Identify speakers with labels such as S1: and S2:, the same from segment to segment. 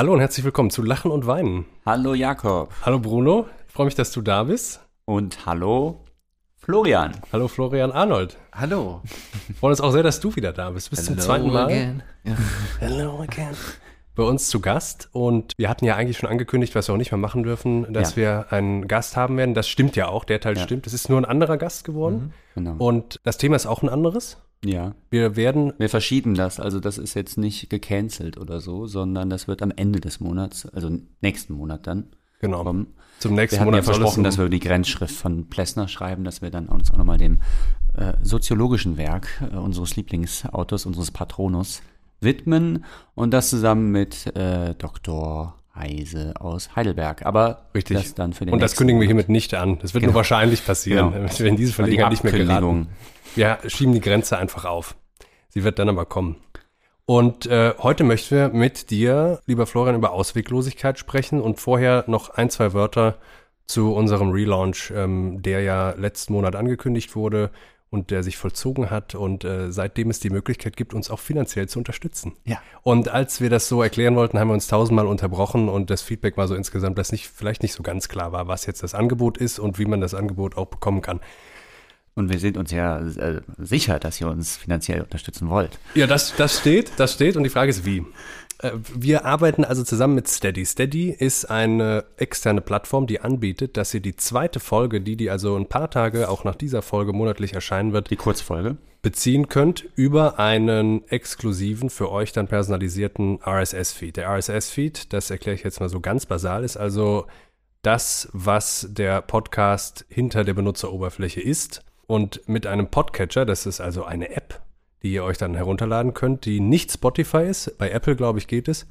S1: Hallo und herzlich willkommen zu Lachen und Weinen.
S2: Hallo Jakob.
S1: Hallo Bruno, ich freue mich, dass du da bist.
S2: Und hallo Florian.
S1: Hallo Florian Arnold.
S3: Hallo.
S1: Wir freuen uns auch sehr, dass du wieder da bist. Bis zum zweiten Mal.
S3: Again. Ja.
S1: Hello again. Bei uns zu Gast und wir hatten ja eigentlich schon angekündigt, was wir auch nicht mehr machen dürfen, dass
S2: Ja.
S1: wir einen Gast haben werden. Das stimmt ja auch, der Teil
S2: Ja.
S1: stimmt. Es ist nur ein anderer Gast geworden
S2: Genau.
S1: und das Thema ist auch ein anderes.
S2: Ja.
S1: Wir werden
S2: Wir verschieben das. Also das ist jetzt nicht gecancelt oder so, sondern das wird am Ende des Monats, also nächsten Monat dann
S1: genau
S2: kommen.
S1: zum nächsten
S2: Wir ja
S1: Monat soll es
S2: versprochen,
S1: ein-
S2: dass wir die Grenzschrift von Plessner schreiben, dass wir dann uns auch nochmal dem äh, soziologischen Werk äh, unseres Lieblingsautors, unseres Patronus widmen und das zusammen mit äh, Dr. Heise aus Heidelberg. Aber
S1: Richtig.
S2: das dann für den
S1: und das kündigen wir hiermit nicht an. Das wird
S2: Genau.
S1: nur wahrscheinlich passieren,
S2: Genau.
S1: wenn diese
S2: die
S1: Verlegenheit nicht mehr geraten. Wir schieben die Grenze einfach auf. Sie wird dann aber kommen. Und äh, heute möchten wir mit dir, lieber Florian, über Ausweglosigkeit sprechen und vorher noch ein, zwei Wörter zu unserem Relaunch, ähm, der ja letzten Monat angekündigt wurde und der sich vollzogen hat und äh, seitdem es die Möglichkeit gibt, uns auch finanziell zu unterstützen.
S2: Ja.
S1: Und als wir das so erklären wollten, haben wir uns tausendmal unterbrochen und das Feedback war so insgesamt, dass nicht, vielleicht nicht so ganz klar war, was jetzt das Angebot ist und wie man das Angebot auch bekommen kann.
S2: Und wir sind uns ja äh, sicher, dass ihr uns finanziell unterstützen wollt.
S1: Ja, das, das steht, das steht und die Frage ist wie. Äh, Wir arbeiten also zusammen mit Steady. Steady ist eine externe Plattform, die anbietet, dass ihr die zweite Folge, die die also ein paar Tage auch nach dieser Folge monatlich erscheinen wird,
S2: Die Kurzfolge.
S1: beziehen könnt über einen exklusiven, für euch dann personalisierten RSS-Feed. Der RSS-Feed, das erkläre ich jetzt mal so ganz basal, ist also das, was der Podcast hinter der Benutzeroberfläche ist. Und mit einem Podcatcher, das ist also eine App, die ihr euch dann herunterladen könnt, die nicht Spotify ist. Bei Apple, glaube ich, geht es.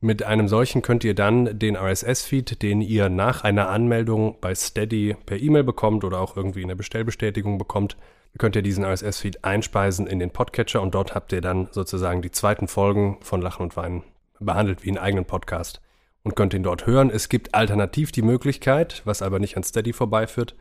S1: Mit einem solchen könnt ihr dann den RSS-Feed, den ihr nach einer Anmeldung bei Steady per E-Mail bekommt oder auch irgendwie in der Bestellbestätigung bekommt, könnt ihr diesen RSS-Feed einspeisen in den Podcatcher und dort habt ihr dann sozusagen die zweiten Folgen von Lachen und Weinen behandelt wie einen eigenen Podcast und könnt ihn dort hören. Es gibt alternativ die Möglichkeit, was aber nicht an Steady vorbeiführt,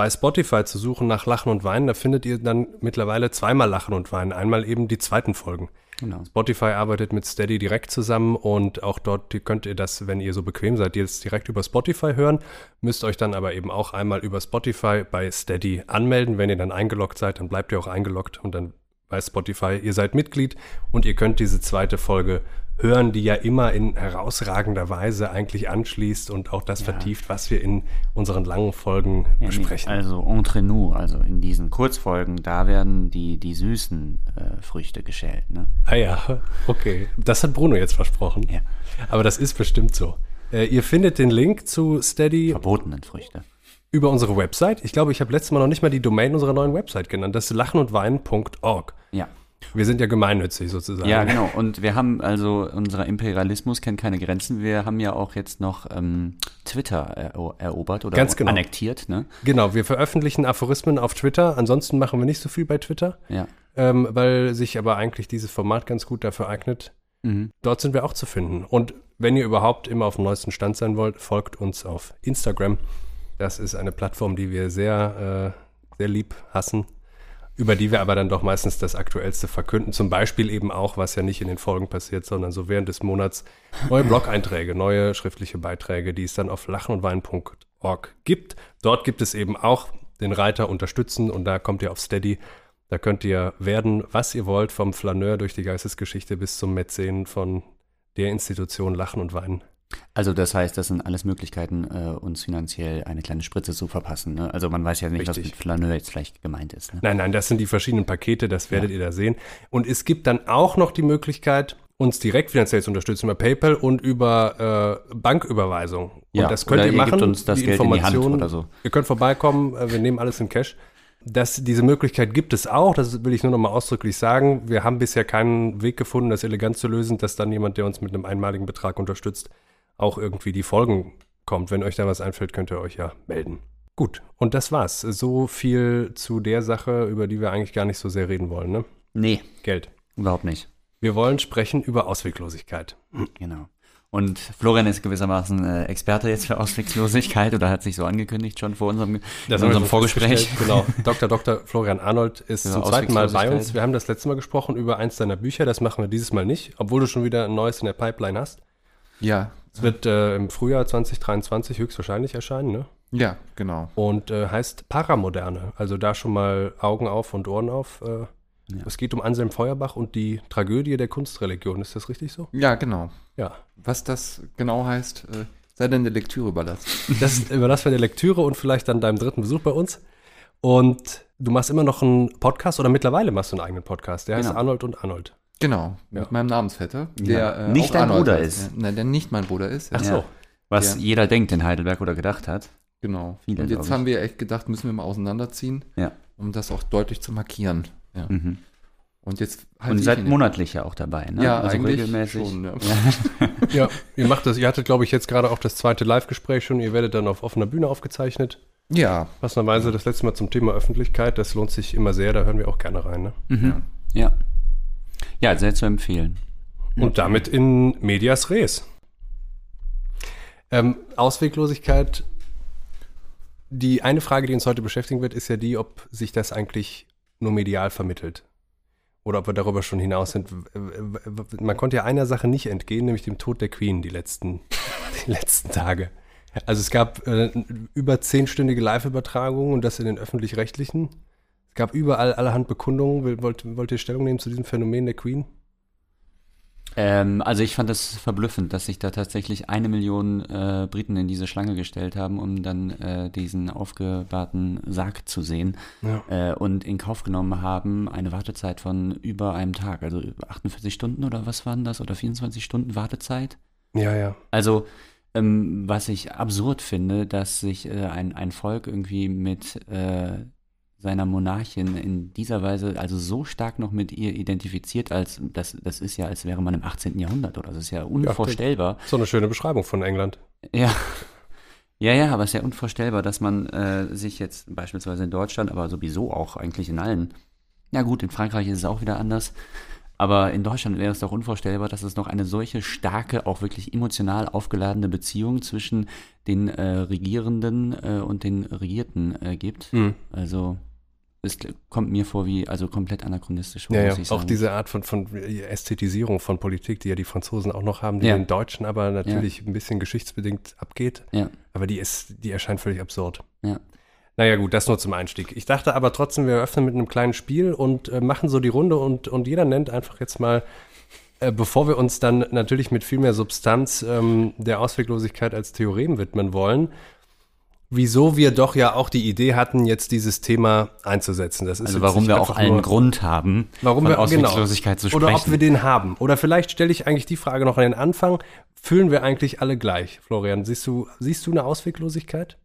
S1: bei Spotify zu suchen nach Lachen und Weinen. Da findet ihr dann mittlerweile zweimal Lachen und Weinen. Einmal eben die zweiten Folgen.
S2: Genau.
S1: Spotify arbeitet mit Steady direkt zusammen und auch dort könnt ihr das, wenn ihr so bequem seid, jetzt direkt über Spotify hören, müsst euch dann aber eben auch einmal über Spotify bei Steady anmelden. Wenn ihr dann eingeloggt seid, dann bleibt ihr auch eingeloggt und dann bei Spotify, ihr seid Mitglied und ihr könnt diese zweite Folge hören, die ja immer in herausragender Weise eigentlich anschließt und auch das vertieft, was wir in unseren langen Folgen
S2: Ja,
S1: besprechen.
S2: Also entre nous, also in diesen Kurzfolgen, da werden die, die süßen äh, Früchte geschält. Ne?
S1: Ah ja, okay. Das hat Bruno jetzt versprochen.
S2: Ja.
S1: Aber das ist bestimmt so. Äh, ihr findet den Link zu Steady
S2: Verbotenen Früchte.
S1: über unsere Website. Ich glaube, ich habe letztes Mal noch nicht mal die Domain unserer neuen Website genannt. Das ist lachenundweinen.org.
S2: Ja.
S1: Wir sind ja gemeinnützig sozusagen.
S2: Ja, genau. Und wir haben also, unser Imperialismus kennt keine Grenzen. Wir haben ja auch jetzt noch ähm, Twitter ero erobert oder
S1: Ganz genau.
S2: annektiert. Ne?
S1: Genau, wir veröffentlichen Aphorismen auf Twitter. Ansonsten machen wir nicht so viel bei Twitter,
S2: Ja.
S1: ähm, weil sich aber eigentlich dieses Format ganz gut dafür eignet.
S2: Mhm.
S1: Dort sind wir auch zu finden. Und wenn ihr überhaupt immer auf dem neuesten Stand sein wollt, folgt uns auf Instagram. Das ist eine Plattform, die wir sehr, äh, sehr lieb hassen, über die wir aber dann doch meistens das Aktuellste verkünden. Zum Beispiel eben auch, was ja nicht in den Folgen passiert, sondern so während des Monats neue Blog-Einträge, neue schriftliche Beiträge, die es dann auf lachenundwein.org gibt. Dort gibt es eben auch den Reiter unterstützen und da kommt ihr auf Steady. Da könnt ihr werden, was ihr wollt, vom Flaneur durch die Geistesgeschichte bis zum Mäzen von der Institution Lachen und Weinen.
S2: Also das heißt, das sind alles Möglichkeiten, äh, uns finanziell eine kleine Spritze zu verpassen. Ne? Also man weiß ja nicht, was
S1: Richtig.
S2: mit Flaneur jetzt vielleicht gemeint ist. Ne?
S1: Nein, nein, das sind die verschiedenen Pakete, das werdet ihr da sehen. Und es gibt dann auch noch die Möglichkeit, uns direkt finanziell zu unterstützen über PayPal und über äh, Banküberweisung.
S2: Ja,
S1: und das könnt ihr
S2: ihr
S1: machen.
S2: uns das Geld in die Hand
S1: Informationen-
S2: oder so.
S1: Ihr könnt vorbeikommen, äh, wir nehmen alles in Cash. Das, diese Möglichkeit gibt es auch, das will ich nur noch mal ausdrücklich sagen. Wir haben bisher keinen Weg gefunden, das elegant zu lösen, dass dann jemand, der uns mit einem einmaligen Betrag unterstützt, auch irgendwie die Folgen kommt. Wenn euch da was einfällt, könnt ihr euch ja melden. Gut, und das war's. So viel zu der Sache, über die wir eigentlich gar nicht so sehr reden wollen, ne?
S2: Nee,
S1: Geld.
S2: überhaupt nicht.
S1: Wir wollen sprechen über Ausweglosigkeit.
S2: Genau. Und Florian ist gewissermaßen äh, Experte jetzt für Ausweglosigkeit oder hat sich so angekündigt schon vor unserem,
S1: wir
S2: unserem Vorgespräch.
S1: Genau. Dr. Dr. Florian Arnold ist
S2: Über
S1: zum zweiten Mal bei uns. Wir haben das letzte Mal gesprochen über eins deiner Bücher. Das machen wir dieses Mal nicht, obwohl du schon wieder ein neues in der Pipeline hast.
S3: Ja.
S1: Es wird äh, im Frühjahr 2023 höchstwahrscheinlich erscheinen, ne?
S3: Ja, genau.
S1: Und äh, heißt Paramoderne. Also da schon mal Augen auf und Ohren auf. Äh,
S2: Ja.
S1: Es geht um Anselm Feuerbach und die Tragödie der Kunstreligion. Ist das richtig so?
S3: Ja, genau.
S1: Ja.
S3: Was das genau heißt, äh, sei denn der Lektüre überlassen.
S1: Das überlassen wir der Lektüre und vielleicht dann deinem dritten Besuch bei uns. Und du machst immer noch einen Podcast oder mittlerweile machst du einen eigenen Podcast. Der heißt
S2: Genau.
S1: Arnold und Arnold.
S3: Genau, mit
S1: Ja.
S3: meinem Namensvetter, der
S2: Ja.
S3: äh,
S2: Nicht dein
S3: Arnold
S2: Bruder
S3: heißt.
S2: ist.
S3: Ja, Nein, der nicht mein Bruder ist.
S1: Ach
S3: Ja,
S1: so.
S2: Was
S3: Ja.
S2: jeder denkt in Heidelberg oder gedacht hat.
S3: Genau.
S2: Viele,
S3: Und jetzt haben wir echt gedacht, müssen wir mal auseinanderziehen,
S2: Ja.
S3: um das auch deutlich zu markieren. Ja.
S2: Mhm.
S3: Und jetzt
S2: Und
S3: halte
S2: ihr seid monatlich ja auch dabei, ne?
S3: Ja, eigentlich schon, ja.
S1: Ja, ihr macht das, ihr hattet, glaube ich, jetzt gerade auch das zweite Live-Gespräch schon. Ihr werdet dann auf offener Bühne aufgezeichnet.
S3: Ja,
S1: Passenderweise das letzte Mal zum Thema Öffentlichkeit. Das lohnt sich immer sehr, da hören wir auch gerne rein. Ne?
S2: Mhm. Ja. Ja, sehr zu empfehlen.
S1: Und damit in Medias Res. Ähm, Ausweglosigkeit. Die eine Frage, die uns heute beschäftigen wird, ist ja die, ob sich das eigentlich nur medial vermittelt. Oder ob wir darüber schon hinaus sind. Man konnte ja einer Sache nicht entgehen, nämlich dem Tod der Queen die letzten, die letzten Tage. Also es gab äh, über zehnstündige Live-Übertragungen und das in den öffentlich-rechtlichen. Es gab überall allerhand Bekundungen. Wollt, wollt ihr Stellung nehmen zu diesem Phänomen der Queen?
S2: Ähm, also ich fand es verblüffend, dass sich da tatsächlich eine Million äh, Briten in diese Schlange gestellt haben, um dann äh, diesen aufgebahrten Sarg zu sehen
S1: Ja.
S2: äh, und in Kauf genommen haben eine Wartezeit von über einem Tag, also 48 Stunden oder was waren das oder 24 Stunden Wartezeit.
S1: Ja, ja.
S2: Also ähm, was ich absurd finde, dass sich äh, ein, ein Volk irgendwie mit äh, seiner Monarchin in dieser Weise, also so stark noch mit ihr identifiziert, als das, das ist ja, als wäre man im 18. Jahrhundert oder das ist ja unvorstellbar.
S1: So eine schöne Beschreibung von England.
S2: Ja. Ja, ja, aber es ist ja unvorstellbar, dass man äh, sich jetzt beispielsweise in Deutschland, aber sowieso auch eigentlich in allen, ja gut, in Frankreich ist es auch wieder anders, aber in Deutschland wäre es doch unvorstellbar, dass es noch eine solche starke, auch wirklich emotional aufgeladene Beziehung zwischen den äh, Regierenden äh, und den Regierten äh, gibt. Also es kommt mir vor wie also komplett anachronistisch,
S1: Ja, ja. Auch diese Art von, von Ästhetisierung von Politik, die ja die Franzosen auch noch haben, die
S2: Ja.
S1: den Deutschen aber natürlich ein bisschen geschichtsbedingt abgeht.
S2: Ja.
S1: Aber die ist, die erscheint völlig absurd.
S2: Ja.
S1: Naja, gut, das nur zum Einstieg. Ich dachte aber trotzdem, wir öffnen mit einem kleinen Spiel und äh, machen so die Runde und, und jeder nennt einfach jetzt mal, äh, bevor wir uns dann natürlich mit viel mehr Substanz ähm, der Ausweglosigkeit als Theorem widmen wollen, wieso wir doch ja auch die Idee hatten, jetzt dieses Thema einzusetzen. Das ist
S2: Also warum wir auch allen
S1: nur-
S2: Grund haben,
S1: Warum
S2: von
S1: wir
S2: Ausweglosigkeit zu sprechen.
S1: Oder ob wir den haben. Oder vielleicht stelle ich eigentlich die Frage noch an den Anfang. Fühlen wir eigentlich alle gleich? Florian, siehst du, siehst du eine Ausweglosigkeit?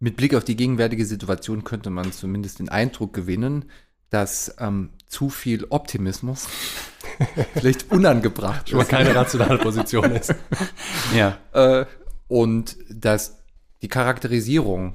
S3: Mit Blick auf die gegenwärtige Situation könnte man zumindest den Eindruck gewinnen, dass ähm, zu viel Optimismus vielleicht unangebracht
S1: Schon mal
S3: ist.
S1: keine rationale Position ist.
S2: ja.
S3: Äh, und dass die Charakterisierung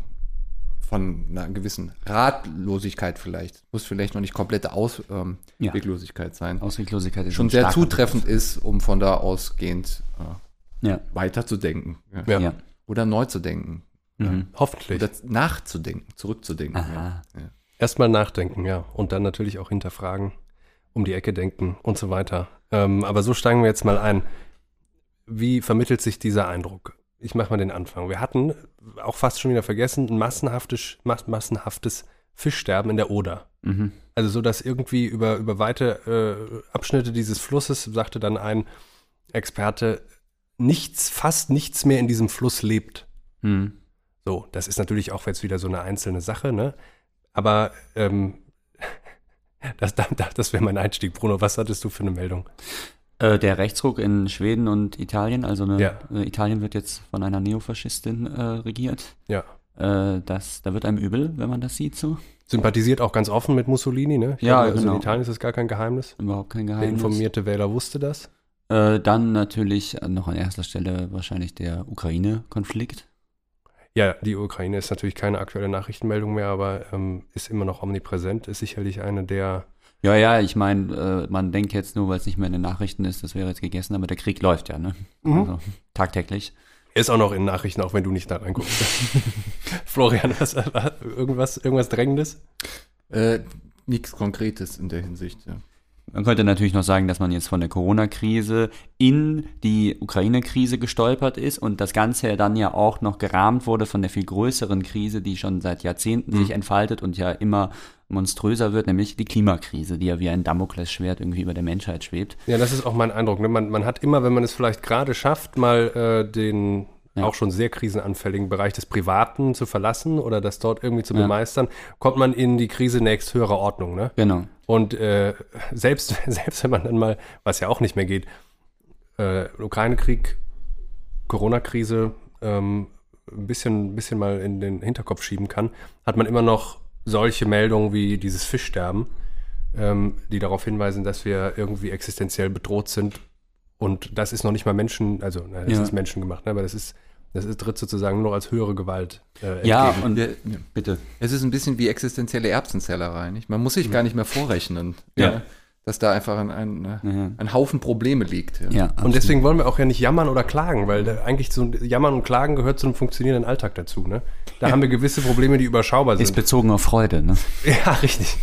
S3: von einer gewissen Ratlosigkeit vielleicht, muss vielleicht noch nicht komplette
S2: Ja.
S3: Ausweglosigkeit sein,
S2: Ausweglosigkeit ist
S3: schon sehr zutreffend ist, um von da ausgehend äh,
S2: Begriff. Ja.
S3: weiterzudenken ja.
S1: Ja.
S2: Ja.
S3: oder neu zu denken
S2: Mhm.
S1: Hoffentlich.
S3: oder nachzudenken, zurückzudenken. Ja. Ja.
S1: Erstmal nachdenken, ja. Und dann natürlich auch hinterfragen, um die Ecke denken und so weiter. Ähm, aber so steigen wir jetzt mal ein. Wie vermittelt sich dieser Eindruck? Ich mache mal den Anfang. Wir hatten, auch fast schon wieder vergessen, ein massenhaftes, mas massenhaftes Fischsterben in der Oder.
S2: Mhm.
S1: Also so, dass irgendwie über, über weite äh, Abschnitte dieses Flusses, sagte dann ein Experte, nichts, fast nichts mehr in diesem Fluss lebt.
S2: Mhm.
S1: So, das ist natürlich auch jetzt wieder so eine einzelne Sache, ne? Aber ähm, das, das, das wäre mein Einstieg. Bruno, was hattest du für eine Meldung?
S2: Äh, der Rechtsruck in Schweden und Italien, also eine,
S1: Ja.
S2: äh, Italien wird jetzt von einer Neofaschistin äh, regiert.
S1: Ja.
S2: Äh, das, da wird einem übel, wenn man das sieht, so.
S1: Sympathisiert auch ganz offen mit Mussolini, ne? Ich
S2: Ja,
S1: glaube, also
S2: genau.
S1: In Italien ist das gar kein Geheimnis.
S2: Überhaupt kein
S1: Der
S2: Geheimnis.
S1: informierte Wähler wusste das.
S2: Äh, dann natürlich noch an erster Stelle wahrscheinlich der Ukraine-Konflikt.
S1: Ja, die Ukraine ist natürlich keine aktuelle Nachrichtenmeldung mehr, aber ähm, ist immer noch omnipräsent, ist sicherlich eine der.
S2: Ja, ja, ich meine, äh, man denkt jetzt nur, weil es nicht mehr in den Nachrichten ist, das wäre jetzt gegessen, aber der Krieg läuft ja, ne?
S1: Mhm.
S2: Also, tagtäglich.
S1: Ist auch noch in Nachrichten, auch wenn du nicht da reinguckst. Florian, was, irgendwas, irgendwas Drängendes?
S3: Äh, Nichts Konkretes in der Hinsicht. Ja.
S2: Man könnte natürlich noch sagen, dass man jetzt von der Corona-Krise in die Ukraine-Krise gestolpert ist und das Ganze dann ja auch noch gerahmt wurde von der viel größeren Krise, die schon seit Jahrzehnten sich entfaltet und ja immer monströser wird, nämlich die Klimakrise, die ja wie ein Damoklesschwert irgendwie über der Menschheit schwebt.
S1: Ja, das ist auch mein Eindruck. Ne? Man, man hat immer, wenn man es vielleicht gerade schafft, mal äh, den
S2: Ja.
S1: auch schon sehr krisenanfälligen Bereich des Privaten zu verlassen oder das dort irgendwie zu bemeistern, kommt man in die Krise nächst höherer Ordnung. Ne?
S2: Genau.
S1: Und äh, selbst, selbst wenn man dann mal, was ja auch nicht mehr geht, äh, Ukraine-Krieg, Corona-Krise ähm, ein bisschen, bisschen mal in den Hinterkopf schieben kann, hat man immer noch solche Meldungen wie dieses Fischsterben, ähm, die darauf hinweisen, dass wir irgendwie existenziell bedroht sind. Und das ist noch nicht mal Menschen, also na, das
S2: Ja.
S1: ist menschengemacht, ne, aber das ist, das ist, tritt sozusagen nur als höhere Gewalt. Äh,
S2: Ja, und
S3: Ja,
S2: bitte.
S3: Es ist ein bisschen wie existenzielle Erbsenzellerei. Nicht? Man muss sich gar nicht mehr vorrechnen,
S2: Ja.
S3: dass da einfach ein, ein,
S2: Ja.
S3: ein Haufen Probleme liegt. Ja.
S2: Ja,
S1: Und deswegen wollen wir auch ja nicht jammern oder klagen, weil da eigentlich so Jammern und Klagen gehört zu einem funktionierenden Alltag dazu. Ne? Da haben wir gewisse Probleme, die überschaubar
S2: ist
S1: sind.
S2: bezogen auf Freude, ne?
S1: Ja, richtig.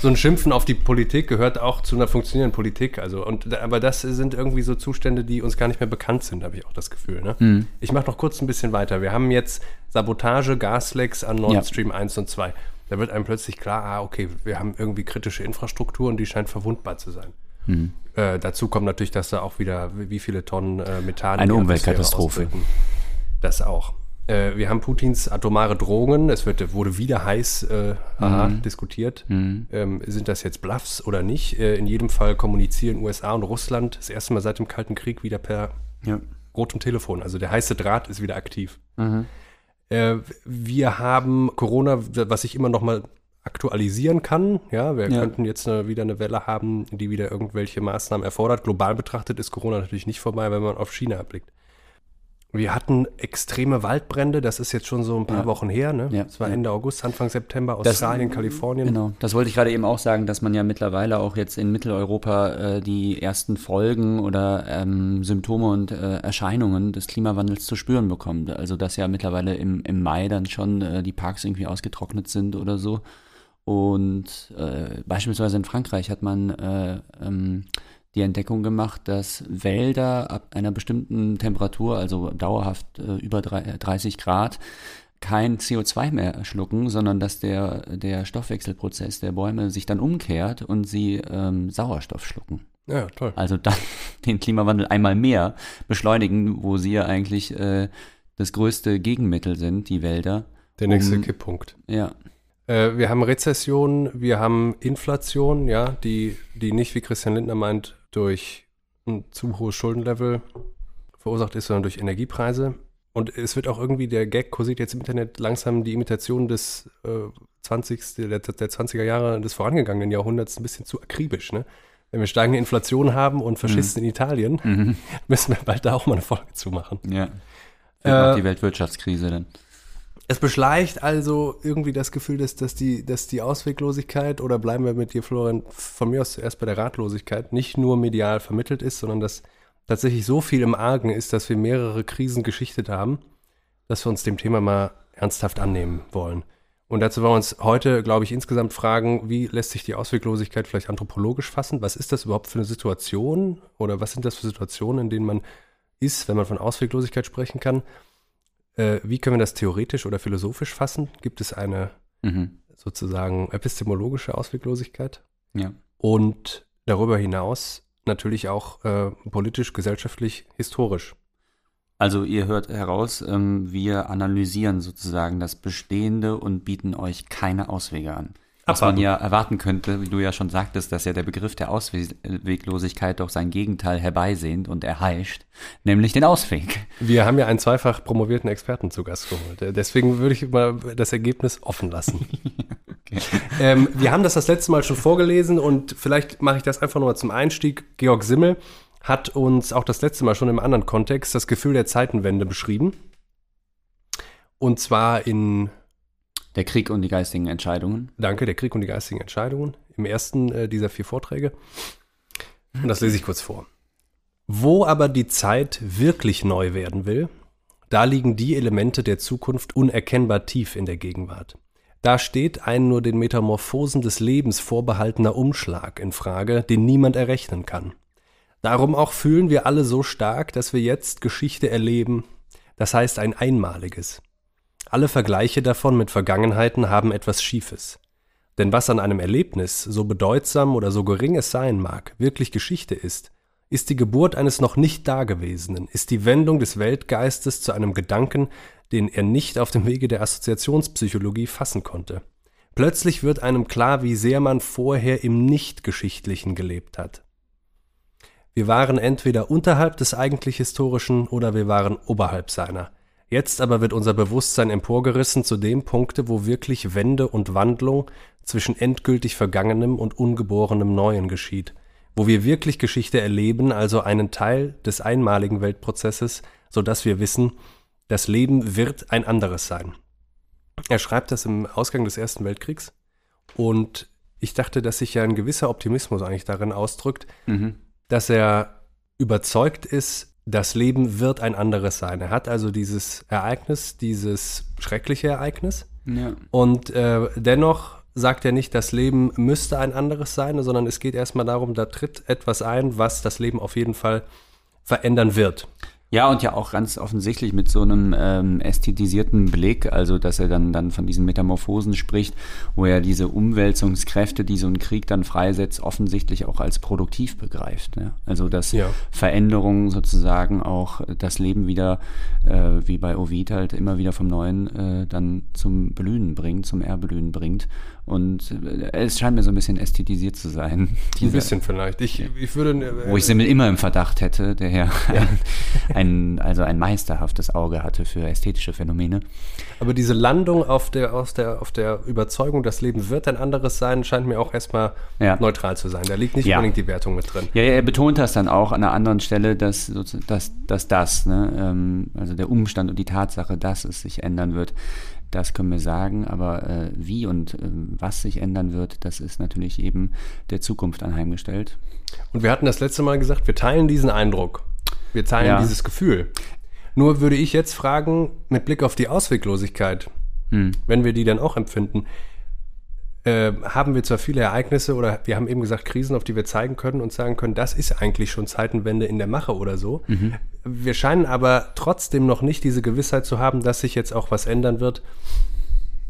S1: So ein Schimpfen auf die Politik gehört auch zu einer funktionierenden Politik. Also, und, aber das sind irgendwie so Zustände, die uns gar nicht mehr bekannt sind, habe ich auch das Gefühl. Ne?
S2: Mhm.
S1: Ich mache noch kurz ein bisschen weiter. Wir haben jetzt Sabotage, Gaslecks an Nord
S2: Ja.
S1: Stream 1 und 2. Da wird einem plötzlich klar, ah, okay, wir haben irgendwie kritische Infrastruktur und die scheint verwundbar zu sein.
S2: Mhm.
S1: Äh, dazu kommt natürlich, dass da auch wieder, wie viele Tonnen äh, Methan
S2: Eine Umweltkatastrophe.
S1: Das auch. Äh, wir haben Putins atomare Drohungen. Es wird, wurde wieder heiß äh, aha,
S2: Mhm.
S1: diskutiert. Ähm, sind das jetzt Bluffs oder nicht? Äh, in jedem Fall kommunizieren USA und Russland das erste Mal seit dem Kalten Krieg wieder per
S2: Ja.
S1: rotem Telefon. Also der heiße Draht ist wieder aktiv.
S2: Mhm.
S1: Äh, wir haben Corona, was ich immer noch mal aktualisieren kann. Ja, wir
S2: Ja.
S1: könnten jetzt eine, wieder eine Welle haben, die wieder irgendwelche Maßnahmen erfordert. Global betrachtet ist Corona natürlich nicht vorbei, wenn man auf China blickt. Wir hatten extreme Waldbrände, das ist jetzt schon so ein paar
S2: Ja.
S1: Wochen her. Ne?
S2: Ja.
S1: Das war. Ende August, Anfang September,
S2: Das-
S1: Australien, Kalifornien.
S2: Genau, das wollte ich gerade eben auch sagen, dass man ja mittlerweile auch jetzt in Mitteleuropa äh, die ersten Folgen oder ähm, Symptome und äh, Erscheinungen des Klimawandels zu spüren bekommt. Also dass ja mittlerweile im, im Mai dann schon äh, die Parks irgendwie ausgetrocknet sind oder so. Und äh, beispielsweise in Frankreich hat man äh, ähm, die Entdeckung gemacht, dass Wälder ab einer bestimmten Temperatur, also dauerhaft äh, über drei- 30 Grad, kein CO2 mehr schlucken, sondern dass der, der Stoffwechselprozess der Bäume sich dann umkehrt und sie ähm, Sauerstoff schlucken.
S1: Ja, toll.
S2: Also dann den Klimawandel einmal mehr beschleunigen, wo sie ja eigentlich äh, das größte Gegenmittel sind, die Wälder.
S1: Der nächste
S2: um-
S1: Kipppunkt.
S2: Ja,
S1: Äh, wir haben Rezession, wir haben Inflation, ja, die, die nicht, wie Christian Lindner meint, durch ein zu hohes Schuldenlevel verursacht ist, sondern durch Energiepreise. Und es wird auch irgendwie, der Gag kursiert jetzt im Internet langsam die Imitation des äh, 20. Der, der 20er Jahre des vorangegangenen Jahrhunderts ein bisschen zu akribisch. Ne? Wenn wir steigende Inflation haben und Faschisten in Italien,
S2: mhm.
S1: müssen wir bald da auch mal eine Folge zu machen.
S2: ja.
S1: Äh,
S2: die Weltwirtschaftskrise dann.
S1: Es beschleicht also irgendwie das Gefühl, dass, dass, die, dass die Ausweglosigkeit, oder bleiben wir mit dir, Florian, von mir aus zuerst bei der Ratlosigkeit, nicht nur medial vermittelt ist, sondern dass tatsächlich so viel im Argen ist, dass wir mehrere Krisen geschichtet haben, dass wir uns dem Thema mal ernsthaft annehmen wollen. Und dazu wollen wir uns heute, glaube ich, insgesamt fragen, wie lässt sich die Ausweglosigkeit vielleicht anthropologisch fassen? Was ist das überhaupt für eine Situation? Oder was sind das für Situationen, in denen man ist, wenn man von Ausweglosigkeit sprechen kann? Äh, wie können wir das theoretisch oder philosophisch fassen? Gibt es eine
S2: Mhm.
S1: sozusagen epistemologische Ausweglosigkeit?
S2: Ja.
S1: Und darüber hinaus natürlich auch äh, politisch, gesellschaftlich, historisch.
S2: Also ihr hört heraus, ähm, wir analysieren sozusagen das Bestehende und bieten euch keine Auswege an. Was man ja erwarten könnte, wie du ja schon sagtest, dass ja der Begriff der Ausweglosigkeit doch sein Gegenteil herbeisehnt und erheischt, nämlich den Ausweg.
S1: Wir haben ja einen zweifach promovierten Experten zu Gast geholt. Deswegen würde ich mal das Ergebnis offen lassen. ähm, wir haben das das letzte Mal schon vorgelesen und vielleicht mache ich das einfach nur mal zum Einstieg. Georg Simmel hat uns auch das letzte Mal schon im anderen Kontext das Gefühl der Zeitenwende beschrieben. Und zwar in
S2: Der Krieg und die geistigen Entscheidungen.
S1: Danke, der Krieg und die geistigen Entscheidungen im ersten äh, dieser vier Vorträge. Und das lese ich kurz vor. Wo aber die Zeit wirklich neu werden will, da liegen die Elemente der Zukunft unerkennbar tief in der Gegenwart. Da steht ein nur den Metamorphosen des Lebens vorbehaltener Umschlag in Frage, den niemand errechnen kann. Darum auch fühlen wir alle so stark, dass wir jetzt Geschichte erleben, das heißt ein einmaliges. Alle Vergleiche davon mit Vergangenheiten haben etwas Schiefes. Denn was an einem Erlebnis, so bedeutsam oder so gering es sein mag, wirklich Geschichte ist, ist die Geburt eines noch nicht Dagewesenen, ist die Wendung des Weltgeistes zu einem Gedanken, den er nicht auf dem Wege der Assoziationspsychologie fassen konnte. Plötzlich wird einem klar, wie sehr man vorher im Nichtgeschichtlichen gelebt hat. Wir waren entweder unterhalb des eigentlich Historischen oder wir waren oberhalb seiner. Jetzt aber wird unser Bewusstsein emporgerissen zu dem Punkte, wo wirklich Wende und Wandlung zwischen endgültig Vergangenem und ungeborenem Neuen geschieht, wo wir wirklich Geschichte erleben, also einen Teil des einmaligen Weltprozesses, so dass wir wissen, das Leben wird ein anderes sein. Er schreibt das im Ausgang des Ersten Weltkriegs und ich dachte, dass sich ja ein gewisser Optimismus eigentlich darin ausdrückt, mhm. dass er überzeugt ist, das Leben wird ein anderes sein. Er hat also dieses Ereignis, dieses schreckliche Ereignis ja. und äh, dennoch sagt er nicht, das Leben müsste ein anderes sein, sondern es geht erstmal darum, da tritt etwas ein, was das Leben auf jeden Fall verändern wird.
S2: Ja, und ja auch ganz offensichtlich mit so einem ähm, ästhetisierten Blick, also dass er dann, dann von diesen Metamorphosen spricht, wo er diese Umwälzungskräfte, die so ein Krieg dann freisetzt, offensichtlich auch als produktiv begreift. Ja? Also dass ja. Veränderungen sozusagen auch das Leben wieder, äh, wie bei Ovid halt, immer wieder vom Neuen äh, dann zum Blühen bringt, zum Erblühen bringt. Und äh, es scheint mir so ein bisschen ästhetisiert zu sein.
S1: Ein bisschen vielleicht. Ich, ich würde.
S2: Äh, wo ich Simmel immer im Verdacht hätte, der ja, ja. Ein, ein, also ein meisterhaftes Auge hatte für ästhetische Phänomene.
S1: Aber diese Landung auf der, aus der, auf der Überzeugung, das Leben wird ein anderes sein, scheint mir auch erstmal ja. neutral zu sein. Da liegt nicht ja. unbedingt die Wertung mit drin.
S2: Ja, er betont das dann auch an einer anderen Stelle, dass, dass, dass das, ne, ähm, also der Umstand und die Tatsache, dass es sich ändern wird, das können wir sagen, aber äh, wie und äh, was sich ändern wird, das ist natürlich eben der Zukunft anheimgestellt.
S1: Und wir hatten das letzte Mal gesagt, wir teilen diesen Eindruck. Wir teilen ja. dieses Gefühl. Nur würde ich jetzt fragen, mit Blick auf die Ausweglosigkeit, hm. wenn wir die dann auch empfinden, äh, haben wir zwar viele Ereignisse oder wir haben eben gesagt Krisen, auf die wir zeigen können und sagen können, das ist eigentlich schon Zeitenwende in der Mache oder so. Mhm. Wir scheinen aber trotzdem noch nicht diese Gewissheit zu haben, dass sich jetzt auch was ändern wird.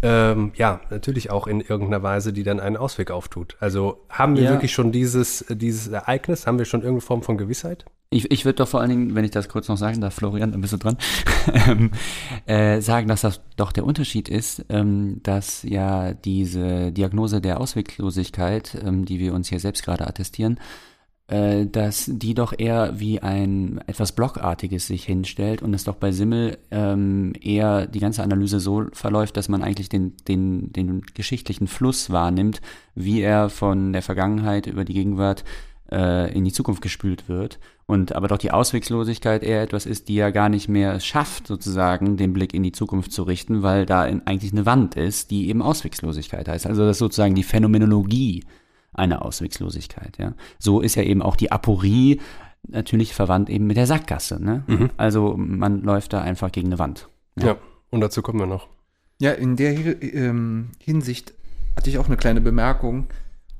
S1: Ähm, ja, natürlich auch in irgendeiner Weise, die dann einen Ausweg auftut. Also haben wir ja. wirklich schon dieses, dieses Ereignis, haben wir schon irgendeine Form von Gewissheit?
S2: Ich, ich würde doch vor allen Dingen, wenn ich das kurz noch sagen darf, Florian, dann bist du dran, ähm, äh, sagen, dass das doch der Unterschied ist, ähm, dass ja diese Diagnose der Ausweglosigkeit, ähm, die wir uns hier selbst gerade attestieren, äh, dass die doch eher wie ein etwas Blockartiges sich hinstellt und es doch bei Simmel ähm, eher die ganze Analyse so verläuft, dass man eigentlich den, den, den geschichtlichen Fluss wahrnimmt, wie er von der Vergangenheit über die Gegenwart äh, in die Zukunft gespült wird. Und aber doch die Auswegslosigkeit eher etwas ist, die ja gar nicht mehr schafft, sozusagen den Blick in die Zukunft zu richten, weil da eigentlich eine Wand ist, die eben Auswegslosigkeit heißt. Also das ist sozusagen die Phänomenologie einer Auswegslosigkeit. Ja. So ist ja eben auch die Aporie natürlich verwandt eben mit der Sackgasse. Ne? Mhm. Also man läuft da einfach gegen eine Wand.
S1: Ja. ja, und dazu kommen wir noch.
S3: Ja, in der ähm, Hinsicht hatte ich auch eine kleine Bemerkung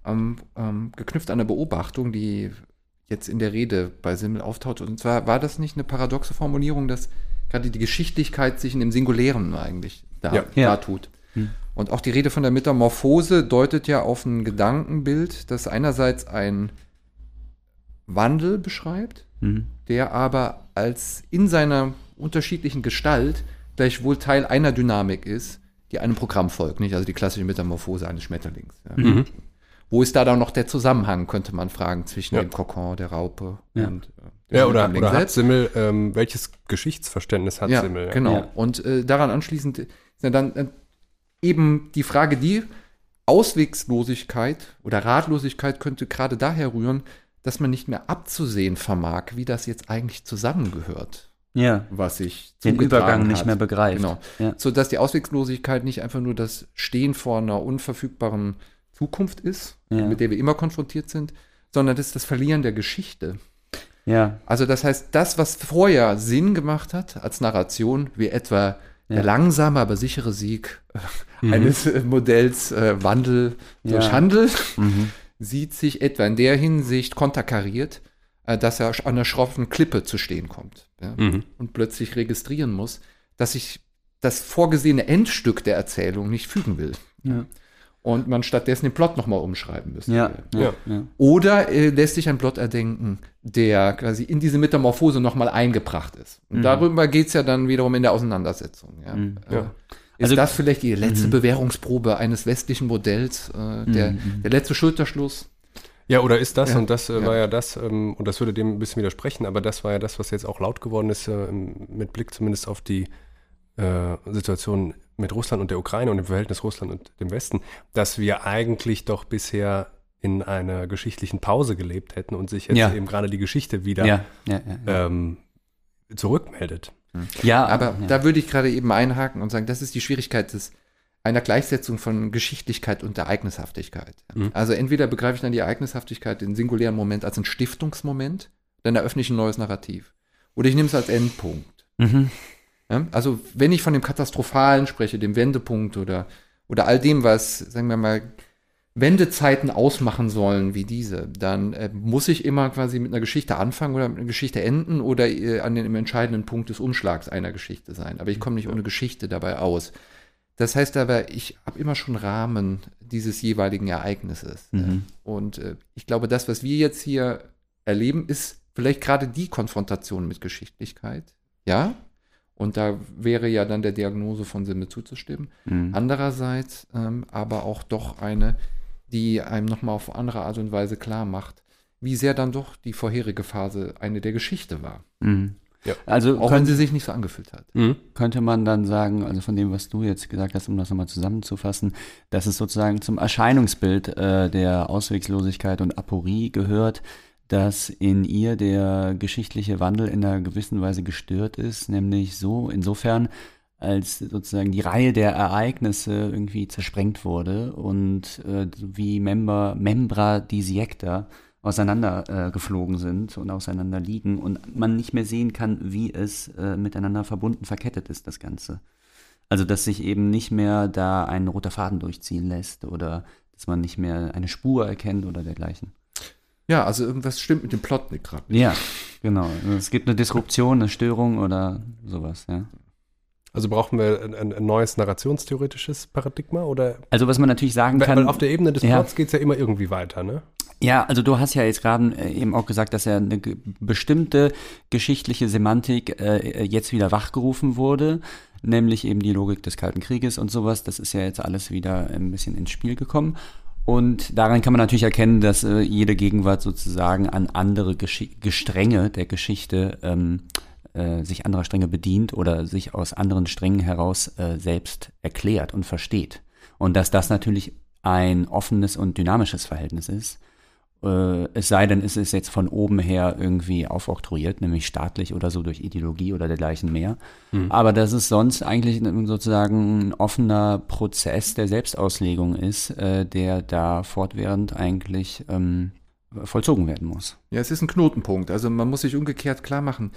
S3: ähm, ähm, geknüpft an eine Beobachtung, die jetzt in der Rede bei Simmel auftaucht. Und zwar war das nicht eine paradoxe Formulierung, dass gerade die Geschichtlichkeit sich in dem Singulären eigentlich da, ja. da tut. Hm. Und auch die Rede von der Metamorphose deutet ja auf ein Gedankenbild, das einerseits ein Wandel beschreibt, mhm. der aber als in seiner unterschiedlichen Gestalt gleichwohl Teil einer Dynamik ist, die einem Programm folgt, nicht? Also die klassische Metamorphose eines Schmetterlings. Ja. Mhm. Wo ist da dann noch der Zusammenhang, könnte man fragen, zwischen ja. dem Kokon, der Raupe
S1: ja.
S3: und
S1: äh, Ja, oder, oder hat Simmel, ähm, welches Geschichtsverständnis hat
S3: ja,
S1: Simmel?
S3: Ja. Genau. Und äh, daran anschließend ist ja dann äh, eben die Frage, die Auswegslosigkeit oder Ratlosigkeit könnte gerade daher rühren, dass man nicht mehr abzusehen vermag, wie das jetzt eigentlich zusammengehört.
S2: Ja.
S3: Was ich
S2: den Übergang hat. nicht mehr begreift.
S3: Genau. Ja. So dass die Auswegslosigkeit nicht einfach nur das Stehen vor einer unverfügbaren Zukunft ist, ja. mit der wir immer konfrontiert sind, sondern das ist das Verlieren der Geschichte.
S2: Ja.
S3: Also das heißt, das, was vorher Sinn gemacht hat als Narration, wie etwa der langsame, aber sichere Sieg äh, eines äh, Modells äh, Wandel durch
S2: Ja.
S3: Handel
S2: Mhm.
S3: sieht sich etwa in der Hinsicht konterkariert, äh, dass er an einer schroffen Klippe zu stehen kommt ja,
S1: Mhm.
S3: und plötzlich registrieren muss, dass sich das vorgesehene Endstück der Erzählung nicht fügen will. Und man stattdessen den Plot nochmal umschreiben müsste.
S2: Ja, ja,
S1: Ja.
S2: ja.
S3: Oder äh, lässt sich ein Plot erdenken, der quasi in diese Metamorphose nochmal eingebracht ist. Und
S2: Mhm.
S3: darüber geht's ja dann wiederum in der Auseinandersetzung. Ja.
S2: Mhm.
S3: Äh,
S1: Ja.
S3: Ist
S2: Also-
S3: das vielleicht die letzte Bewährungsprobe eines westlichen Modells, äh, der,
S2: Mhm.
S3: der letzte Schulterschluss?
S1: Ja, oder ist das,
S3: Ja.
S1: und das äh,
S3: Ja.
S1: war ja das, ähm, und das würde dem ein bisschen widersprechen, aber das war ja das, was jetzt auch laut geworden ist, äh, mit Blick zumindest auf die äh, Situation mit Russland und der Ukraine und dem Verhältnis Russland und dem Westen, dass wir eigentlich doch bisher in einer geschichtlichen Pause gelebt hätten und sich jetzt
S2: Ja.
S1: eben gerade die Geschichte wieder
S2: Ja, ja, ja, ja.
S1: ähm, zurückmeldet.
S2: ja
S3: Aber
S2: ja.
S3: da würde ich gerade eben einhaken und sagen, das ist die Schwierigkeit des, einer Gleichsetzung von Geschichtlichkeit und Ereignishaftigkeit.
S1: Mhm.
S3: Also entweder begreife ich dann die Ereignishaftigkeit, den singulären Moment als einen Stiftungsmoment, dann eröffne ich ein neues Narrativ. Oder ich nehme es als Endpunkt.
S2: Mhm.
S3: Ja? Also wenn ich von dem Katastrophalen spreche, dem Wendepunkt oder, oder all dem, was, sagen wir mal, Wendezeiten ausmachen sollen wie diese, dann äh, muss ich immer quasi mit einer Geschichte anfangen oder mit einer Geschichte enden oder äh, an dem entscheidenden Punkt des Umschlags einer Geschichte sein. Aber ich komme nicht ohne Geschichte dabei aus. Das heißt aber, ich habe immer schon Rahmen dieses jeweiligen Ereignisses.
S2: Mhm.
S3: Und äh, ich glaube, das, was wir jetzt hier erleben, ist vielleicht gerade die Konfrontation mit Geschichtlichkeit. Ja? Und da wäre ja dann der Diagnose von Simme zuzustimmen.
S2: Mhm.
S3: Andererseits ähm, aber auch doch eine, die einem nochmal auf andere Art und Weise klar macht, wie sehr dann doch die vorherige Phase eine der Geschichte war.
S2: Mhm.
S1: Ja.
S2: Also
S3: Auch wenn
S2: könnte,
S3: sie sich nicht so angefühlt hat.
S2: könnte man dann sagen, also von dem, was du jetzt gesagt hast, um das nochmal zusammenzufassen, dass es sozusagen zum Erscheinungsbild äh, der Auswegslosigkeit und Aporie gehört, dass in ihr der geschichtliche Wandel in einer gewissen Weise gestört ist, nämlich so insofern, als sozusagen die Reihe der Ereignisse irgendwie zersprengt wurde und äh, wie Member, Membra disiecta auseinander äh, sind und auseinander liegen und man nicht mehr sehen kann, wie es äh, miteinander verbunden verkettet ist, das Ganze. Also, dass sich eben nicht mehr da ein roter Faden durchziehen lässt oder dass man nicht mehr eine Spur erkennt oder dergleichen.
S3: Ja, also irgendwas stimmt mit dem Plot nicht gerade.
S2: Ja, genau. Es gibt eine Disruption, eine Störung oder sowas, ja.
S1: Also brauchen wir ein, ein, ein neues narrationstheoretisches Paradigma oder
S2: Also, was man natürlich sagen
S1: weil,
S2: kann.
S1: weil auf der Ebene des
S2: Ja.
S1: Plots geht es ja immer irgendwie weiter, ne?
S2: Ja, also du hast ja jetzt gerade äh, eben auch gesagt, dass ja eine bestimmte geschichtliche Semantik äh, jetzt wieder wachgerufen wurde, nämlich eben die Logik des Kalten Krieges und sowas. Das ist ja jetzt alles wieder ein bisschen ins Spiel gekommen. Und daran kann man natürlich erkennen, dass äh, jede Gegenwart sozusagen an andere Geschi Gestränge der Geschichte ähm, äh, sich anderer Stränge bedient oder sich aus anderen Strängen heraus äh, selbst erklärt und versteht. Und dass das natürlich ein offenes und dynamisches Verhältnis ist. Äh, es sei denn, es ist jetzt von oben her irgendwie aufoktroyiert, nämlich staatlich oder so durch Ideologie oder dergleichen mehr. Aber dass es sonst eigentlich sozusagen ein offener Prozess der Selbstauslegung ist, äh, der da fortwährend eigentlich ähm, vollzogen werden muss.
S3: Ja, es ist ein Knotenpunkt. Also man muss sich umgekehrt klar machen,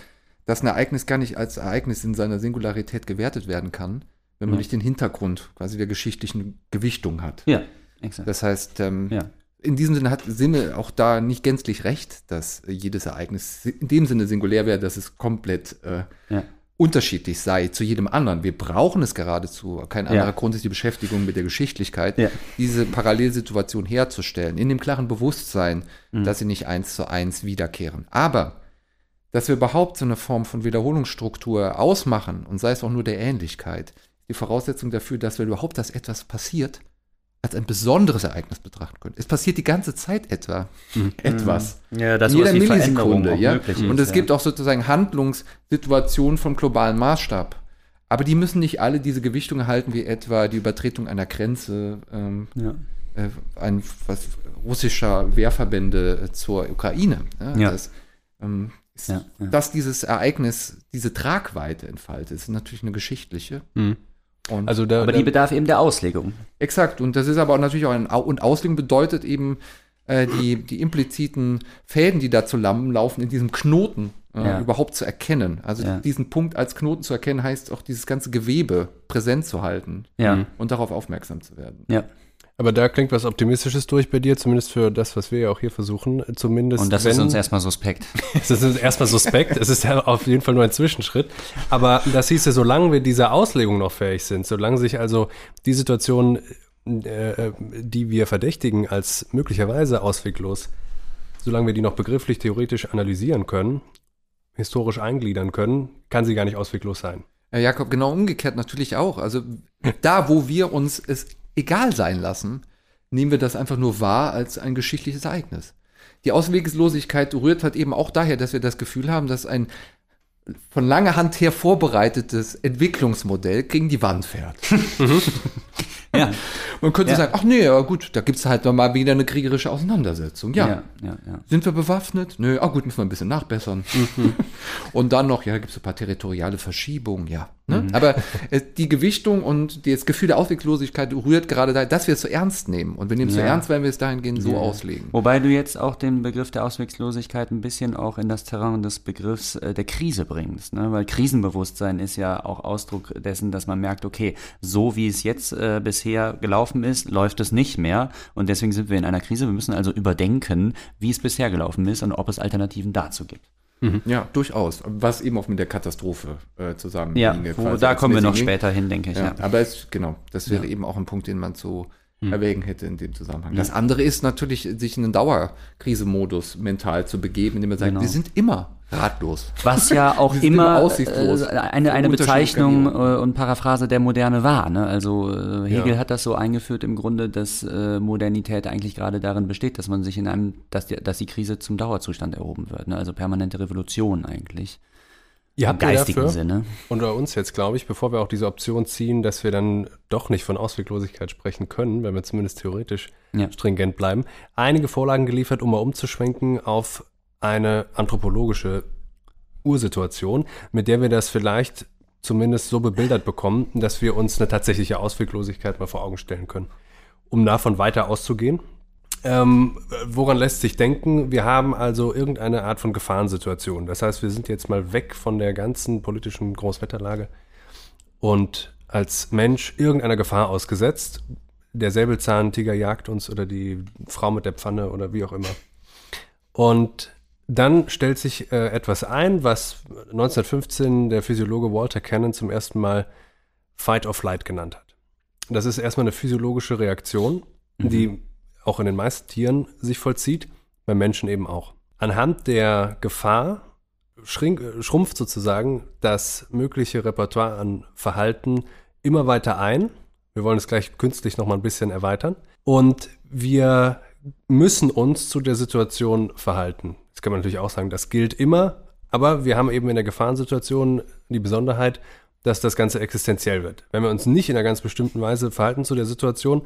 S3: dass ein Ereignis gar nicht als Ereignis in seiner Singularität gewertet werden kann, wenn man
S2: Ja.
S3: nicht den Hintergrund quasi der geschichtlichen Gewichtung hat.
S2: Ja, exakt.
S3: Das heißt, ähm,
S2: Ja.
S3: In diesem Sinne hat Sinne auch da nicht gänzlich recht, dass äh, jedes Ereignis in dem Sinne singulär wäre, dass es komplett äh,
S2: Ja.
S3: unterschiedlich sei zu jedem anderen. Wir brauchen es geradezu. Kein anderer
S2: Ja.
S3: Grund ist die Beschäftigung mit der Geschichtlichkeit,
S2: Ja.
S3: diese Parallelsituation herzustellen, in dem klaren Bewusstsein,
S2: Mhm.
S3: dass sie nicht eins zu eins wiederkehren. Aber dass wir überhaupt so eine Form von Wiederholungsstruktur ausmachen, und sei es auch nur der Ähnlichkeit, die Voraussetzung dafür, dass wir überhaupt, dass etwas passiert, als ein besonderes Ereignis betrachten können. Es passiert die ganze Zeit etwa etwas.
S2: Ja, das
S3: In jeder Millisekunde, ja.
S2: möglich
S3: Und
S2: ist,
S3: es gibt auch sozusagen Handlungssituationen vom globalen Maßstab. Aber die müssen nicht alle diese Gewichtung erhalten, wie etwa die Übertretung einer Grenze, ähm,
S2: ja.
S3: äh, ein was, russischer Wehrverbände äh, zur Ukraine. Ja,
S2: Ja.
S3: Das, ähm, ist,
S2: Ja, ja.
S3: Dass dieses Ereignis diese Tragweite entfaltet, ist natürlich eine geschichtliche. Und
S1: Also da,
S2: Aber
S1: da,
S2: die bedarf eben der Auslegung.
S3: Exakt. Und das ist aber auch natürlich auch ein, und Auslegung bedeutet eben, äh, die, die impliziten Fäden, die da zu Lampen laufen, in diesem Knoten äh,
S2: Ja.
S3: überhaupt zu erkennen. Also
S2: Ja.
S3: diesen Punkt als Knoten zu erkennen, heißt auch dieses ganze Gewebe präsent zu halten
S2: Ja,
S3: und darauf aufmerksam zu werden.
S2: ja.
S1: Aber da klingt was Optimistisches durch bei dir, zumindest für das, was wir ja auch hier versuchen. Zumindest
S2: Und das
S1: wenn,
S2: ist uns erstmal suspekt.
S1: Es ist erstmal suspekt, es ist ja auf jeden Fall nur ein Zwischenschritt. Aber das hieß ja, solange wir dieser Auslegung noch fähig sind, solange sich also die Situation, äh, die wir verdächtigen als möglicherweise ausweglos, solange wir die noch begrifflich theoretisch analysieren können, historisch eingliedern können, kann sie gar nicht ausweglos sein.
S3: Ja, Jakob, genau umgekehrt natürlich auch. Also da, wo wir uns es egal sein lassen, nehmen wir das einfach nur wahr als ein geschichtliches Ereignis. Die Ausweglosigkeit rührt halt eben auch daher, dass wir das Gefühl haben, dass ein von langer Hand her vorbereitetes Entwicklungsmodell gegen die Wand fährt.
S2: Ja,
S3: Man könnte
S2: Ja.
S3: sagen, ach nee, ja gut, da gibt's halt noch mal wieder eine kriegerische Auseinandersetzung. Ja.
S2: ja, ja. ja.
S3: Sind wir bewaffnet? Nö, ah gut, müssen wir ein bisschen nachbessern. und dann noch, ja, gibt's so ein paar territoriale Verschiebungen, ja. Ne? Aber äh, die Gewichtung und das Gefühl der Ausweglosigkeit rührt gerade daher, dass wir es so ernst nehmen. Und wir nehmen es so
S2: Ja.
S3: ernst, wenn wir es dahingehend so
S2: Ja.
S3: auslegen.
S2: Wobei du jetzt auch den Begriff der Ausweglosigkeit ein bisschen auch in das Terrain des Begriffs äh, der Krise bringst. Ne? Weil Krisenbewusstsein ist ja auch Ausdruck dessen, dass man merkt, okay, so wie es jetzt äh, bisher gelaufen ist, läuft es nicht mehr. Und deswegen sind wir in einer Krise. Wir müssen also überdenken, wie es bisher gelaufen ist und ob es Alternativen dazu gibt.
S3: Ja, durchaus. Was eben auch mit der Katastrophe äh, zusammen
S2: Ja, wo, da kommen wir noch später hin, denke ich.
S3: Ja,
S2: Ja.
S3: aber es, genau, das wäre
S2: Ja.
S3: eben auch ein Punkt, den man zu erwägen hätte in dem Zusammenhang. Das andere ist natürlich, sich in einen Dauerkrisemodus mental zu begeben, indem man sagt,
S2: Genau.
S3: wir sind immer ratlos.
S2: Was ja auch
S3: immer
S2: immer äh, eine, eine Bezeichnung äh, und Paraphrase der Moderne war. Ne? Also äh, Hegel
S3: Ja.
S2: hat das so eingeführt im Grunde, dass Modernität eigentlich gerade darin besteht, dass man sich in einem, dass die, dass die Krise zum Dauerzustand erhoben wird. Ne? Also permanente Revolution eigentlich.
S1: Ihr
S2: Im geistigen Sinne.
S1: unter uns jetzt, glaube ich, bevor wir auch diese Option ziehen, dass wir dann doch nicht von Ausweglosigkeit sprechen können, wenn wir zumindest theoretisch
S2: Ja.
S1: stringent bleiben, einige Vorlagen geliefert, um mal umzuschwenken auf eine anthropologische Ursituation, mit der wir das vielleicht zumindest so bebildert bekommen, dass wir uns eine tatsächliche Ausweglosigkeit mal vor Augen stellen können. Um davon weiter auszugehen, ähm, woran lässt sich denken? Wir haben also irgendeine Art von Gefahrensituation. Das heißt, wir sind jetzt mal weg von der ganzen politischen Großwetterlage und als Mensch irgendeiner Gefahr ausgesetzt. Der Säbelzahntiger jagt uns oder die Frau mit der Pfanne oder wie auch immer. Und dann stellt sich äh, etwas ein, was 1915 der Physiologe Walter Cannon zum ersten Mal Fight or Flight genannt hat. Das ist erstmal eine physiologische Reaktion, die auch in den meisten Tieren sich vollzieht, beim Menschen eben auch. Anhand der Gefahr schrink, schrumpft sozusagen das mögliche Repertoire an Verhalten immer weiter ein. Wir wollen es gleich künstlich nochmal ein bisschen erweitern. Und wir müssen uns zu der Situation verhalten. Das kann man natürlich auch sagen, das gilt immer, aber wir haben eben in der Gefahrensituation die Besonderheit, dass das Ganze existenziell wird. Wenn wir uns nicht in einer ganz bestimmten Weise verhalten zu der Situation,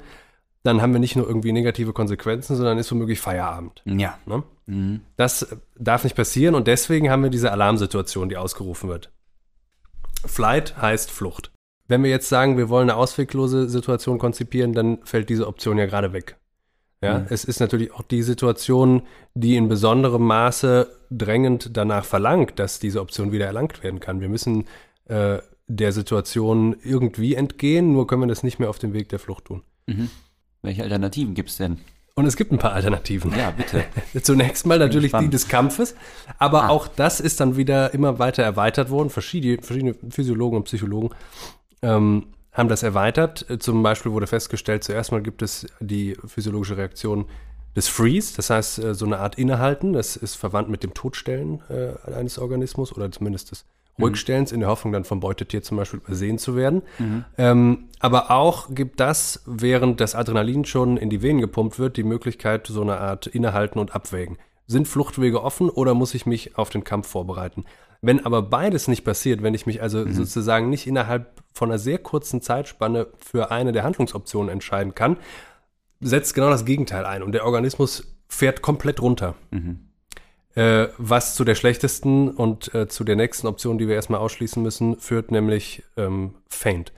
S1: dann haben wir nicht nur irgendwie negative Konsequenzen, sondern ist womöglich Feierabend.
S2: Ja.
S1: Ne?
S2: Mhm.
S1: Das äh, darf nicht passieren und deswegen haben wir diese Alarmsituation, die ausgerufen wird. Flight heißt Flucht. Wenn wir jetzt sagen, wir wollen eine ausweglose Situation konzipieren, dann fällt diese Option ja gerade weg. Ja,
S2: Mhm.
S1: es ist natürlich auch die Situation, die in besonderem Maße drängend danach verlangt, dass diese Option wieder erlangt werden kann. Wir müssen äh, der Situation irgendwie entgehen, nur können wir das nicht mehr auf dem Weg der Flucht tun.
S2: Mhm. Welche Alternativen gibt es denn?
S1: Und es gibt ein paar Alternativen.
S2: Ja, bitte.
S1: Zunächst mal natürlich die des Kampfes, aber
S2: Ah.
S1: auch das ist dann wieder immer weiter erweitert worden. Verschiedene, verschiedene Physiologen und Psychologen ähm, haben das erweitert. Zum Beispiel wurde festgestellt, zuerst mal gibt es die physiologische Reaktion des Freeze, das heißt äh, so eine Art Innehalten, das ist verwandt mit dem Todstellen äh, eines Organismus oder zumindest des Ruhigstellens in der Hoffnung dann vom Beutetier zum Beispiel übersehen zu werden. Ähm, aber auch gibt das, während das Adrenalin schon in die Venen gepumpt wird, die Möglichkeit, so eine Art Innehalten und Abwägen. Sind Fluchtwege offen oder muss ich mich auf den Kampf vorbereiten? Wenn aber beides nicht passiert, wenn ich mich also sozusagen nicht innerhalb von einer sehr kurzen Zeitspanne für eine der Handlungsoptionen entscheiden kann, setzt genau das Gegenteil ein und der Organismus fährt komplett runter. Äh, was zu der schlechtesten und äh, zu der nächsten Option, die wir erstmal ausschließen müssen, führt nämlich ähm, Faint.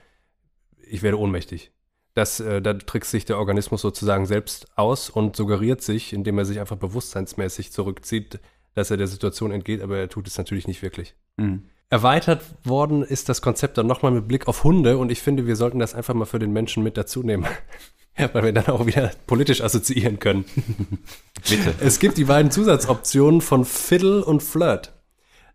S1: Ich werde ohnmächtig. Das, äh, da trickst sich der Organismus sozusagen selbst aus und suggeriert sich, indem er sich einfach bewusstseinsmäßig zurückzieht, dass er der Situation entgeht, aber er tut es natürlich nicht wirklich.
S2: Mhm.
S1: Erweitert worden ist das Konzept dann nochmal mit Blick auf Hunde und ich finde, wir sollten das einfach mal für den Menschen mit dazu nehmen. Ja, weil wir dann auch wieder politisch assoziieren können.
S2: Bitte.
S1: Es gibt die beiden Zusatzoptionen von Fiddle und Flirt.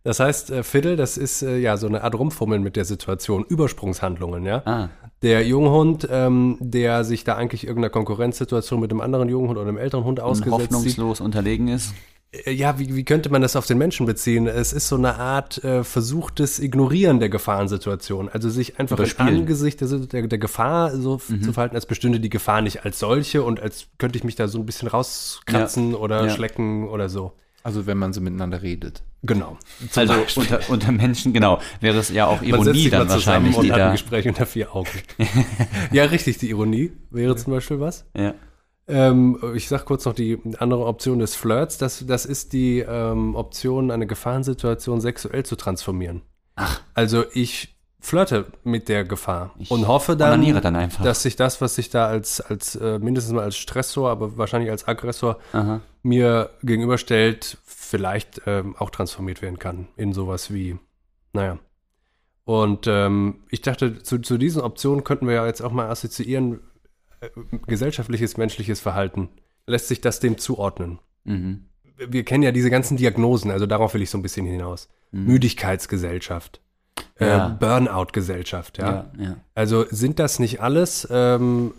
S1: Das heißt, äh, Fiddle, das ist äh, ja so eine Art Rumfummeln mit der Situation, Übersprungshandlungen, ja.
S2: Ah,
S1: Der Junghund, ähm, der sich da eigentlich irgendeiner Konkurrenzsituation mit einem anderen Junghund oder einem älteren Hund
S2: und
S1: ausgesetzt sieht.
S2: hoffnungslos unterlegen ist.
S1: Äh, Ja, wie, wie könnte man das auf den Menschen beziehen? Es ist so eine Art äh, versuchtes Ignorieren der Gefahrensituation. Also sich einfach im. Angesicht der, der, der Gefahr so f- zu verhalten, als bestünde die Gefahr nicht als solche und als könnte ich mich da so ein bisschen rauskratzen oder
S2: Ja.
S1: schlecken oder so.
S3: Also wenn man so miteinander redet.
S1: Genau.
S2: Also unter, unter Menschen, genau, wäre es ja auch Ironie dann wahrscheinlich, die
S1: und hat ein
S2: da.
S1: Gespräch unter vier Augen. ja, richtig, die Ironie wäre zum Beispiel was.
S2: Ja.
S1: Ähm, ich sag kurz noch die andere Option des Flirts. Das, das ist die ähm, Option, eine Gefahrensituation sexuell zu transformieren.
S2: Ach.
S1: Also ich flirte mit der Gefahr
S2: Ich
S1: und hoffe dann,
S2: dann
S1: dass sich das, was sich da als, als äh, mindestens mal als Stressor, aber wahrscheinlich als Aggressor
S2: Aha.
S1: mir gegenüberstellt, vielleicht ähm, auch transformiert werden kann in sowas wie, naja. Und ähm, ich dachte, zu, zu diesen Optionen könnten wir ja jetzt auch mal assoziieren, gesellschaftliches, menschliches Verhalten. Lässt sich das dem zuordnen?
S2: Mhm.
S1: Wir kennen ja diese ganzen Diagnosen, also darauf will ich so ein bisschen hinaus. Müdigkeitsgesellschaft,
S2: Mhm. Ja.
S1: äh, Burnout-Gesellschaft, ja.
S2: Ja, ja.
S1: Also sind das nicht alles, ähm,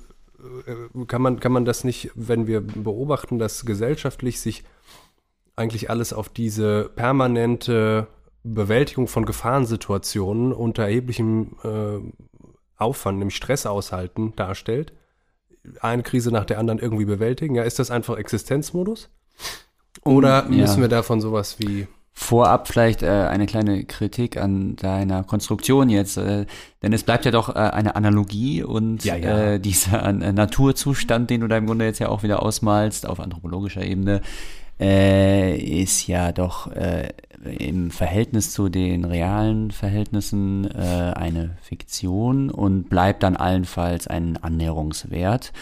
S1: äh, kann, man, kann man das nicht, wenn wir beobachten, dass gesellschaftlich sich eigentlich alles auf diese permanente Bewältigung von Gefahrensituationen unter erheblichem äh, Aufwand, nämlich Stress aushalten, darstellt, eine Krise nach der anderen irgendwie bewältigen, ja, ist das einfach Existenzmodus? Oder
S2: Ja.
S1: müssen wir davon sowas wie
S2: Vorab vielleicht äh, eine kleine Kritik an deiner Konstruktion jetzt, äh, denn es bleibt ja doch äh, eine Analogie und
S1: Ja, ja.
S2: Äh, dieser äh, Naturzustand, den du da im Grunde jetzt ja auch wieder ausmalst auf anthropologischer Ebene, äh, ist ja doch äh, im Verhältnis zu den realen Verhältnissen äh, eine Fiktion und bleibt dann allenfalls ein Annäherungswert.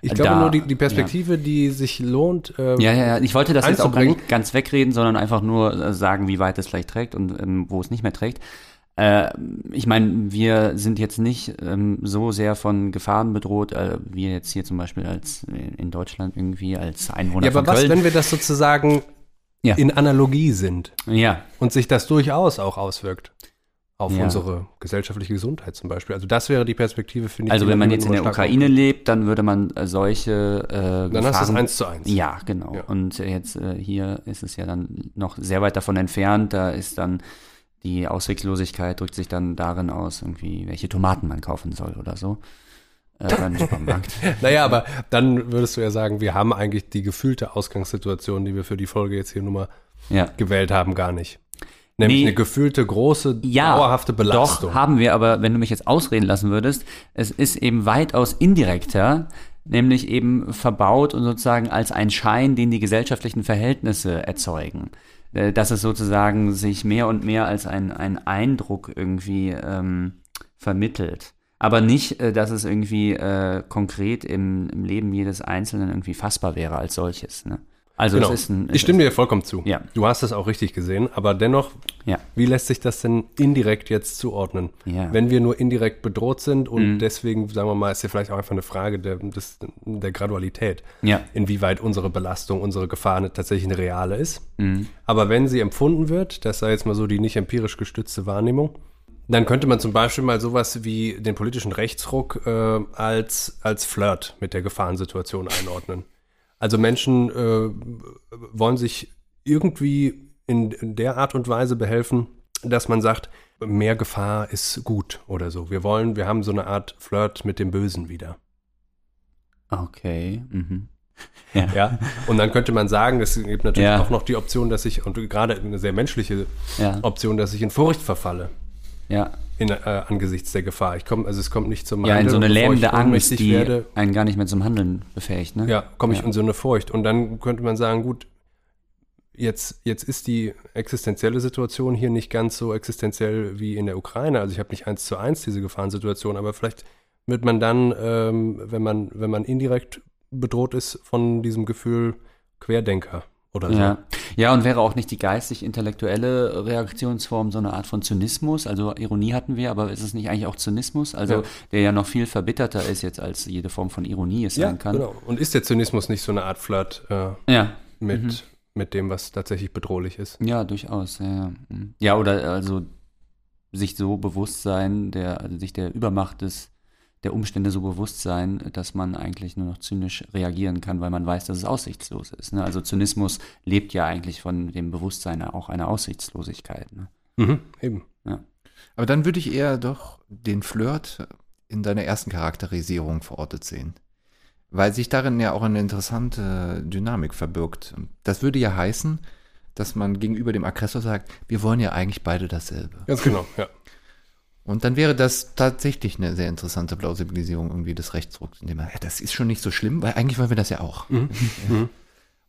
S1: Ich glaube
S2: Da-
S1: nur, die, die Perspektive, die sich lohnt, ähm,
S2: Ja, ja, ja. Ich wollte das jetzt auch gar nicht ganz wegreden, sondern einfach nur äh, sagen, wie weit es vielleicht trägt und ähm, wo es nicht mehr trägt. Äh, ich meine, wir sind jetzt nicht ähm, so sehr von Gefahren bedroht, äh, wie jetzt hier zum Beispiel als in Deutschland irgendwie als Einwohner
S1: Ja, aber was,
S2: Köln.
S1: wenn wir das sozusagen
S2: Ja.
S1: in Analogie sind
S2: ja,
S1: und sich das durchaus auch auswirkt auf
S2: Ja.
S1: unsere gesellschaftliche Gesundheit zum Beispiel? Also das wäre die Perspektive, finde ich.
S2: also wenn man jetzt in der Ukraine
S1: aufnehmen.
S2: lebt, dann würde man äh, solche äh,
S1: Dann hast du es
S2: Gefahren-
S1: eins zu eins.
S2: Ja, genau.
S1: Ja.
S2: Und jetzt äh, hier ist es ja dann noch sehr weit davon entfernt. Da ist dann die Ausweglosigkeit drückt sich dann darin aus, irgendwie, welche Tomaten man kaufen soll oder so. Äh, beim Supermarkt.
S1: Naja, aber dann würdest du ja sagen, wir haben eigentlich die gefühlte Ausgangssituation, die wir für die Folge jetzt hier nun mal
S2: Ja.
S1: gewählt haben, gar nicht. Nämlich
S2: Nee.
S1: eine gefühlte, große,
S2: Ja,
S1: dauerhafte Belastung.
S2: Doch, haben wir, aber wenn du mich jetzt ausreden lassen würdest, es ist eben weitaus indirekter, nämlich eben verbaut und sozusagen als ein Schein, den die gesellschaftlichen Verhältnisse erzeugen. Äh, Dass es sozusagen sich mehr und mehr als ein, ein Eindruck irgendwie ähm, vermittelt. Aber nicht, äh, dass es irgendwie äh, konkret im, im Leben jedes Einzelnen irgendwie fassbar wäre als solches. Ne? Also
S1: Genau.
S2: ein,
S1: ich stimme dir vollkommen zu.
S2: Ja.
S1: Du hast es auch richtig gesehen, aber dennoch,
S2: Ja.
S1: wie lässt sich das denn indirekt jetzt zuordnen?
S2: Ja.
S1: Wenn wir nur indirekt bedroht sind und
S2: Mhm.
S1: deswegen, sagen wir mal, ist ja vielleicht auch einfach eine Frage der, des, der Gradualität,
S2: Ja.
S1: inwieweit unsere Belastung, unsere Gefahr tatsächlich eine reale ist.
S2: Mhm.
S1: Aber wenn sie empfunden wird, das sei jetzt mal so die nicht empirisch gestützte Wahrnehmung, dann könnte man zum Beispiel mal sowas wie den politischen Rechtsruck äh, als, als Flirt mit der Gefahrensituation einordnen. Also Menschen äh, wollen sich irgendwie in, in der Art und Weise behelfen, dass man sagt, mehr Gefahr ist gut oder so. Wir wollen, wir haben so eine Art Flirt mit dem Bösen wieder.
S2: Okay. Mhm.
S1: Ja. Und dann könnte man sagen, es gibt natürlich
S2: Ja.
S1: auch noch die Option, dass ich, und gerade eine sehr menschliche
S2: Ja.
S1: Option, dass ich in Furcht verfalle.
S2: Ja.
S1: In, äh, angesichts der Gefahr. Ich komme, also es kommt nicht zum
S2: Ja, in
S1: Handeln,
S2: so eine
S1: und bevor ich
S2: lähmende Angst, die
S1: werde,
S2: einen gar nicht mehr zum Handeln befähigt, ne?
S1: ja, komme ich
S2: Ja.
S1: in so eine Furcht. Und dann könnte man sagen, gut, jetzt, jetzt ist die existenzielle Situation hier nicht ganz so existenziell wie in der Ukraine. Also ich habe nicht eins zu eins diese Gefahrensituation, aber vielleicht wird man dann, ähm, wenn man, wenn man indirekt bedroht ist von diesem Gefühl, Querdenker oder so.
S2: Ja. ja, und wäre auch nicht die geistig-intellektuelle Reaktionsform so eine Art von Zynismus? Also Ironie hatten wir, aber ist es nicht eigentlich auch Zynismus? Also
S1: Ja.
S2: der ja noch viel verbitterter ist jetzt, als jede Form von Ironie es
S1: Ja,
S2: sein kann.
S1: genau. Und ist der Zynismus nicht so eine Art Flirt äh,
S2: Ja,
S1: mit,
S2: Mhm.
S1: mit dem, was tatsächlich bedrohlich ist?
S2: ja, durchaus. Ja, ja. Mhm. ja, oder also sich so bewusst sein, der, also sich der Übermacht des der Umstände so bewusst sein, dass man eigentlich nur noch zynisch reagieren kann, weil man weiß, dass es aussichtslos ist. Ne? Also Zynismus lebt ja eigentlich von dem Bewusstsein auch einer Aussichtslosigkeit. Ne?
S1: Mhm, eben.
S3: Aber dann würde ich eher doch den Flirt in deiner ersten Charakterisierung verortet sehen. Weil sich darin ja auch eine interessante Dynamik verbirgt. Das würde ja heißen, dass man gegenüber dem Aggressor sagt, wir wollen ja eigentlich beide dasselbe.
S1: Ganz genau, ja.
S3: Und dann wäre das tatsächlich eine sehr interessante Plausibilisierung irgendwie des Rechtsdrucks, indem man, ja, das ist schon nicht so schlimm, weil eigentlich wollen wir das ja auch.
S1: Mhm. Mhm.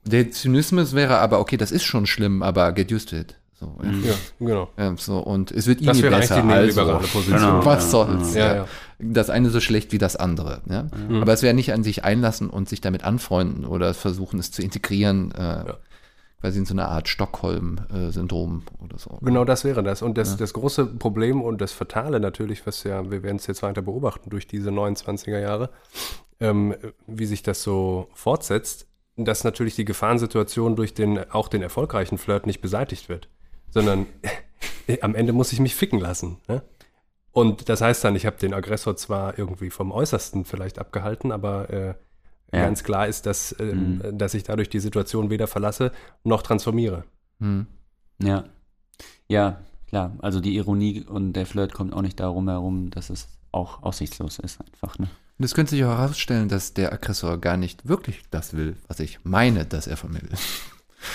S3: Der Zynismus wäre aber, okay, das ist schon schlimm, aber get used to it. So, ja.
S1: Ja, genau.
S3: Ja, so, und es wird
S1: Das eigentlich
S3: besser.
S1: die
S3: Also,
S1: Position.
S2: Genau.
S3: was soll's?
S1: Ja,
S3: Ja,
S1: ja.
S3: Das eine so schlecht wie das andere. Ja?
S1: Mhm.
S3: Aber es wäre nicht an sich einlassen und sich damit anfreunden oder versuchen, es zu integrieren, äh,
S1: Ja.
S3: quasi in so eine Art Stockholm-Syndrom oder so.
S1: Genau das wäre das. Und das, das große Problem und das Fatale natürlich, was ja, wir werden es jetzt weiter beobachten durch diese 29er Jahre, ähm, wie sich das so fortsetzt, dass natürlich die Gefahrensituation durch den, auch den erfolgreichen Flirt nicht beseitigt wird, sondern am Ende muss ich mich ficken lassen. Ne? Und das heißt dann, ich habe den Aggressor zwar irgendwie vom Äußersten vielleicht abgehalten, aber äh,
S2: Ja.
S1: ganz klar ist, dass, ähm, dass ich dadurch die Situation weder verlasse noch transformiere.
S3: Hm.
S2: Ja. Ja, klar. Also die Ironie und der Flirt kommt auch nicht darum herum, dass es auch aussichtslos ist, einfach. Ne?
S3: Und es könnte sich auch herausstellen, dass der Aggressor gar nicht wirklich das will, was ich meine, dass er von mir will.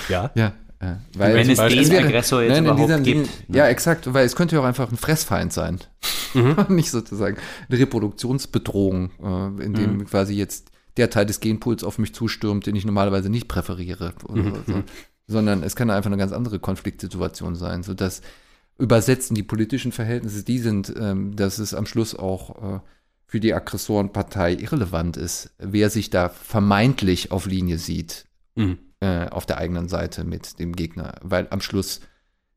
S1: Ja.
S3: Ja, äh, weil
S2: Wenn es
S1: Beispiel-
S2: den
S3: wäre-
S2: Aggressor jetzt
S3: Nein, in
S2: überhaupt gibt. Ne?
S3: Ja, exakt, weil es könnte ja auch einfach ein Fressfeind sein.
S1: Mhm.
S3: Nicht sozusagen eine Reproduktionsbedrohung, äh, in dem
S2: Mhm.
S3: quasi jetzt der Teil des Genpools auf mich zustürmt, den ich normalerweise nicht präferiere.
S1: Mhm.
S3: so. Sondern es kann einfach eine ganz andere Konfliktsituation sein, sodass übersetzen die politischen Verhältnisse die sind, ähm, dass es am Schluss auch äh, für die Aggressorenpartei irrelevant ist, wer sich da vermeintlich auf Linie sieht
S1: Mhm.
S3: äh, auf der eigenen Seite mit dem Gegner, weil am Schluss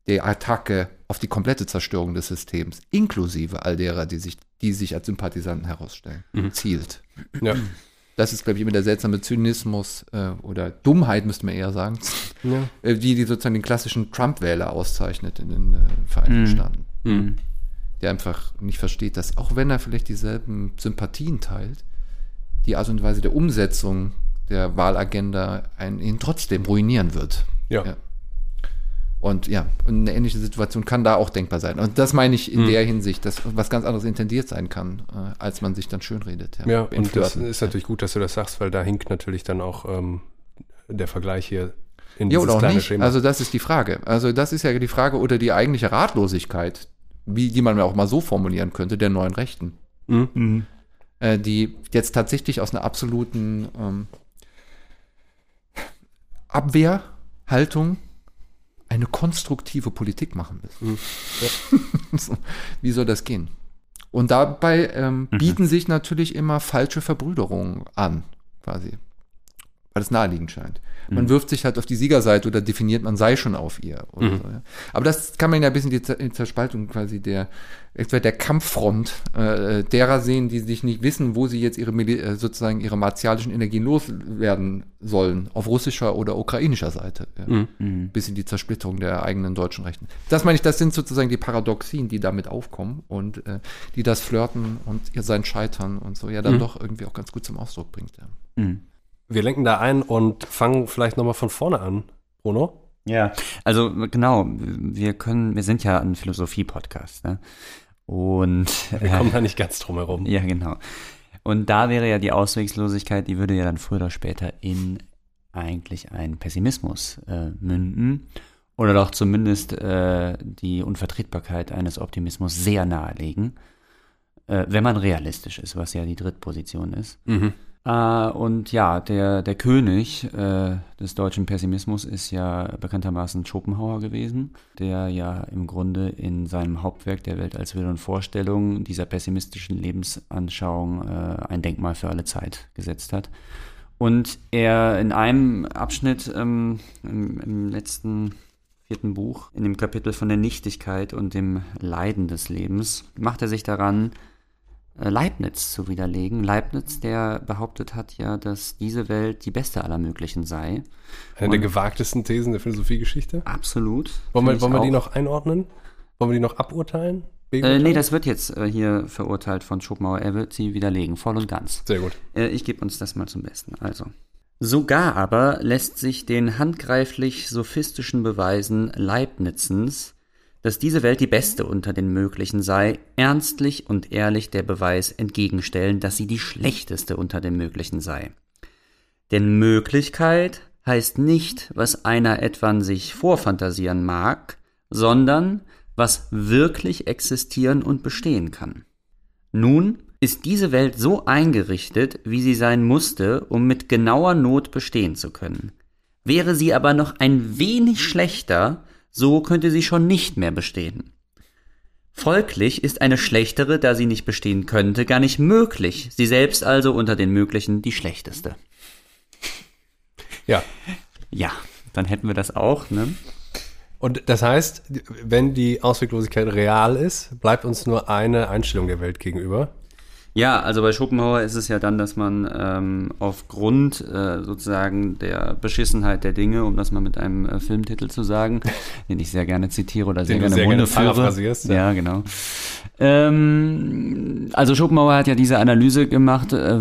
S3: die Attacke auf die komplette Zerstörung des Systems, inklusive all derer, die sich, die sich als Sympathisanten herausstellen,
S1: Mhm.
S3: zielt.
S1: Ja.
S3: Das ist, glaube ich, immer der seltsame Zynismus äh, oder Dummheit, müsste man eher sagen,
S1: ja.
S3: äh, die, die sozusagen den klassischen Trump-Wähler auszeichnet in den äh, Vereinigten
S2: Mhm.
S3: Staaten.
S2: Mhm.
S3: Der einfach nicht versteht, dass auch wenn er vielleicht dieselben Sympathien teilt, die Art und Weise der Umsetzung der Wahlagenda einen ihn trotzdem ruinieren wird.
S1: Ja.
S3: Ja. Und ja, eine ähnliche Situation kann da auch denkbar sein. Und das meine ich in
S1: Hm.
S3: der Hinsicht, dass was ganz anderes intendiert sein kann, äh, als man sich dann schönredet.
S1: Ja,
S3: im
S1: und das ist natürlich gut, dass du das sagst, weil da hinkt natürlich dann auch ähm, der Vergleich hier in
S3: Ja, oder auch
S1: kleine
S3: nicht.
S1: Schema.
S3: Also das ist die Frage. Also das ist ja die Frage oder die eigentliche Ratlosigkeit, wie die man auch mal so formulieren könnte, der neuen Rechten.
S1: Mhm.
S3: äh, die jetzt tatsächlich aus einer absoluten ähm, Abwehrhaltung eine konstruktive Politik machen müssen.
S1: Mhm.
S3: wie soll das gehen? Und dabei ähm,
S2: Mhm.
S3: bieten sich natürlich immer falsche Verbrüderungen an, quasi. Weil es naheliegend scheint. Man
S2: Mhm.
S3: wirft sich halt auf die Siegerseite oder definiert, man sei schon auf ihr. Oder
S1: Mhm.
S3: so, ja. Aber das kann man ja ein bisschen in Zerspaltung quasi der, etwa der Kampffront äh, derer sehen, die sich nicht wissen, wo sie jetzt ihre äh, sozusagen ihre martialischen Energien loswerden sollen, auf russischer oder ukrainischer Seite. Ja.
S1: Mhm.
S2: Mhm.
S3: Bis in die Zersplitterung der eigenen deutschen Rechten. Das meine ich, das sind sozusagen die Paradoxien, die damit aufkommen und äh, die das Flirten und ihr sein Scheitern und so ja dann
S1: Mhm.
S3: doch irgendwie auch ganz gut zum Ausdruck bringt. Ja.
S1: Wir lenken da ein und fangen vielleicht nochmal von vorne an, Bruno.
S2: Ja, also genau, wir können, wir sind ja ein Philosophie-Podcast, ne? Und
S1: Wir kommen da nicht ganz drum herum.
S2: ja, genau. Und da wäre ja die Auswegslosigkeit, die würde ja dann früher oder später in eigentlich einen Pessimismus äh, münden. Oder doch zumindest äh, die Unvertretbarkeit eines Optimismus sehr nahelegen, äh, wenn man realistisch ist, was ja die Drittposition ist.
S1: Mhm.
S2: Äh, und ja, der, der König äh, des deutschen Pessimismus ist ja bekanntermaßen Schopenhauer gewesen, der ja im Grunde in seinem Hauptwerk Der Welt als Wille und Vorstellung dieser pessimistischen Lebensanschauung äh, ein Denkmal für alle Zeit gesetzt hat. Und er in einem Abschnitt ähm, im, im letzten vierten Buch, in dem Kapitel von der Nichtigkeit und dem Leiden des Lebens, macht er sich daran, Leibniz zu widerlegen. Leibniz, der behauptet hat ja, dass diese Welt die beste aller möglichen sei.
S1: Eine der gewagtesten Thesen der Philosophiegeschichte.
S2: Absolut.
S1: Wollen wir, wollen wir die noch einordnen? Wollen wir die noch aburteilen?
S2: Äh, nee, das wird jetzt äh, hier verurteilt von Schopenhauer. Er wird sie widerlegen, voll und ganz.
S1: Sehr gut.
S2: Äh, ich gebe uns das mal zum Besten. Also. Sogar aber lässt sich den handgreiflich sophistischen Beweisen Leibnizens, dass diese Welt die beste unter den möglichen sei, ernstlich und ehrlich der Beweis entgegenstellen, dass sie die schlechteste unter den möglichen sei. Denn Möglichkeit heißt nicht, was einer etwan sich vorfantasieren mag, sondern was wirklich existieren und bestehen kann. Nun ist diese Welt so eingerichtet, wie sie sein musste, um mit genauer Not bestehen zu können. Wäre sie aber noch ein wenig schlechter, so könnte sie schon nicht mehr bestehen. Folglich ist eine schlechtere, da sie nicht bestehen könnte, gar nicht möglich, sie selbst also unter den möglichen die schlechteste.
S1: Ja.
S2: Ja, dann hätten wir das auch, ne?
S1: Und das heißt, wenn die Ausweglosigkeit real ist, bleibt uns nur eine Einstellung der Welt gegenüber.
S2: Ja, also bei Schopenhauer ist es ja dann, dass man ähm, aufgrund äh, sozusagen der Beschissenheit der Dinge, um das mal mit einem äh, Filmtitel zu sagen, den ich sehr gerne zitiere oder sehr
S1: Den
S2: gerne
S1: sehr
S2: Munde
S1: gerne
S2: führe.
S1: ja.
S2: Ja, genau. Ähm, also Schopenhauer hat ja diese Analyse gemacht, äh,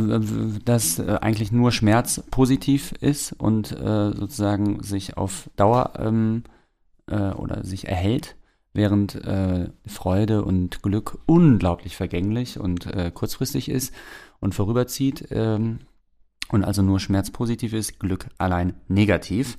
S2: dass äh, eigentlich nur Schmerz positiv ist und äh, sozusagen sich auf Dauer ähm, äh, oder sich erhält während äh, Freude und Glück unglaublich vergänglich und äh, kurzfristig ist und vorüberzieht ähm, und also nur Schmerz positiv ist, Glück allein negativ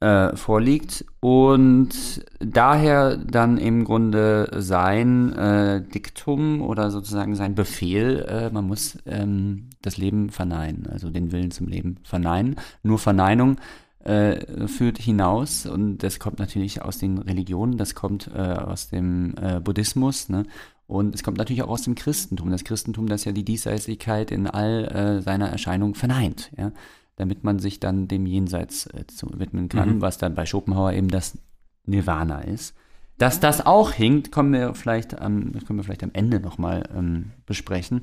S2: äh, vorliegt und daher dann im Grunde sein äh, Diktum oder sozusagen sein Befehl, äh, man muss ähm, das Leben verneinen, also den Willen zum Leben verneinen. Nur Verneinung äh, führt hinaus und das kommt natürlich aus den Religionen, das kommt äh, aus dem äh, Buddhismus, ne? Und es kommt natürlich auch aus dem Christentum. Das Christentum, das ja die Diesseitigkeit in all äh, seiner Erscheinung verneint, ja, damit man sich dann dem Jenseits äh, zu widmen kann,
S1: Mhm.
S2: was dann bei Schopenhauer eben das Nirvana ist. Dass das auch hinkt, kommen wir vielleicht am, können wir vielleicht am Ende nochmal ähm, besprechen.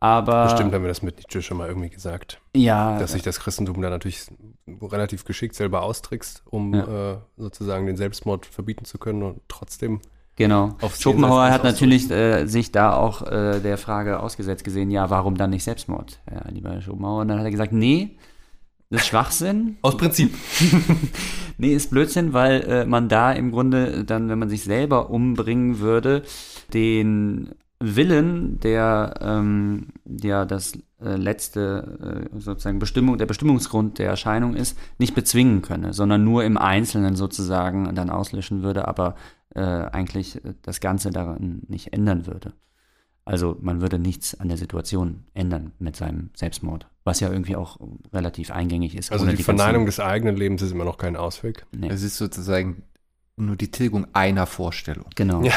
S2: Aber
S1: Bestimmt haben wir das mit Nietzsche schon mal irgendwie gesagt.
S2: ja,
S1: Dass sich das Christentum da natürlich relativ geschickt selber austrickst, um
S2: Ja.
S1: äh, sozusagen den Selbstmord verbieten zu können und trotzdem
S2: Genau. Schopenhauer hat natürlich äh, sich da auch äh, der Frage ausgesetzt gesehen, ja, warum dann nicht Selbstmord? Ja, lieber Schopenhauer. Und dann hat er gesagt, nee, das ist Schwachsinn.
S1: Aus Prinzip.
S2: Nee, ist Blödsinn, weil äh, man da im Grunde dann, wenn man sich selber umbringen würde, den Willen, der ähm, ja das äh, letzte äh, sozusagen Bestimmung, der Bestimmungsgrund der Erscheinung ist, nicht bezwingen könne, sondern nur im Einzelnen sozusagen dann auslöschen würde, aber äh, eigentlich äh, das Ganze daran nicht ändern würde. Also man würde nichts an der Situation ändern mit seinem Selbstmord, was ja irgendwie auch relativ eingängig ist.
S1: Also
S2: ohne
S1: die
S2: ganzen-
S1: Verneinung des eigenen Lebens ist immer noch kein Ausweg.
S2: Nee,
S3: Es ist sozusagen nur die Tilgung einer Vorstellung.
S2: genau,
S1: Ja.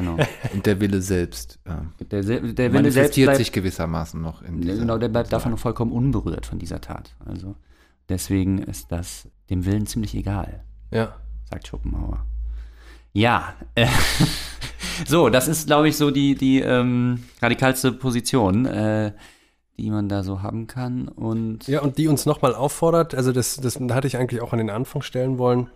S2: Genau.
S3: Und der Wille selbst äh,
S2: Der, Se- der Wille selbst
S3: manifestiert
S2: bleibt,
S3: sich gewissermaßen noch in dieser
S2: genau, der bleibt davon noch vollkommen unberührt von dieser Tat. Also deswegen ist das dem Willen ziemlich egal,
S1: Ja.
S2: sagt Schopenhauer. Ja, äh, so, das ist, glaube ich, so die, die ähm, radikalste Position, äh, die man da so haben kann. Und
S1: Ja, und die uns nochmal auffordert, also das, das hatte ich eigentlich auch an den Anfang stellen wollen,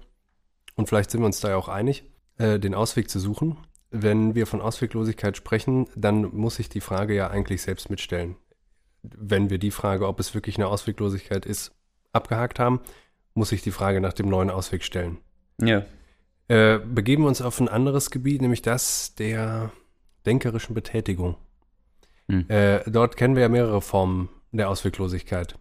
S1: und vielleicht sind wir uns da ja auch einig, äh, den Ausweg zu suchen. Wenn wir von Ausweglosigkeit sprechen, dann muss ich die Frage ja eigentlich selbst mitstellen. Wenn wir die Frage, ob es wirklich eine Ausweglosigkeit ist, abgehakt haben, muss ich die Frage nach dem neuen Ausweg stellen.
S2: ja.
S1: Äh, begeben wir uns auf ein anderes Gebiet, nämlich das der denkerischen Betätigung.
S2: Hm.
S1: Äh, dort kennen wir ja mehrere Formen der Ausweglosigkeit.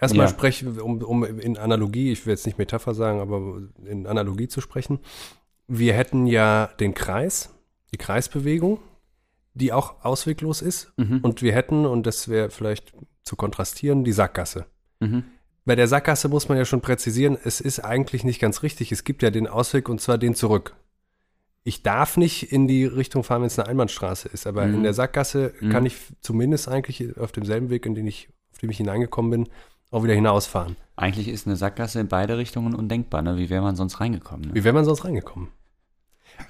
S1: Erstmal
S2: Ja.
S1: sprechen, um, um in Analogie, ich will jetzt nicht Metapher sagen, aber in Analogie zu sprechen. Wir hätten ja den Kreis, die Kreisbewegung, die auch ausweglos ist.
S2: Mhm.
S1: Und wir hätten, und das wäre vielleicht zu kontrastieren, die Sackgasse.
S2: Mhm.
S1: Bei der Sackgasse muss man ja schon präzisieren, es ist eigentlich nicht ganz richtig. Es gibt ja den Ausweg und zwar den zurück. Ich darf nicht in die Richtung fahren, wenn es eine Einbahnstraße ist, aber
S2: Mhm.
S1: in der Sackgasse
S2: Mhm.
S1: kann ich zumindest eigentlich auf demselben Weg, in den ich auf dem ich hineingekommen bin, auch wieder hinausfahren.
S2: Eigentlich ist eine Sackgasse in beide Richtungen undenkbar. Ne? Wie wäre man sonst reingekommen? Ne?
S1: Wie wäre man sonst reingekommen?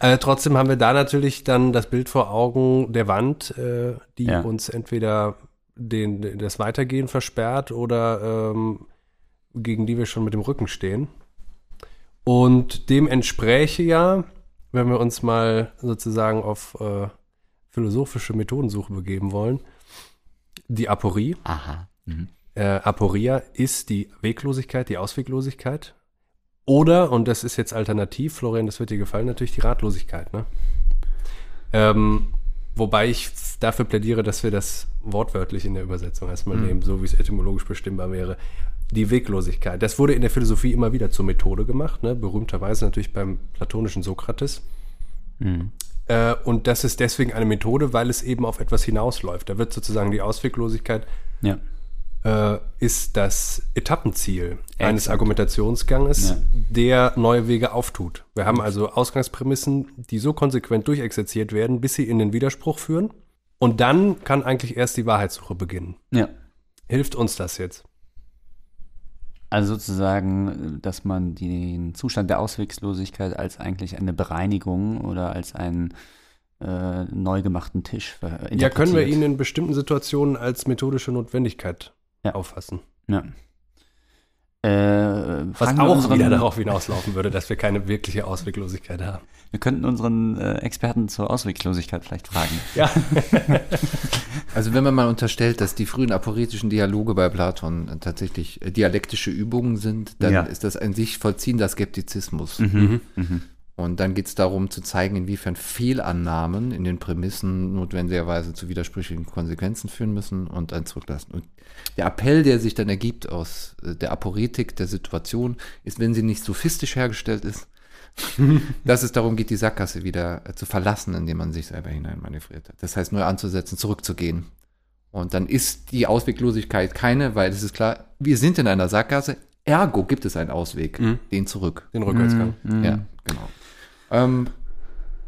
S1: Äh, trotzdem haben wir da natürlich dann das Bild vor Augen der Wand, äh, die
S2: Ja.
S1: uns entweder den, das Weitergehen versperrt oder ähm, gegen die wir schon mit dem Rücken stehen. Und dem entspräche ja, wenn wir uns mal sozusagen auf äh, philosophische Methodensuche begeben wollen, die Aporie.
S2: Aha. Mhm.
S1: Äh, Aporia ist die Weglosigkeit, die Ausweglosigkeit. Oder, und das ist jetzt alternativ, Florian, das wird dir gefallen, natürlich die Ratlosigkeit. Ne? Ähm, wobei ich dafür plädiere, dass wir das wortwörtlich in der Übersetzung erstmal nehmen, so wie es etymologisch bestimmbar wäre. Die Weglosigkeit. Das wurde in der Philosophie immer wieder zur Methode gemacht, ne? berühmterweise natürlich beim platonischen Sokrates.
S2: Mhm.
S1: Äh, und das ist deswegen eine Methode, weil es eben auf etwas hinausläuft. Da wird sozusagen die Ausweglosigkeit
S2: Ja.
S1: Äh, ist das Etappenziel eines
S2: Exakt.
S1: Argumentationsganges,
S2: Ja.
S1: der neue Wege auftut. Wir haben also Ausgangsprämissen, die so konsequent durchexerziert werden, bis sie in den Widerspruch führen. Und dann kann eigentlich erst die Wahrheitssuche beginnen.
S2: Ja.
S1: Hilft uns das jetzt?
S2: Also sozusagen, dass man den Zustand der Auswegslosigkeit als eigentlich eine Bereinigung oder als einen äh, neu gemachten Tisch ver-
S1: Ja, können wir
S2: interpretiert.
S1: ihn in bestimmten Situationen als methodische Notwendigkeit
S2: Ja.
S1: auffassen.
S2: Ja. Äh,
S1: Was auch
S2: unseren-
S1: wieder darauf hinauslaufen würde, dass wir keine wirkliche Ausweglosigkeit haben.
S2: Wir könnten unseren äh, Experten zur Auswegslosigkeit vielleicht fragen.
S1: Ja.
S3: Also wenn man mal unterstellt, dass die frühen aporetischen Dialoge bei Platon tatsächlich äh, dialektische Übungen sind, dann
S2: Ja.
S3: ist das ein sich vollziehender Skeptizismus.
S2: Mhm. Mhm.
S3: Und dann geht es darum zu zeigen, inwiefern Fehlannahmen in den Prämissen notwendigerweise zu widersprüchlichen Konsequenzen führen müssen und dann zurücklassen. Und der Appell, der sich dann ergibt aus äh, der Aporetik der Situation, ist, wenn sie nicht sophistisch hergestellt ist, dass es darum geht, die Sackgasse wieder äh, zu verlassen, indem man sich selber hineinmanövriert hat. Das heißt, neu anzusetzen, zurückzugehen. Und dann ist die Ausweglosigkeit keine, weil es ist klar, wir sind in einer Sackgasse, ergo gibt es einen Ausweg,
S1: Mhm.
S3: den zurück.
S1: Den Rückwärtsgang.
S2: Mhm.
S3: Ja, genau. Ähm,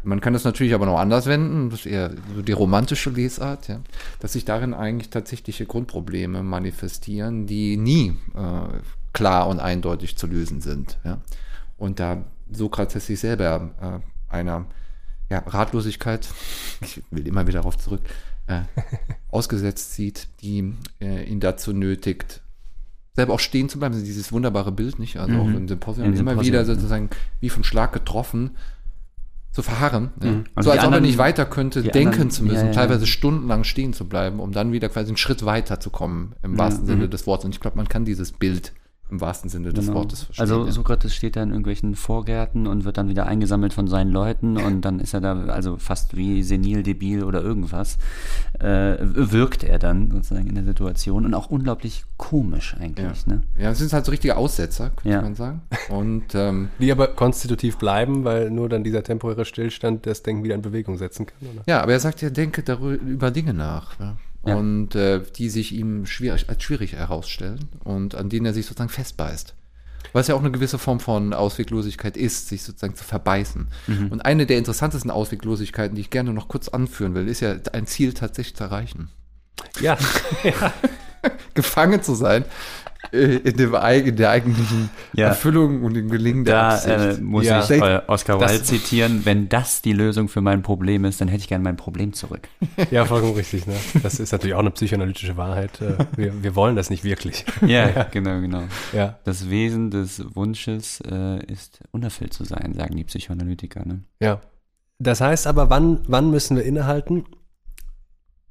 S3: man kann das natürlich aber noch anders wenden, das ist eher so die romantische Lesart, ja, dass sich darin eigentlich tatsächliche Grundprobleme manifestieren, die nie äh, klar und eindeutig zu lösen sind. Ja. Und da Sokrates sich selber äh, einer ja, Ratlosigkeit, ich will immer wieder darauf zurück, äh, ausgesetzt sieht, die äh, ihn dazu nötigt, selber auch stehen zu bleiben. Also Dieses wunderbare Bild, nicht? Also auch
S2: Mhm.
S3: im Symposium
S2: Im
S3: immer
S2: Symposium,
S3: wieder sozusagen wie vom Schlag getroffen zu verharren. Ja?
S2: Also
S3: so als ob er
S2: anderen-
S3: nicht weiter könnte, denken
S2: anderen-
S3: zu müssen,
S2: ja, ja,
S3: teilweise stundenlang stehen zu bleiben, um dann wieder quasi einen Schritt weiter zu kommen, im wahrsten Sinne
S2: mhm.
S3: des Wortes. Und ich glaube, man kann dieses Bild im wahrsten Sinne des
S2: Genau.
S3: Wortes verstehen.
S2: Also
S3: ja.
S2: Sokrates steht da in irgendwelchen Vorgärten und wird dann wieder eingesammelt von seinen Leuten und dann ist er da also fast wie senil, debil oder irgendwas. Äh, wirkt er dann sozusagen in der Situation und auch unglaublich komisch eigentlich. Ne?
S3: ja, es sind halt so richtige Aussetzer, könnte
S2: Ja.
S3: man sagen. Und ähm,
S1: Die aber konstitutiv bleiben, weil nur dann dieser temporäre Stillstand das Denken wieder in Bewegung setzen kann. Oder?
S3: Ja, aber er sagt ja, denke darüber, über Dinge nach. Ja?
S2: Ja.
S3: Und äh, die sich ihm schwierig, als schwierig herausstellen und an denen er sich sozusagen festbeißt. Was ja auch eine gewisse Form von Ausweglosigkeit ist, sich sozusagen zu verbeißen.
S2: Mhm.
S3: Und eine der interessantesten Ausweglosigkeiten, die ich gerne noch kurz anführen will, ist ja ein Ziel tatsächlich zu erreichen.
S1: Ja,
S3: Gefangen zu sein in, dem, in der eigentlichen
S2: Ja.
S3: Erfüllung und dem Gelingen der
S2: Da
S3: Absicht.
S2: äh, muss
S1: Ja.
S2: ich äh, Oscar Wilde zitieren, wenn das die Lösung für mein Problem ist, dann hätte ich gerne mein Problem zurück.
S1: ja, vollkommen richtig. Ne? Das ist natürlich auch eine psychoanalytische Wahrheit. Äh, Wir, wir wollen das nicht wirklich.
S2: Ja, genau, genau.
S1: Ja,
S2: Das Wesen des Wunsches äh, ist unerfüllt zu sein, sagen die Psychoanalytiker. Ne?
S1: ja. Das heißt aber, wann, wann müssen wir innehalten,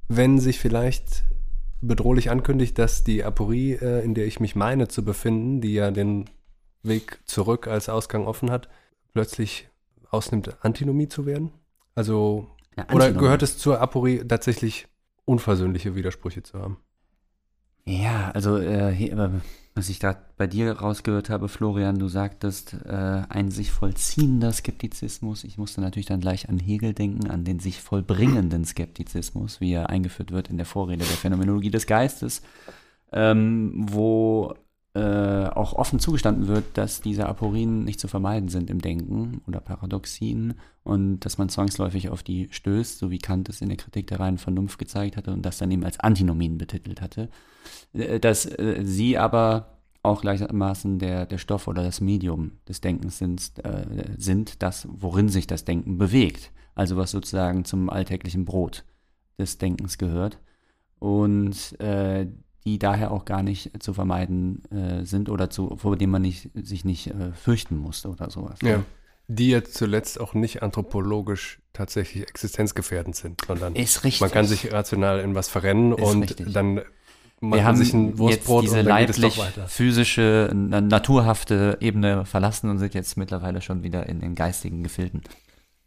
S1: wenn sich vielleicht bedrohlich ankündigt, dass die Aporie, äh, in der ich mich meine zu befinden, die ja den Weg zurück als Ausgang offen hat, plötzlich ausnimmt, Antinomie zu werden? Also,
S2: Ja,
S1: oder gehört es zur Aporie tatsächlich unversöhnliche Widersprüche zu haben?
S2: Ja, also äh, hier, was ich gerade bei dir rausgehört habe, Florian, du sagtest, äh, ein sich vollziehender Skeptizismus. Ich musste natürlich dann gleich an Hegel denken, an den sich vollbringenden Skeptizismus, wie er eingeführt wird in der Vorrede der Phänomenologie des Geistes, ähm, wo äh, auch offen zugestanden wird, dass diese Aporien nicht zu vermeiden sind im Denken oder Paradoxien und dass man zwangsläufig auf die stößt, so wie Kant es in der Kritik der reinen Vernunft gezeigt hatte und das dann eben als Antinomien betitelt hatte, dass äh, sie aber auch gleichermaßen der, der Stoff oder das Medium des Denkens sind, äh, sind, das, worin sich das Denken bewegt. Also was sozusagen zum alltäglichen Brot des Denkens gehört. Und äh, die daher auch gar nicht zu vermeiden äh, sind oder zu, vor dem man nicht, sich nicht äh, fürchten muss oder sowas.
S1: Ja. Die jetzt zuletzt auch nicht anthropologisch tatsächlich existenzgefährdend sind, sondern
S2: Ist richtig.
S1: man kann sich rational in was verrennen
S2: Ist
S1: und
S2: richtig.
S1: dann
S2: wir haben
S1: sich ein
S2: jetzt
S1: Wurstbrot
S2: diese
S1: doch
S2: leiblich
S1: weiter.
S2: physische, na- naturhafte Ebene verlassen und sind jetzt mittlerweile schon wieder in den geistigen Gefilden.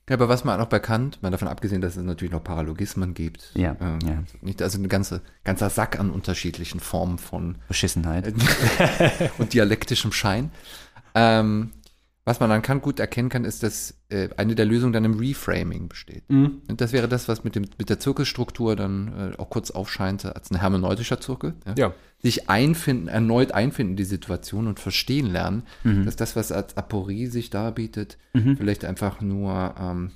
S3: Ja, aber was man auch bei Kant, mal davon abgesehen, dass es natürlich noch Paralogismen gibt.
S2: Ja,
S3: ähm,
S2: ja.
S3: Nicht, also eine ganze, ganzer Sack an unterschiedlichen Formen von
S2: Beschissenheit.
S3: und dialektischem Schein. Ähm, was man an Kant gut erkennen kann, ist, dass äh, eine der Lösungen dann im Reframing besteht.
S1: Mhm.
S3: Und das wäre das, was mit, dem, mit der Zirkelstruktur dann äh, auch kurz aufscheinte als ein hermeneutischer Zirkel.
S1: Ja.
S3: Sich einfinden, erneut einfinden in die Situation und verstehen lernen,
S2: Mhm.
S3: dass das, was als Aporie sich darbietet, vielleicht einfach nur ähm,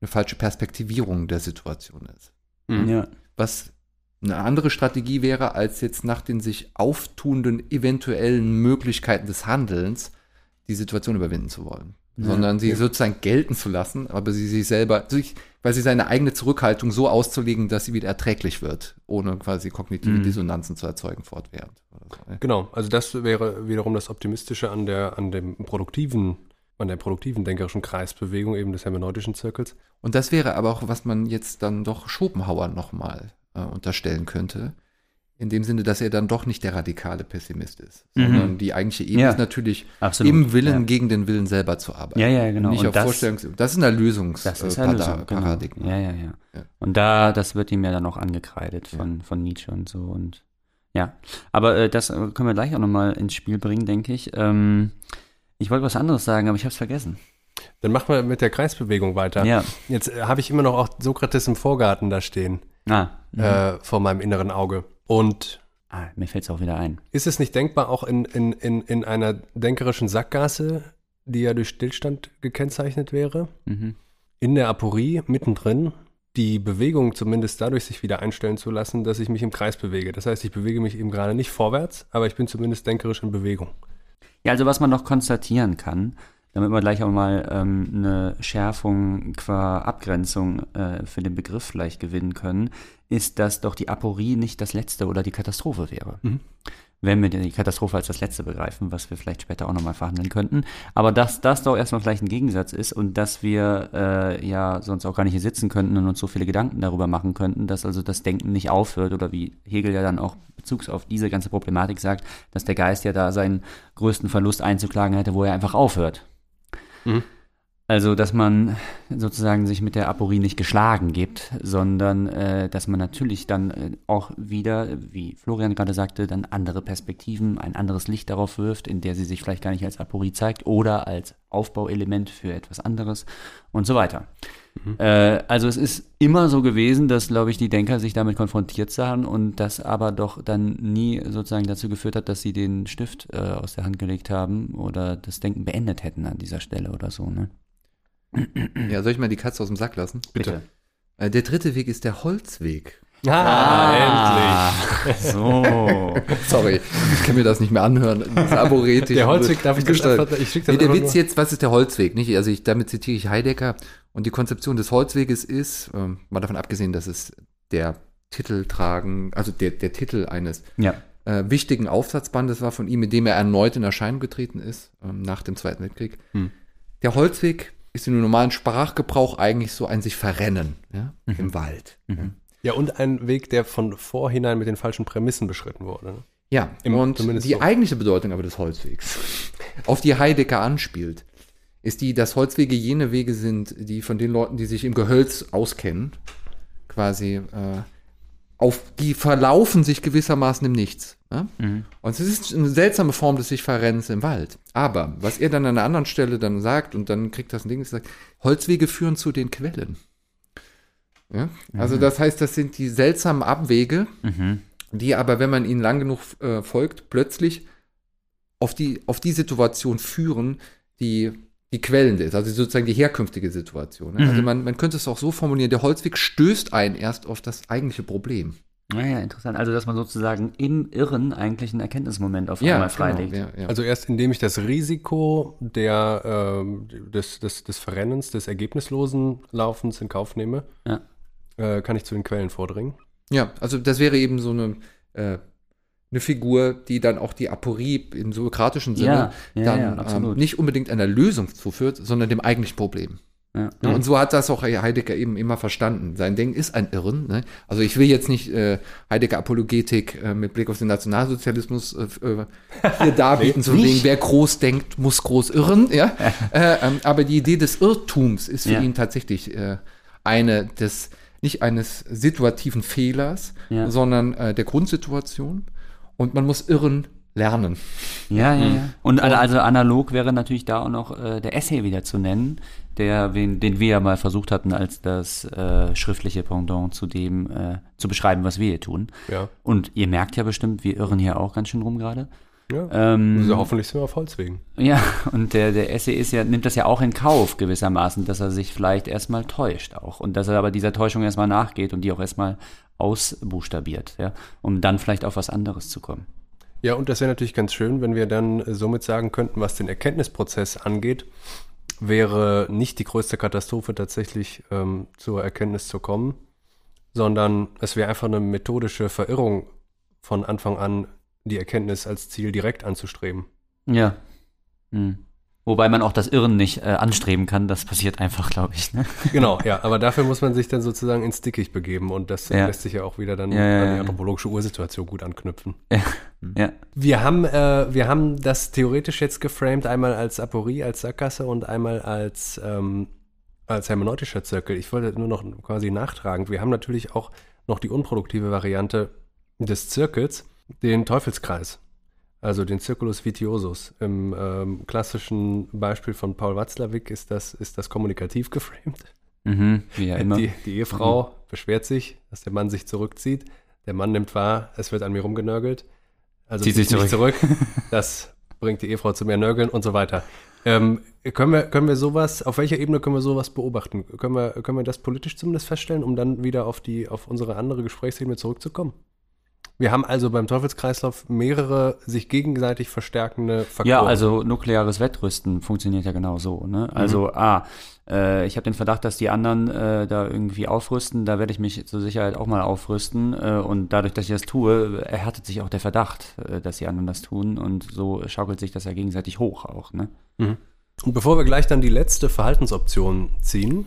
S3: eine falsche Perspektivierung der Situation ist.
S1: Mhm.
S2: Ja.
S3: Was eine andere Strategie wäre, als jetzt nach den sich auftuenden eventuellen Möglichkeiten des Handelns die Situation überwinden zu wollen.
S2: Ja.
S3: Sondern sie sozusagen gelten zu lassen, aber sie sich selber, sich, quasi seine eigene Zurückhaltung so auszulegen, dass sie wieder erträglich wird, ohne quasi kognitive
S2: Mhm.
S3: Dissonanzen zu erzeugen fortwährend. So, ne?
S1: Genau, also das wäre wiederum das Optimistische an der, an dem produktiven, an der produktiven denkerischen Kreisbewegung eben des hermeneutischen Zirkels.
S3: Und das wäre aber auch, was man jetzt dann doch Schopenhauer nochmal äh, unterstellen könnte. In dem Sinne, dass er dann doch nicht der radikale Pessimist ist,
S2: Mhm.
S3: sondern die eigentliche Ebene
S2: Ja.
S3: ist natürlich
S2: Absolut.
S3: im Willen
S2: Ja.
S3: gegen den Willen selber zu arbeiten.
S2: Ja, ja, genau.
S3: Nicht
S2: Und
S3: auf
S2: das-
S3: Vorstellungs das ist ein Lösungs
S2: Das ist
S3: äh,
S2: Lösung, genau. Ja, ja, ja,
S3: Ja.
S2: Und da, das wird ihm ja dann auch angekreidet von, von Nietzsche und so und ja. Aber äh, das äh, können wir gleich auch nochmal ins Spiel bringen, denke ich. Ähm, ich wollte was anderes sagen, aber ich habe es vergessen.
S1: Dann machen wir mit der Kreisbewegung weiter.
S2: Ja.
S1: Jetzt äh, habe ich immer noch auch Sokrates im Vorgarten da stehen,
S2: Ah, mhm.
S1: äh, vor meinem inneren Auge. Und
S2: ah mir fällt es auch wieder ein.
S1: ist es nicht denkbar, auch in, in, in, in einer denkerischen Sackgasse, die ja durch Stillstand gekennzeichnet wäre,
S2: Mhm.
S1: in der Aporie mittendrin die Bewegung zumindest dadurch sich wieder einstellen zu lassen, dass ich mich im Kreis bewege. Das heißt, ich bewege mich eben gerade nicht vorwärts, aber ich bin zumindest denkerisch in Bewegung.
S2: Ja, also was man noch konstatieren kann, damit wir gleich auch mal ähm, eine Schärfung qua Abgrenzung äh, für den Begriff vielleicht gewinnen können, ist, dass doch die Aporie nicht das Letzte oder die Katastrophe wäre.
S1: Mhm.
S2: Wenn wir die Katastrophe als das Letzte begreifen, was wir vielleicht später auch nochmal verhandeln könnten. Aber dass das doch erstmal vielleicht ein Gegensatz ist und dass wir äh, ja sonst auch gar nicht hier sitzen könnten und uns so viele Gedanken darüber machen könnten, dass also das Denken nicht aufhört oder wie Hegel ja dann auch bezugs auf diese ganze Problematik sagt, dass der Geist ja da seinen größten Verlust einzuklagen hätte, wo er einfach aufhört.
S1: Mhm.
S2: Also, dass man sozusagen sich mit der Aporie nicht geschlagen gibt, sondern äh, dass man natürlich dann äh, auch wieder, wie Florian gerade sagte, dann andere Perspektiven, ein anderes Licht darauf wirft, in der sie sich vielleicht gar nicht als Aporie zeigt oder als Aufbauelement für etwas anderes und so weiter. Äh, also es ist immer so gewesen, dass, glaube ich, die Denker sich damit konfrontiert sahen und das aber doch dann nie sozusagen dazu geführt hat, dass sie den Stift äh, aus der Hand gelegt haben oder das Denken beendet hätten an dieser Stelle oder so. Ne?
S3: Ja, soll ich mal die Katze aus dem Sack lassen?
S2: Bitte.
S3: Äh, der dritte Weg ist der Holzweg.
S1: Ah, endlich.
S2: So.
S3: Sorry, ich kann mir das nicht mehr anhören. Das.
S1: Der Holzweg, darf ich einfach, ich schicke das
S3: Nee, der Witz
S1: nur-
S3: jetzt, was ist der Holzweg? Nicht? Also ich, damit zitiere ich Heidegger. Und die Konzeption des Holzweges ist, ähm, mal davon abgesehen, dass es der Titel tragen, also der, der Titel eines
S2: Ja.
S3: äh, wichtigen Aufsatzbandes war von ihm, mit dem er erneut in Erscheinung getreten ist, ähm, nach dem Zweiten Weltkrieg.
S1: Hm.
S3: Der Holzweg ist im normalen Sprachgebrauch eigentlich so ein sich verrennen ja, im Wald.
S1: Ja, und ein Weg, der von vorhinein mit den falschen Prämissen beschritten wurde. ne?
S3: Ja,
S1: Im-
S3: und die
S1: so.
S3: eigentliche Bedeutung aber des Holzwegs, auf die Heidegger anspielt, ist die, dass Holzwege jene Wege sind, die von den Leuten, die sich im Gehölz auskennen, quasi äh, auf die verlaufen sich gewissermaßen im Nichts. Ja? Und es ist eine seltsame Form des sich Verrennens im Wald. Aber was er dann an einer anderen Stelle dann sagt, und dann kriegt das ein Ding, ist, sagt, Holzwege führen zu den Quellen. Ja? Also das heißt, das sind die seltsamen Abwege,
S2: Mhm.
S3: die aber, wenn man ihnen lang genug äh, folgt, plötzlich auf die, auf die Situation führen, die die quellende ist, also sozusagen die herkünftige Situation. Ne? Also
S2: Mhm.
S3: man, man könnte es auch so formulieren, der Holzweg stößt einen erst auf das eigentliche Problem.
S2: Naja, interessant. Also, dass man sozusagen im Irren eigentlich einen Erkenntnismoment auf einmal freilegt.
S3: genau, ja, ja.
S1: Also erst indem ich das Risiko der, ähm, des, des, des Verrennens, des ergebnislosen Laufens in Kauf nehme,
S2: Ja.
S1: äh, kann ich zu den Quellen vordringen.
S3: Ja, also das wäre eben so eine, äh, eine Figur, die dann auch die Aporie im sokratischen Sinne
S2: Ja, ja,
S3: dann ähm, nicht unbedingt einer Lösung zuführt, sondern dem eigentlichen Problem.
S2: Ja.
S3: Ja, Und so hat das auch Heidegger eben immer verstanden. Sein Ding ist ein Irren. Ne? Also ich will jetzt nicht äh, Heidegger Apologetik äh, mit Blick auf den Nationalsozialismus äh, äh, hier darbieten, so wegen wer groß denkt, muss groß irren. Ja? äh, ähm, aber die Idee des Irrtums ist für ihn tatsächlich äh, eine des nicht eines situativen Fehlers, sondern der Grundsituation. Und man muss irren lernen.
S2: Ja, ja, ja. Und also analog wäre natürlich da auch noch äh, der Essay wieder zu nennen, der, wen, den wir ja mal versucht hatten, als das äh, schriftliche Pendant zu dem äh, zu beschreiben, was wir hier tun.
S1: Ja.
S2: Und ihr merkt ja bestimmt, wir irren hier auch ganz schön rum gerade.
S1: ja.
S2: Ähm,
S1: Also hoffentlich sind wir auf Holzwegen.
S2: Ja, und der, der Essay ist ja, nimmt das ja auch in Kauf gewissermaßen, dass er sich vielleicht erstmal täuscht auch. Und dass er aber dieser Täuschung erstmal nachgeht und die auch erstmal ausbuchstabiert, ja, um dann vielleicht auf was anderes zu kommen.
S1: Ja, und das wäre natürlich ganz schön, wenn wir dann äh, somit sagen könnten, was den Erkenntnisprozess angeht, wäre nicht die größte Katastrophe tatsächlich ähm, zur Erkenntnis zu kommen, sondern es wäre einfach eine methodische Verirrung von Anfang an, die Erkenntnis als Ziel direkt anzustreben.
S2: Ja. Hm. Wobei man auch das Irren nicht äh, anstreben kann, das passiert einfach, glaube ich. Ne?
S1: Genau, ja, aber dafür muss man sich dann sozusagen ins Dickicht begeben und das
S2: Ja.
S1: lässt sich ja auch wieder dann
S2: Ja, ja,
S1: an die anthropologische Ursituation gut anknüpfen.
S2: Ja.
S1: Wir haben, äh, wir haben das theoretisch jetzt geframed, einmal als Aporie, als Sackgasse und einmal als, ähm, als hermeneutischer Zirkel. Ich wollte nur noch quasi nachtragen. Wir haben natürlich auch noch die unproduktive Variante des Zirkels, den Teufelskreis. Also den Circulus Vitiosus. Im ähm, klassischen Beispiel von Paul Watzlawick ist das, ist das kommunikativ geframed.
S2: Mhm. Wie ja immer.
S1: Die, die Ehefrau beschwert sich, dass der Mann sich zurückzieht. Der Mann nimmt wahr, es wird an mir rumgenörgelt. Also
S2: Zieht sich
S1: mich zurück. Das bringt die Ehefrau zu mehr Nörgeln und so weiter. Ähm, können, wir, können wir sowas, auf welcher Ebene können wir sowas beobachten? Können wir, können wir das politisch zumindest feststellen, um dann wieder auf, die, auf unsere andere Gesprächsebene zurückzukommen? Wir haben also beim Teufelskreislauf mehrere sich gegenseitig verstärkende Faktoren.
S2: Ja, also nukleares Wettrüsten funktioniert ja genau so. Ne? Also, ah, äh, ich habe den Verdacht, dass die anderen äh, da irgendwie aufrüsten. Da werde ich mich zur Sicherheit auch mal aufrüsten. Äh, und dadurch, dass ich das tue, erhärtet sich auch der Verdacht, äh, dass die anderen das tun. Und so schaukelt sich das ja gegenseitig hoch auch. Ne?
S1: Und bevor wir gleich dann die letzte Verhaltensoption ziehen,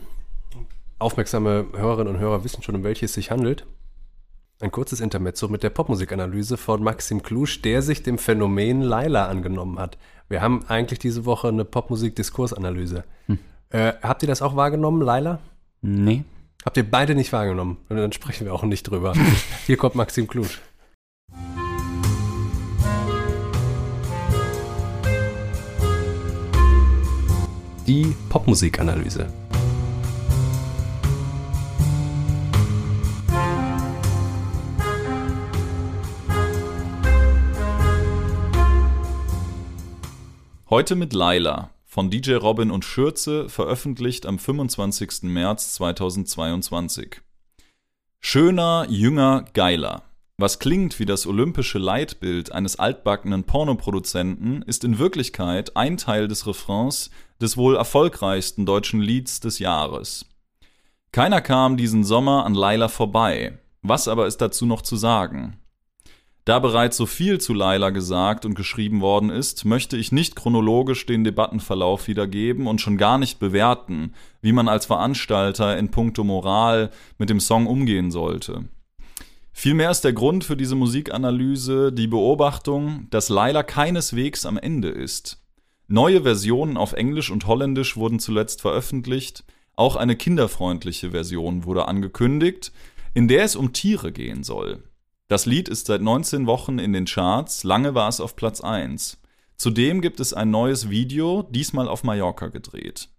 S1: aufmerksame Hörerinnen und Hörer wissen schon, um welche es sich handelt. Ein kurzes Intermezzo mit der Popmusikanalyse von Maxim Klusch, der sich dem Phänomen Laila angenommen hat. Wir haben eigentlich diese Woche eine Popmusik-Diskursanalyse. Äh, habt ihr das auch wahrgenommen, Laila?
S2: Nee.
S1: Habt ihr beide nicht wahrgenommen? Und dann sprechen wir auch nicht drüber. Hier kommt Maxim Klusch. Die Popmusikanalyse.
S4: Heute mit Laila von DJ Robin und Schürze, veröffentlicht am 25. März 2022. Schöner, jünger, geiler. Was klingt wie das olympische Leitbild eines altbackenen Pornoproduzenten, ist in Wirklichkeit ein Teil des Refrains des wohl erfolgreichsten deutschen Lieds des Jahres. Keiner kam diesen Sommer an Laila vorbei. Was aber ist dazu noch zu sagen? Da bereits so viel zu Laila gesagt und geschrieben worden ist, möchte ich nicht chronologisch den Debattenverlauf wiedergeben und schon gar nicht bewerten, wie man als Veranstalter in puncto Moral mit dem Song umgehen sollte. Vielmehr ist der Grund für diese Musikanalyse die Beobachtung, dass Laila keineswegs am Ende ist. Neue Versionen auf Englisch und Holländisch wurden zuletzt veröffentlicht, auch eine kinderfreundliche Version wurde angekündigt, in der es um Tiere gehen soll. Das Lied ist seit 19 Wochen in den Charts, lange war es auf Platz 1. Zudem gibt es ein neues Video, diesmal auf Mallorca gedreht.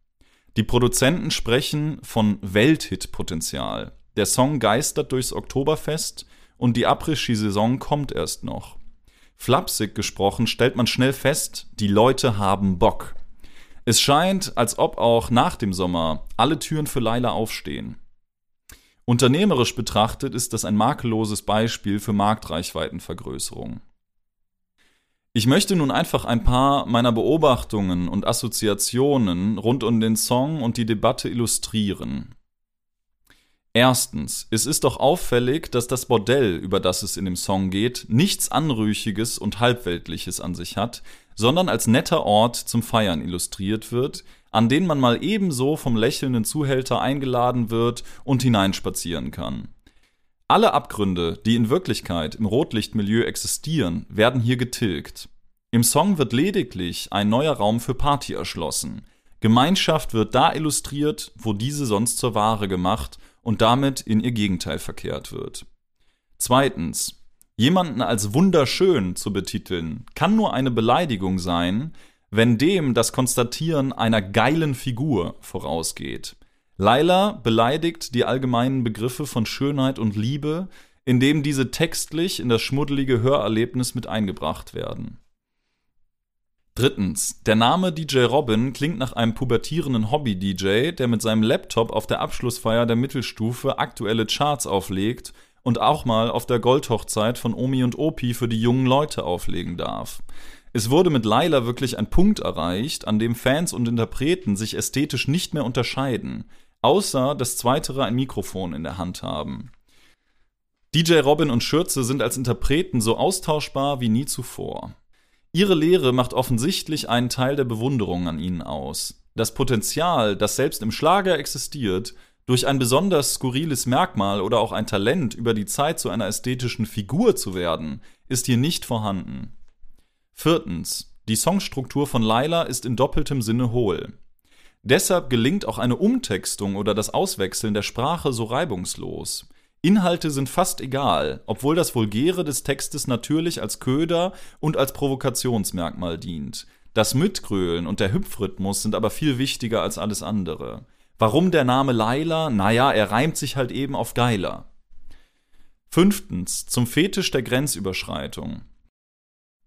S4: Die Produzenten sprechen von Welthit-Potenzial. Der Song geistert durchs Oktoberfest und die Après-Ski-Saison kommt erst noch. Flapsig gesprochen stellt man schnell fest, die Leute haben Bock. Es scheint, als ob auch nach dem Sommer alle Türen für Laila aufstehen. Unternehmerisch betrachtet ist das ein makelloses Beispiel für Marktreichweitenvergrößerung. Ich möchte nun einfach ein paar meiner Beobachtungen und Assoziationen rund um den Song und die Debatte illustrieren. Erstens, es ist doch auffällig, dass das Bordell, über das es in dem Song geht, nichts Anrüchiges und Halbweltliches an sich hat, sondern als netter Ort zum Feiern illustriert wird, an den man mal ebenso vom lächelnden Zuhälter eingeladen wird und hineinspazieren kann. Alle Abgründe, die in Wirklichkeit im Rotlichtmilieu existieren, werden hier getilgt. Im Song wird lediglich ein neuer Raum für Party erschlossen. Gemeinschaft wird da illustriert, wo diese sonst zur Ware gemacht und damit in ihr Gegenteil verkehrt wird. Zweitens. Jemanden als wunderschön zu betiteln, kann nur eine Beleidigung sein, wenn dem das Konstatieren einer geilen Figur vorausgeht. Laila beleidigt die allgemeinen Begriffe von Schönheit und Liebe, indem diese textlich in das schmuddelige Hörerlebnis mit eingebracht werden. Drittens, der Name DJ Robin klingt nach einem pubertierenden Hobby-DJ, der mit seinem Laptop auf der Abschlussfeier der Mittelstufe aktuelle Charts auflegt und auch mal auf der Goldhochzeit von Omi und Opi für die jungen Leute auflegen darf. Es wurde mit Laila wirklich ein Punkt erreicht, an dem Fans und Interpreten sich ästhetisch nicht mehr unterscheiden außer dass Zweitere ein Mikrofon in der Hand haben. DJ Robin und Schürze sind als Interpreten so austauschbar wie nie zuvor. Ihre Lehre macht offensichtlich einen Teil der Bewunderung an ihnen aus. Das Potenzial, das selbst im Schlager existiert, durch ein besonders skurriles Merkmal oder auch ein Talent über die Zeit zu einer ästhetischen Figur zu werden, ist hier nicht vorhanden. Viertens. Die Songstruktur von Laila ist in doppeltem Sinne hohl. Deshalb gelingt auch eine Umtextung oder das Auswechseln der Sprache so reibungslos. Inhalte sind fast egal, obwohl das Vulgäre des Textes natürlich als Köder und als Provokationsmerkmal dient. Das Mitgrölen und der Hüpfrhythmus sind aber viel wichtiger als alles andere. Warum der Name Laila? Naja, er reimt sich halt eben auf geiler. Fünftens, zum Fetisch der Grenzüberschreitung.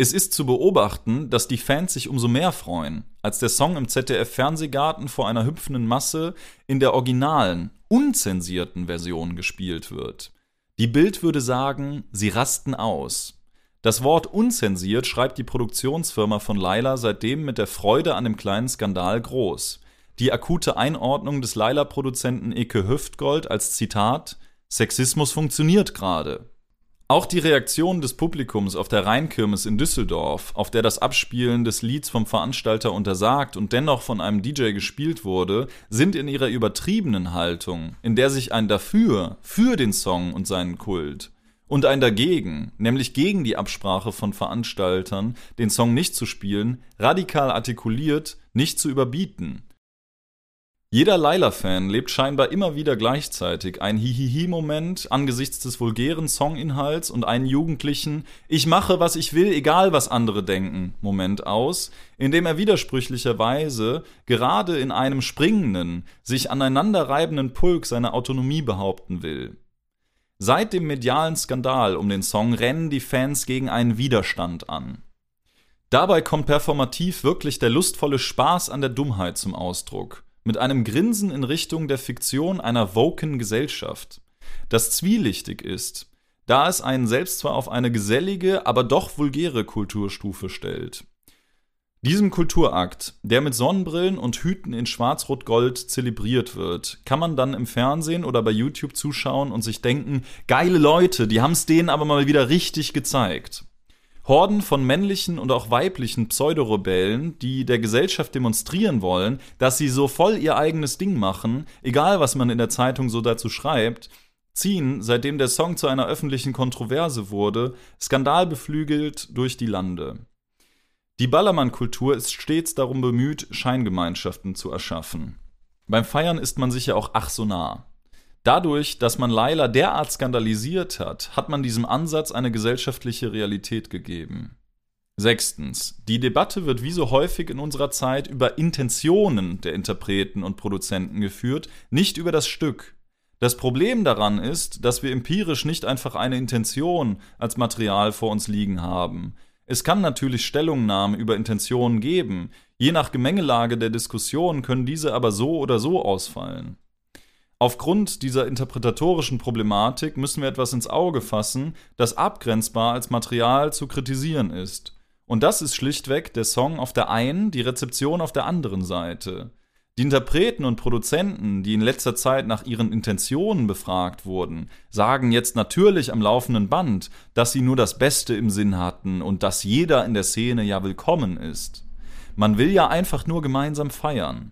S4: Es ist zu beobachten, dass die Fans sich umso mehr freuen, als der Song im ZDF-Fernsehgarten vor einer hüpfenden Masse in der originalen, unzensierten Version gespielt wird. Die Bild würde sagen, sie rasten aus. Das Wort unzensiert schreibt die Produktionsfirma von Laila seitdem mit der Freude an dem kleinen Skandal groß. Die akute Einordnung des Laila-Produzenten Eke Hüftgold als Zitat Sexismus funktioniert gerade auch die Reaktion des Publikums auf der Rheinkirmes in Düsseldorf, auf der das Abspielen des Lieds vom Veranstalter untersagt und dennoch von einem DJ gespielt wurde, sind in ihrer übertriebenen Haltung, in der sich ein Dafür für den Song und seinen Kult und ein Dagegen, nämlich gegen die Absprache von Veranstaltern, den Song nicht zu spielen, radikal artikuliert, nicht zu überbieten. Jeder Laila-Fan lebt scheinbar immer wieder gleichzeitig ein Hihihi-Moment angesichts des vulgären Songinhalts und einen jugendlichen Ich mache, was ich will, egal was andere denken Moment aus, in dem er widersprüchlicherweise gerade in einem springenden, sich aneinanderreibenden Pulk seine Autonomie behaupten will. Seit dem medialen Skandal um den Song rennen die Fans gegen einen Widerstand an. Dabei kommt performativ wirklich der lustvolle Spaß an der Dummheit zum Ausdruck mit einem Grinsen in Richtung der Fiktion einer woken Gesellschaft, das zwielichtig ist, da es einen selbst zwar auf eine gesellige, aber doch vulgäre Kulturstufe stellt. Diesem Kulturakt, der mit Sonnenbrillen und Hüten in Schwarz-Rot-Gold zelebriert wird, kann man dann im Fernsehen oder bei YouTube zuschauen und sich denken, geile Leute, die haben es denen aber mal wieder richtig gezeigt. Horden von männlichen und auch weiblichen Pseudorebellen, die der Gesellschaft demonstrieren wollen, dass sie so voll ihr eigenes Ding machen, egal was man in der Zeitung so dazu schreibt, ziehen, seitdem der Song zu einer öffentlichen Kontroverse wurde, skandalbeflügelt durch die Lande. Die Ballermann-Kultur ist stets darum bemüht, Scheingemeinschaften zu erschaffen. Beim Feiern ist man sich ja auch ach so nah. Dadurch, dass man Laila derart skandalisiert hat, hat man diesem Ansatz eine gesellschaftliche Realität gegeben. Sechstens. Die Debatte wird wie so häufig in unserer Zeit über Intentionen der Interpreten und Produzenten geführt, nicht über das Stück. Das Problem daran ist, dass wir empirisch nicht einfach eine Intention als Material vor uns liegen haben. Es kann natürlich Stellungnahmen über Intentionen geben, je nach Gemengelage der Diskussion können diese aber so oder so ausfallen. Aufgrund dieser interpretatorischen Problematik müssen wir etwas ins Auge fassen, das abgrenzbar als Material zu kritisieren ist. Und das ist schlichtweg der Song auf der einen, die Rezeption auf der anderen Seite. Die Interpreten und Produzenten, die in letzter Zeit nach ihren Intentionen befragt wurden, sagen jetzt natürlich am laufenden Band, dass sie nur das Beste im Sinn hatten und dass jeder in der Szene ja willkommen ist. Man will ja einfach nur gemeinsam feiern.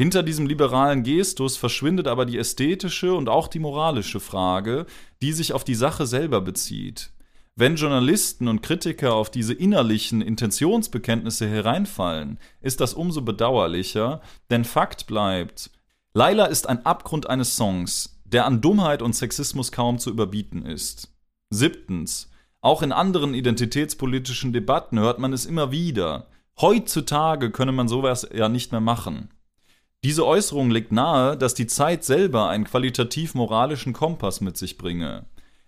S4: Hinter diesem liberalen Gestus verschwindet aber die ästhetische und auch die moralische Frage, die sich auf die Sache selber bezieht. Wenn Journalisten und Kritiker auf diese innerlichen Intentionsbekenntnisse hereinfallen, ist das umso bedauerlicher, denn Fakt bleibt, Laila ist ein Abgrund eines Songs, der an Dummheit und Sexismus kaum zu überbieten ist. Siebtens. Auch in anderen identitätspolitischen Debatten hört man es immer wieder. Heutzutage könne man sowas ja nicht mehr machen. Diese Äußerung legt nahe, dass die Zeit selber einen qualitativ-moralischen Kompass mit sich bringe.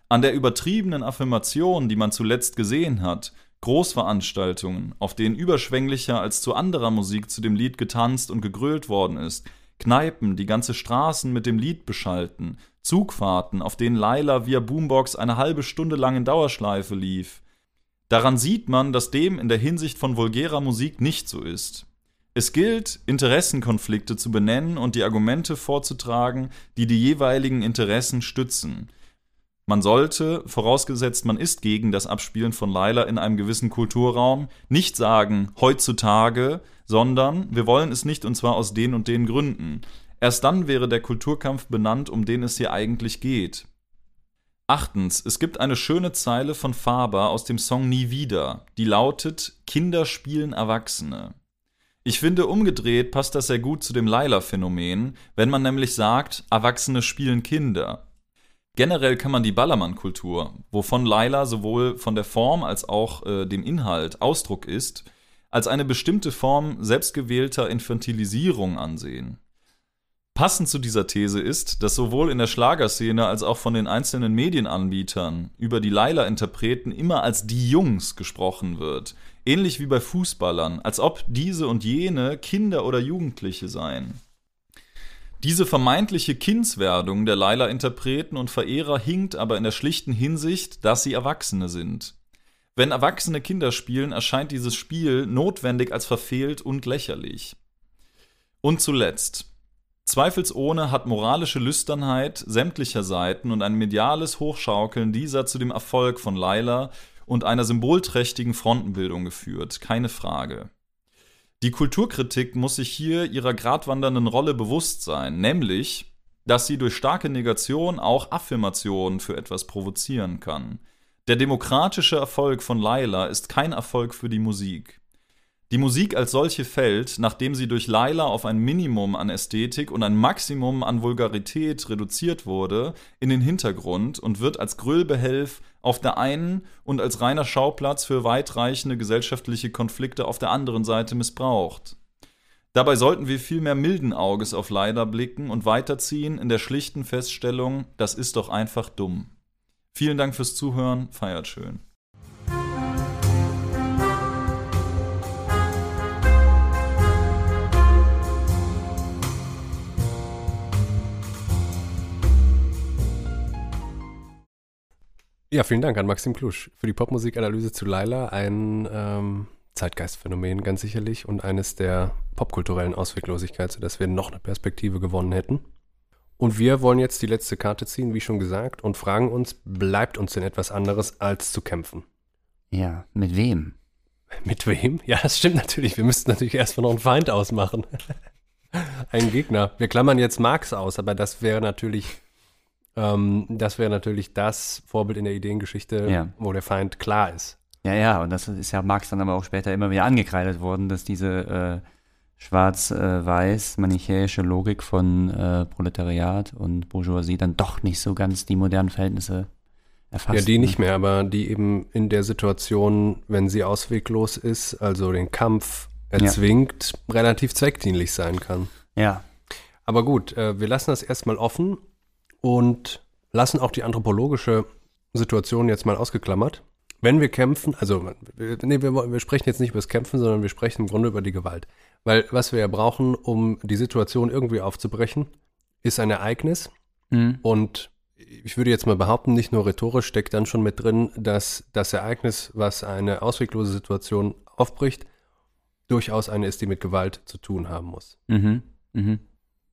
S4: An der übertriebenen Affirmation, die man zuletzt gesehen hat, Großveranstaltungen, auf denen überschwänglicher als zu anderer Musik zu dem Lied getanzt und gegrölt worden ist, Kneipen, die ganze Straßen mit dem Lied beschalten, Zugfahrten, auf denen Laila via Boombox eine halbe Stunde lang in Dauerschleife lief. Daran sieht man, dass dem in der Hinsicht von vulgärer Musik nicht so ist. Es gilt, Interessenkonflikte zu benennen und die Argumente vorzutragen, die die jeweiligen Interessen stützen. Man sollte, vorausgesetzt man ist gegen das Abspielen von Laila in einem gewissen Kulturraum, nicht sagen heutzutage, sondern wir wollen es nicht und zwar aus den und den Gründen. Erst dann wäre der Kulturkampf benannt, um den es hier eigentlich geht. Achtens, es gibt eine schöne Zeile von Faber aus dem Song Nie wieder, die lautet Kinder spielen Erwachsene. Ich finde, umgedreht passt das sehr gut zu dem Laila-Phänomen, wenn man nämlich sagt, Erwachsene spielen Kinder. Generell kann man die Ballermann-Kultur, wovon Laila sowohl von der Form als auch äh, dem Inhalt Ausdruck ist, als eine bestimmte Form selbstgewählter Infantilisierung ansehen. Passend zu dieser These ist, dass sowohl in der Schlagerszene als auch von den einzelnen Medienanbietern über die Laila-Interpreten immer als die Jungs gesprochen wird, ähnlich wie bei Fußballern, als ob diese und jene Kinder oder Jugendliche seien. Diese vermeintliche Kindswerdung der Laila-Interpreten und Verehrer hinkt aber in der schlichten Hinsicht, dass sie Erwachsene sind. Wenn erwachsene Kinder spielen, erscheint dieses Spiel notwendig als verfehlt und lächerlich. Und zuletzt, Zweifelsohne hat moralische Lüsternheit sämtlicher Seiten und ein mediales Hochschaukeln dieser zu dem Erfolg von Laila und einer symbolträchtigen Frontenbildung geführt, keine Frage. Die Kulturkritik muss sich hier ihrer gradwandernden Rolle bewusst sein, nämlich, dass sie durch starke Negation auch Affirmationen für etwas provozieren kann. Der demokratische Erfolg von Laila ist kein Erfolg für die Musik. Die Musik als solche fällt, nachdem sie durch Laila auf ein Minimum an Ästhetik und ein Maximum an Vulgarität reduziert wurde, in den Hintergrund und wird als Grüllbehelf auf der einen und als reiner Schauplatz für weitreichende gesellschaftliche Konflikte auf der anderen Seite missbraucht. Dabei sollten wir vielmehr milden Auges auf Laila blicken und weiterziehen in der schlichten Feststellung, das ist doch einfach dumm. Vielen Dank fürs Zuhören, feiert schön.
S1: Ja, vielen Dank an Maxim Klusch für die Popmusikanalyse zu Laila. Ein ähm, Zeitgeistphänomen ganz sicherlich und eines der popkulturellen Ausweglosigkeit, sodass wir noch eine Perspektive gewonnen hätten. Und wir wollen jetzt die letzte Karte ziehen, wie schon gesagt, und fragen uns, bleibt uns denn etwas anderes als zu kämpfen?
S2: Ja, mit wem?
S1: Mit wem? Ja, das stimmt natürlich. Wir müssten natürlich erstmal noch einen Feind ausmachen. einen Gegner. Wir klammern jetzt Marx aus, aber das wäre natürlich ähm, das wäre natürlich das Vorbild in der Ideengeschichte,
S2: Ja.
S1: wo der Feind klar ist.
S2: Ja, ja, und das ist ja Marx dann aber auch später immer wieder angekreidet worden, dass diese äh, schwarz-weiß manichäische Logik von äh, Proletariat und Bourgeoisie dann doch nicht so ganz die modernen Verhältnisse erfasst.
S1: Ja, die
S2: ne?
S1: nicht mehr, aber die eben in der Situation, wenn sie ausweglos ist, also den Kampf erzwingt, relativ zweckdienlich sein kann.
S2: Ja,
S1: Aber gut, äh, wir lassen das erstmal offen und lassen auch die anthropologische Situation jetzt mal ausgeklammert. wenn wir kämpfen, also nee, wir, wir sprechen jetzt nicht über das Kämpfen, sondern wir sprechen im Grunde über die Gewalt. Weil was wir ja brauchen, um die Situation irgendwie aufzubrechen, ist ein Ereignis.
S2: Mhm.
S1: Und ich würde jetzt mal behaupten, nicht nur rhetorisch steckt dann schon mit drin, dass das Ereignis, was eine ausweglose Situation aufbricht, durchaus eine ist, die mit Gewalt zu tun haben muss.
S2: Mhm. Mhm.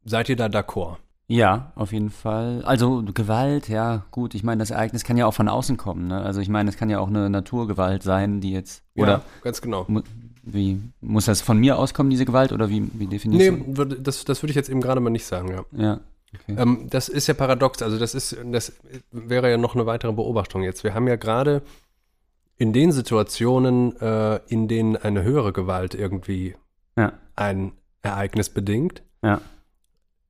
S1: Seid ihr da d'accord?
S2: Ja, auf jeden Fall. Also Gewalt, ja, gut. Ich meine, das Ereignis kann ja auch von außen kommen. Ne? Also ich meine, es kann ja auch eine Naturgewalt sein, die jetzt oder
S1: ja, ganz genau.
S2: mu wie muss das von mir auskommen, diese Gewalt oder wie, wie definierst
S1: Nee, würde- das, das würde ich jetzt eben gerade mal nicht sagen, ja.
S2: du? Ja. Okay.
S1: Ähm, das ist ja paradox. Also das ist, das wäre ja noch eine weitere Beobachtung jetzt. Wir haben ja gerade in den Situationen, äh, in denen eine höhere Gewalt irgendwie
S2: Ja.
S1: ein Ereignis bedingt.
S2: Ja.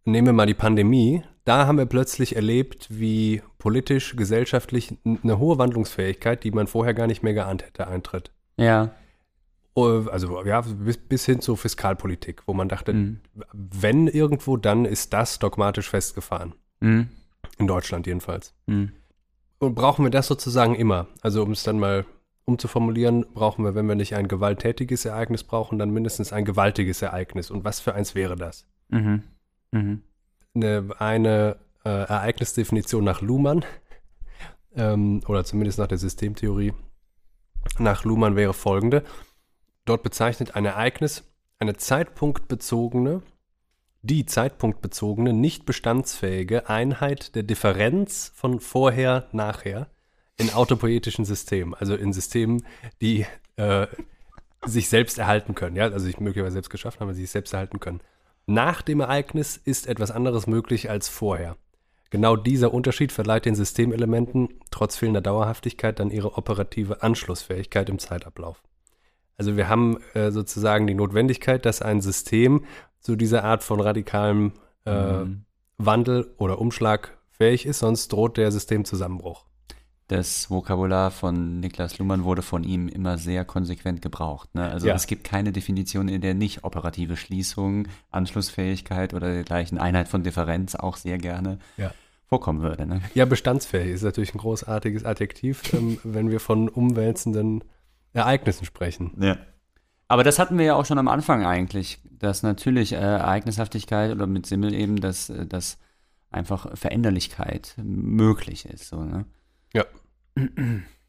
S1: Nehmen wir mal die Pandemie. Da haben wir plötzlich erlebt, wie politisch, gesellschaftlich eine hohe Wandlungsfähigkeit, die man vorher gar nicht mehr geahnt hätte, eintritt.
S2: Ja.
S1: Oh, Also ja, bis, bis hin zur Fiskalpolitik, wo man dachte,
S2: Mhm.
S1: wenn irgendwo, dann ist das dogmatisch festgefahren.
S2: Mhm.
S1: In Deutschland jedenfalls.
S2: Mhm.
S1: Und brauchen wir das sozusagen immer? Also um es dann mal umzuformulieren, brauchen wir, wenn wir nicht ein gewalttätiges Ereignis brauchen, dann mindestens ein gewaltiges Ereignis. Und was für eins wäre das?
S2: Mhm. Mhm.
S1: Eine, eine äh, Ereignisdefinition nach Luhmann, ähm, oder zumindest nach der Systemtheorie nach Luhmann wäre folgende. Dort bezeichnet ein Ereignis eine zeitpunktbezogene, die zeitpunktbezogene, nicht bestandsfähige Einheit der Differenz von vorher, nachher in autopoetischen Systemen, also in Systemen, die äh, sich selbst erhalten können, ja, also sich möglicherweise selbst geschaffen haben, sich selbst erhalten können. Nach dem Ereignis ist etwas anderes möglich als vorher. Genau dieser Unterschied verleiht den Systemelementen trotz fehlender Dauerhaftigkeit dann ihre operative Anschlussfähigkeit im Zeitablauf. Also wir haben äh, sozusagen die Notwendigkeit, dass ein System zu dieser Art von radikalem äh,
S2: Mhm.
S1: Wandel oder Umschlag fähig ist, sonst droht der Systemzusammenbruch.
S2: Das Vokabular von Niklas Luhmann wurde von ihm immer sehr konsequent gebraucht. Ne? Also
S1: Ja.
S2: es gibt keine Definition, in der nicht operative Schließung, Anschlussfähigkeit oder dergleichen Einheit von Differenz auch sehr gerne
S1: Ja.
S2: vorkommen würde. Ne?
S1: Ja, bestandsfähig ist natürlich ein großartiges Adjektiv, ähm, wenn wir von umwälzenden Ereignissen sprechen.
S2: Ja. Aber das hatten wir ja auch schon am Anfang eigentlich, dass natürlich äh, Ereignishaftigkeit oder mit Simmel eben, dass, äh, dass einfach Veränderlichkeit möglich ist. So, ne?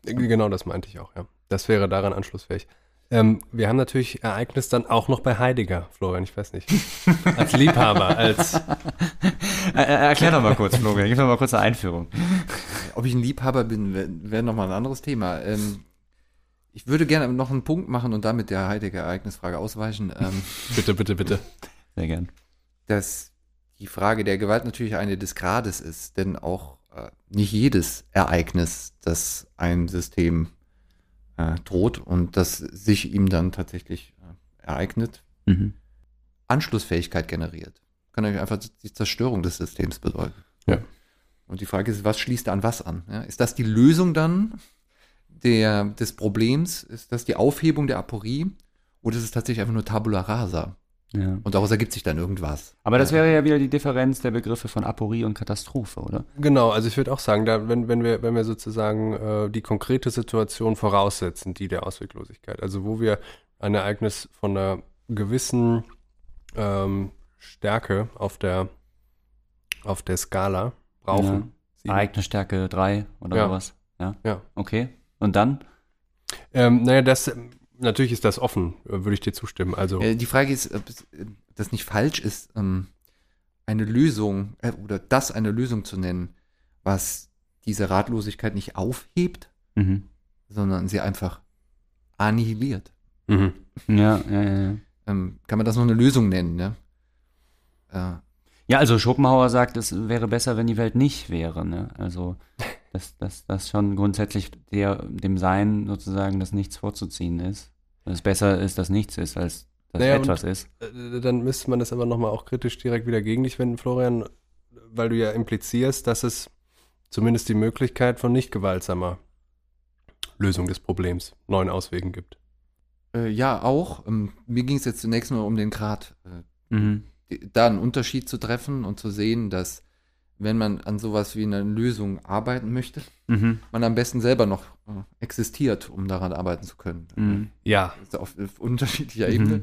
S1: Genau das meinte ich auch, ja. Das wäre daran anschlussfähig. Ähm, wir haben natürlich Ereignis dann auch noch bei Heidegger, Florian, ich weiß nicht. Als Liebhaber, als
S2: erklär doch mal kurz, Florian, gib doch mal kurz eine Einführung.
S3: Ob ich ein Liebhaber bin, wäre wär nochmal ein anderes Thema. Ähm, ich würde gerne noch einen Punkt machen und damit der Heidegger-Ereignisfrage ausweichen, ähm,
S1: bitte, bitte, bitte.
S2: Sehr gern.
S3: dass die Frage der Gewalt natürlich eine des Grades ist, denn auch nicht jedes Ereignis, das ein System äh, droht und das sich ihm dann tatsächlich äh, ereignet,
S2: Mhm.
S3: Anschlussfähigkeit generiert. Kann natürlich einfach die Zerstörung des Systems bedeuten.
S1: Ja.
S3: Und die Frage ist, was schließt an was an? Ja, ist das die Lösung dann der, des Problems? Ist das die Aufhebung der Aporie? Oder ist es tatsächlich einfach nur Tabula rasa?
S2: Ja.
S3: Und daraus ergibt sich dann irgendwas.
S2: Aber das wäre ja wieder die Differenz der Begriffe von Aporie und Katastrophe, oder?
S1: Genau, also ich würde auch sagen, da, wenn, wenn, wir, wenn wir sozusagen äh, die konkrete Situation voraussetzen, die der Ausweglosigkeit, also wo wir ein Ereignis von einer gewissen ähm, Stärke auf der, auf der Skala brauchen. Sieben.
S2: Ereignisstärke 3 oder
S1: Ja.
S2: sowas. Ja.
S1: Ja.
S2: Okay. Und dann?
S1: Ähm, naja, das, natürlich ist das offen, würde ich dir zustimmen. Also,
S3: Äh, die Frage ist, ob es, äh, das nicht falsch ist, ähm, eine Lösung äh, oder das eine Lösung zu nennen, was diese Ratlosigkeit nicht aufhebt,
S2: Mhm.
S3: sondern sie einfach annihiliert.
S1: mhm.
S2: Ja, ja, ja. ja.
S3: Ähm, kann man das noch eine Lösung nennen, ne? Äh,
S2: Ja, also Schopenhauer sagt, es wäre besser, wenn die Welt nicht wäre. Ne? Also, dass das, das schon grundsätzlich der, dem Sein sozusagen das Nichts vorzuziehen ist. Dass es besser ist, dass nichts ist, als dass
S1: Naja, und-
S2: etwas ist.
S1: Äh, Dann müsste man das aber nochmal auch kritisch direkt wieder gegen dich wenden, Florian, weil du ja implizierst, dass es zumindest die Möglichkeit von nicht gewaltsamer Lösung des Problems, neuen Auswegen gibt.
S3: äh, ja, auch. Ähm, mir ging es jetzt zunächst nur um den Grad, äh,
S2: Mhm.
S3: da einen Unterschied zu treffen und zu sehen, dass wenn man an sowas wie eine Lösung arbeiten möchte,
S2: Mhm.
S3: man am besten selber noch äh, existiert, um daran arbeiten zu können.
S2: Mhm.
S1: Ja,
S3: auf, auf unterschiedlicher
S2: Mhm.
S3: Ebene.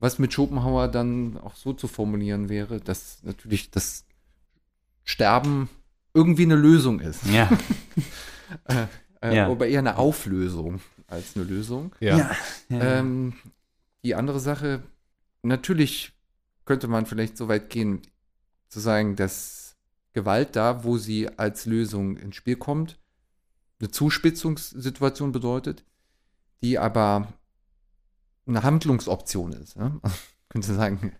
S3: Was mit Schopenhauer dann auch so zu formulieren wäre, dass natürlich das Sterben irgendwie eine Lösung ist.
S2: Ja.
S3: Äh, äh,
S2: Ja.
S3: Aber eher eine Auflösung als eine Lösung.
S1: ja.
S2: Ja.
S3: Ähm, die andere Sache, natürlich könnte man vielleicht so weit gehen, zu sagen, dass Gewalt da, wo sie als Lösung ins Spiel kommt, eine Zuspitzungssituation bedeutet, die aber eine Handlungsoption ist. Ja? Man könnte sagen,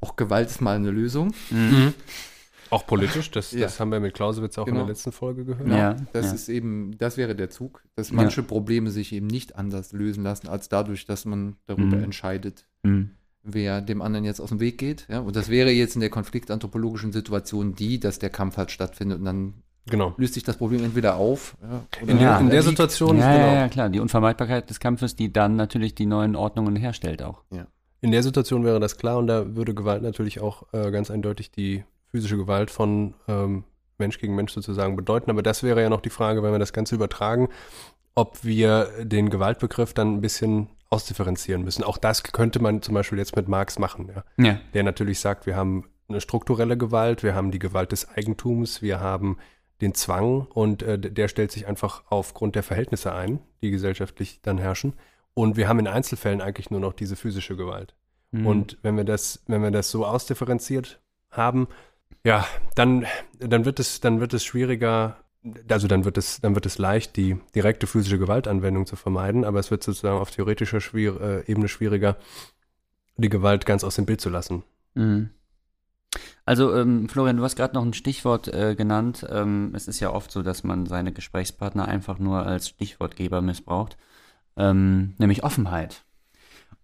S3: auch Gewalt ist mal eine Lösung.
S2: Mhm.
S1: Auch politisch, das,
S3: Ja.
S1: das haben wir mit Clausewitz auch in
S3: Genau.
S1: der letzten Folge gehört.
S2: Ja.
S3: Das
S2: ja.
S3: ist eben, das wäre der Zug, dass
S2: Ja.
S3: manche Probleme sich eben nicht anders lösen lassen, als dadurch, dass man darüber
S2: Mhm.
S3: entscheidet,
S2: Mhm.
S3: Wer dem anderen jetzt aus dem Weg geht. Ja? Und das wäre jetzt in der konfliktanthropologischen Situation die, dass der Kampf halt stattfindet und dann
S1: Genau.
S3: löst sich das Problem entweder auf. Ja,
S1: In, der,
S2: Ja.
S1: in der
S3: liegt.
S1: Situation,
S2: Ja,
S1: genau.
S2: ja, ja, klar. Die Unvermeidbarkeit des Kampfes, die dann natürlich die neuen Ordnungen herstellt auch.
S1: In der Situation wäre das klar und da würde Gewalt natürlich auch äh, ganz eindeutig die physische Gewalt von ähm, Mensch gegen Mensch sozusagen bedeuten. Aber das wäre ja noch die Frage, wenn wir das Ganze übertragen, ob wir den Gewaltbegriff dann ein bisschen ausdifferenzieren müssen. Auch das könnte man zum Beispiel jetzt mit Marx machen, ja.
S2: Ja.
S1: der natürlich sagt, wir haben eine strukturelle Gewalt, wir haben die Gewalt des Eigentums, wir haben den Zwang und äh, der stellt sich einfach aufgrund der Verhältnisse ein, die gesellschaftlich dann herrschen. Und wir haben in Einzelfällen eigentlich nur noch diese physische Gewalt.
S2: Mhm.
S1: Und wenn wir das, wenn wir das so ausdifferenziert haben, ja, dann, dann wird es, dann wird es schwieriger, also dann wird es, dann wird es leicht, die direkte physische Gewaltanwendung zu vermeiden, aber es wird sozusagen auf theoretischer schwier äh, Ebene schwieriger, die Gewalt ganz aus dem Bild zu lassen.
S2: Mhm. Also, ähm, Florian, du hast gerade noch ein Stichwort äh, genannt. Ähm, es ist ja oft so, dass man seine Gesprächspartner einfach nur als Stichwortgeber missbraucht, ähm, nämlich Offenheit.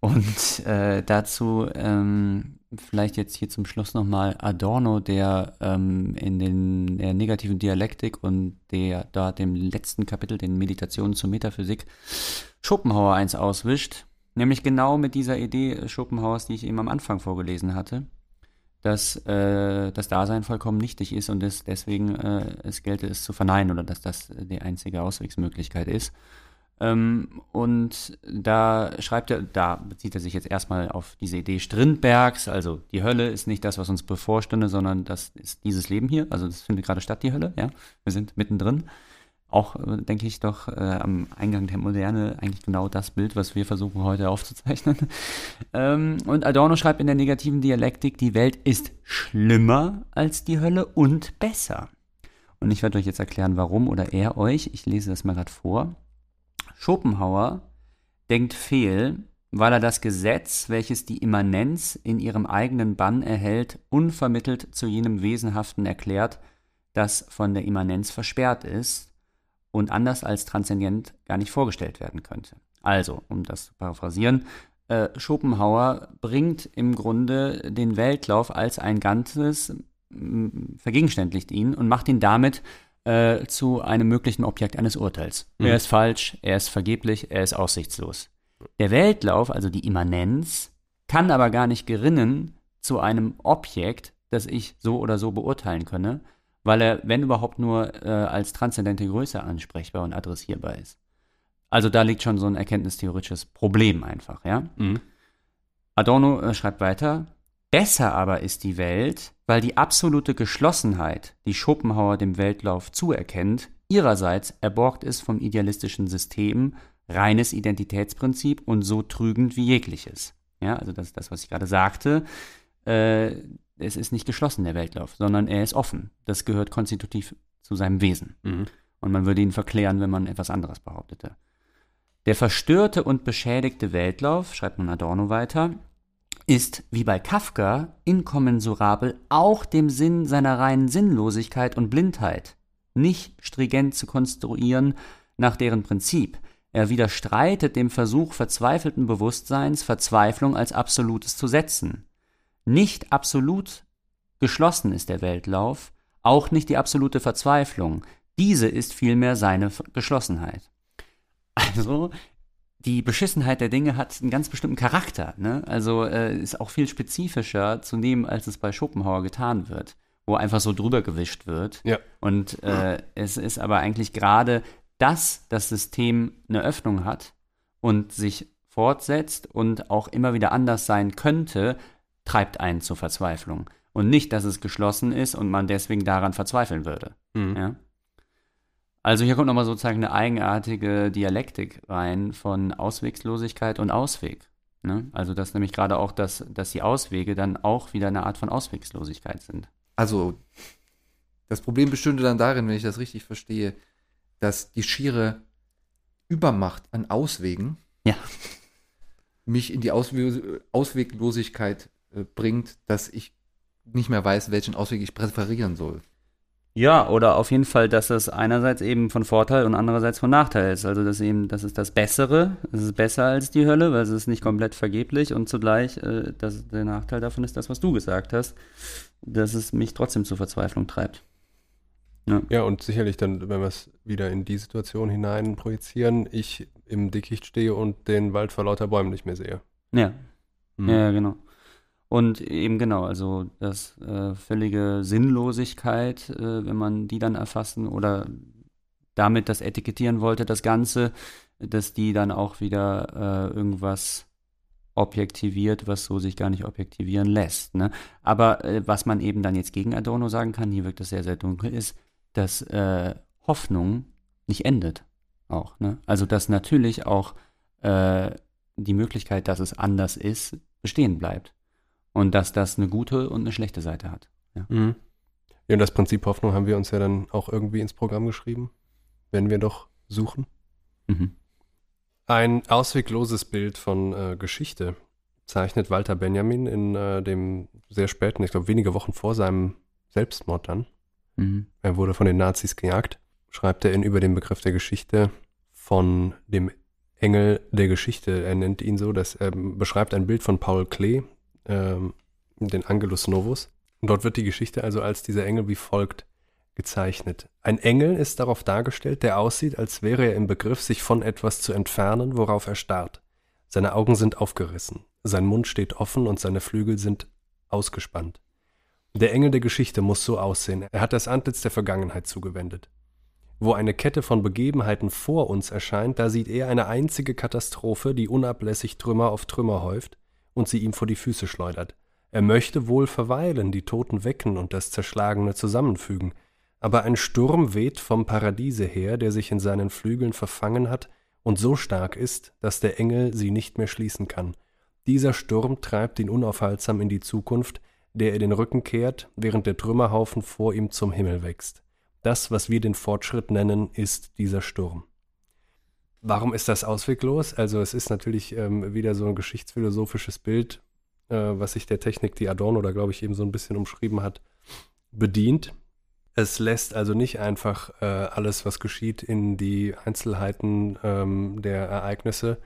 S2: Und äh, dazu ähm, vielleicht jetzt hier zum Schluss nochmal Adorno, der ähm, in den, der negativen Dialektik und der da dem letzten Kapitel, den Meditationen zur Metaphysik, Schopenhauer eins auswischt. Nämlich genau mit dieser Idee Schopenhauers, die ich eben am Anfang vorgelesen hatte dass äh, das Dasein vollkommen nichtig ist und es deswegen äh, es gelte es zu verneinen oder dass das die einzige Auswegsmöglichkeit ist. Ähm, und da schreibt er, da bezieht er sich jetzt erstmal auf diese Idee Strindbergs, also die Hölle ist nicht das, was uns bevorstünde, sondern das ist dieses Leben hier, also das findet gerade statt, die Hölle, ja. Wir sind mittendrin. Auch, äh, denke ich, doch äh, am Eingang der Moderne eigentlich genau das Bild, was wir versuchen heute aufzuzeichnen. ähm, und Adorno schreibt in der negativen Dialektik, die Welt ist schlimmer als die Hölle und besser. Und ich werde euch jetzt erklären, warum oder er euch. Ich lese das mal gerade vor. Schopenhauer denkt fehl, weil er das Gesetz, welches die Immanenz in ihrem eigenen Bann erhält, unvermittelt zu jenem Wesenhaften erklärt, das von der Immanenz versperrt ist und anders als transzendent gar nicht vorgestellt werden könnte. Also, um das zu paraphrasieren, äh, Schopenhauer bringt im Grunde den Weltlauf als ein Ganzes, vergegenständlicht ihn und macht ihn damit äh, zu einem möglichen Objekt eines Urteils.
S1: Mhm.
S2: Er ist falsch, er ist vergeblich, er ist aussichtslos. Der Weltlauf, also die Immanenz, kann aber gar nicht gerinnen zu einem Objekt, das ich so oder so beurteilen könne, weil er, wenn überhaupt, nur äh, als transzendente Größe ansprechbar und adressierbar ist. Also da liegt schon so ein erkenntnistheoretisches Problem einfach, ja.
S1: Mhm.
S2: Adorno äh, schreibt weiter, besser aber ist die Welt, weil die absolute Geschlossenheit, die Schopenhauer dem Weltlauf zuerkennt, ihrerseits erborgt ist vom idealistischen System, reines Identitätsprinzip und so trügend wie jegliches. Ja, also das ist das, was ich gerade sagte. Äh, es ist nicht geschlossen, der Weltlauf, sondern er ist offen. Das gehört konstitutiv zu seinem Wesen.
S1: Mhm.
S2: Und man würde ihn verklären, wenn man etwas anderes behauptete. Der verstörte und beschädigte Weltlauf, schreibt nun Adorno weiter, ist wie bei Kafka inkommensurabel auch dem Sinn seiner reinen Sinnlosigkeit und Blindheit, nicht stringent zu konstruieren nach deren Prinzip. Er widerstreitet dem Versuch verzweifelten Bewusstseins, Verzweiflung als Absolutes zu setzen. Nicht absolut geschlossen ist der Weltlauf, auch nicht die absolute Verzweiflung. Diese ist vielmehr seine Geschlossenheit. Also, die Beschissenheit der Dinge hat einen ganz bestimmten Charakter. Ne? Also äh, ist auch viel spezifischer zu nehmen, als es bei Schopenhauer getan wird. wo einfach so drüber gewischt wird.
S1: Ja.
S2: Und äh, es ist aber eigentlich gerade, dass das System eine Öffnung hat und sich fortsetzt und auch immer wieder anders sein könnte, treibt einen zur Verzweiflung. Und nicht, dass es geschlossen ist und man deswegen daran verzweifeln würde.
S1: Mhm.
S2: Ja? Also hier kommt nochmal sozusagen eine eigenartige Dialektik rein von Auswegslosigkeit und Ausweg. Ne? Also dass nämlich gerade auch, dass, dass die Auswege dann auch wieder eine Art von Auswegslosigkeit sind.
S3: Also, das Problem bestünde dann darin, wenn ich das richtig verstehe, dass die schiere Übermacht an Auswegen
S2: Ja.
S3: mich in die Auswe Ausweglosigkeit äh, bringt, dass ich nicht mehr weiß, welchen Ausweg ich präferieren soll.
S2: Ja, oder auf jeden Fall, dass es einerseits eben von Vorteil und andererseits von Nachteil ist. Also dass eben, das ist das Bessere, es ist besser als die Hölle, weil es ist nicht komplett vergeblich und zugleich, äh, das, der Nachteil davon ist das, was du gesagt hast, dass es mich trotzdem zur Verzweiflung treibt.
S1: Ja, und sicherlich dann, wenn wir es wieder in die Situation hinein projizieren, ich im Dickicht stehe und den Wald vor lauter Bäumen nicht mehr sehe.
S2: Ja,
S1: Mhm.
S2: Ja, ja, genau. Und eben genau, also das äh, völlige Sinnlosigkeit, äh, wenn man die dann erfassen oder damit das etikettieren wollte, das Ganze, dass die dann auch wieder äh, irgendwas objektiviert, was so sich gar nicht objektivieren lässt. Ne? Aber äh, was man eben dann jetzt gegen Adorno sagen kann, hier wirkt das sehr, sehr dunkel, ist, dass äh, Hoffnung nicht endet. Auch. Ne? Also dass natürlich auch äh, die Möglichkeit, dass es anders ist, bestehen bleibt. Und dass das eine gute und eine schlechte Seite hat.
S1: Mhm. Ja, und das Prinzip Hoffnung haben wir uns ja dann auch irgendwie ins Programm geschrieben, wenn wir doch suchen.
S2: Mhm.
S1: Ein auswegloses Bild von äh, Geschichte zeichnet Walter Benjamin in äh, dem sehr späten, ich glaube wenige Wochen vor seinem Selbstmord dann.
S2: Mhm.
S1: Er wurde von den Nazis gejagt. Schreibt er in über den Begriff der Geschichte von dem Engel der Geschichte. Er nennt ihn so, dass er beschreibt ein Bild von Paul Klee, ähm, den Angelus Novus. Und dort wird die Geschichte also als dieser Engel wie folgt gezeichnet. Ein Engel ist darauf dargestellt, der aussieht, als wäre er im Begriff, sich von etwas zu entfernen, worauf er starrt. Seine Augen sind aufgerissen, sein Mund steht offen und seine Flügel sind ausgespannt. Der Engel der Geschichte muss so aussehen. Er hat das Antlitz der Vergangenheit zugewendet. Wo eine Kette von Begebenheiten vor uns erscheint, da sieht er eine einzige Katastrophe, die unablässig Trümmer auf Trümmer häuft und sie ihm vor die Füße schleudert. Er möchte wohl verweilen, die Toten wecken und das Zerschlagene zusammenfügen, aber ein Sturm weht vom Paradiese her, der sich in seinen Flügeln verfangen hat und so stark ist, dass der Engel sie nicht mehr schließen kann. Dieser Sturm treibt ihn unaufhaltsam in die Zukunft, der er den Rücken kehrt, während der Trümmerhaufen vor ihm zum Himmel wächst. Das, was wir den Fortschritt nennen, ist dieser Sturm. Warum ist das ausweglos? Also es ist natürlich ähm, wieder so ein geschichtsphilosophisches Bild, äh, was sich der Technik, die Adorno da, glaube ich, eben so ein bisschen umschrieben hat, bedient. Es lässt also nicht einfach äh, alles, was geschieht, in die Einzelheiten ähm, der Ereignisse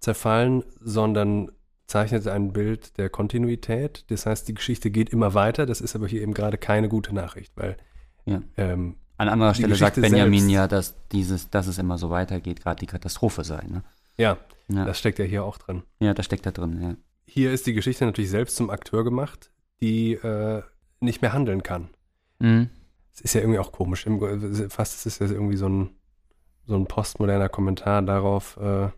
S1: zerfallen, sondern zeichnet ein Bild der Kontinuität. Das heißt, die Geschichte geht immer weiter. Das ist aber hier eben gerade keine gute Nachricht, weil
S2: Ja.
S1: ähm,
S2: An anderer Stelle sagt Benjamin
S1: selbst-
S2: ja, dass dieses, dass es immer so weitergeht, gerade die Katastrophe sei. Ne?
S1: ja,
S2: Ja.
S1: das steckt ja hier auch drin.
S2: ja, das steckt da drin, ja.
S1: Hier ist die Geschichte natürlich selbst zum Akteur gemacht, die äh, nicht mehr handeln kann.
S2: Mhm.
S1: Es ist ja irgendwie auch komisch. Fast ist es ja irgendwie so ein, so ein postmoderner Kommentar darauf, äh,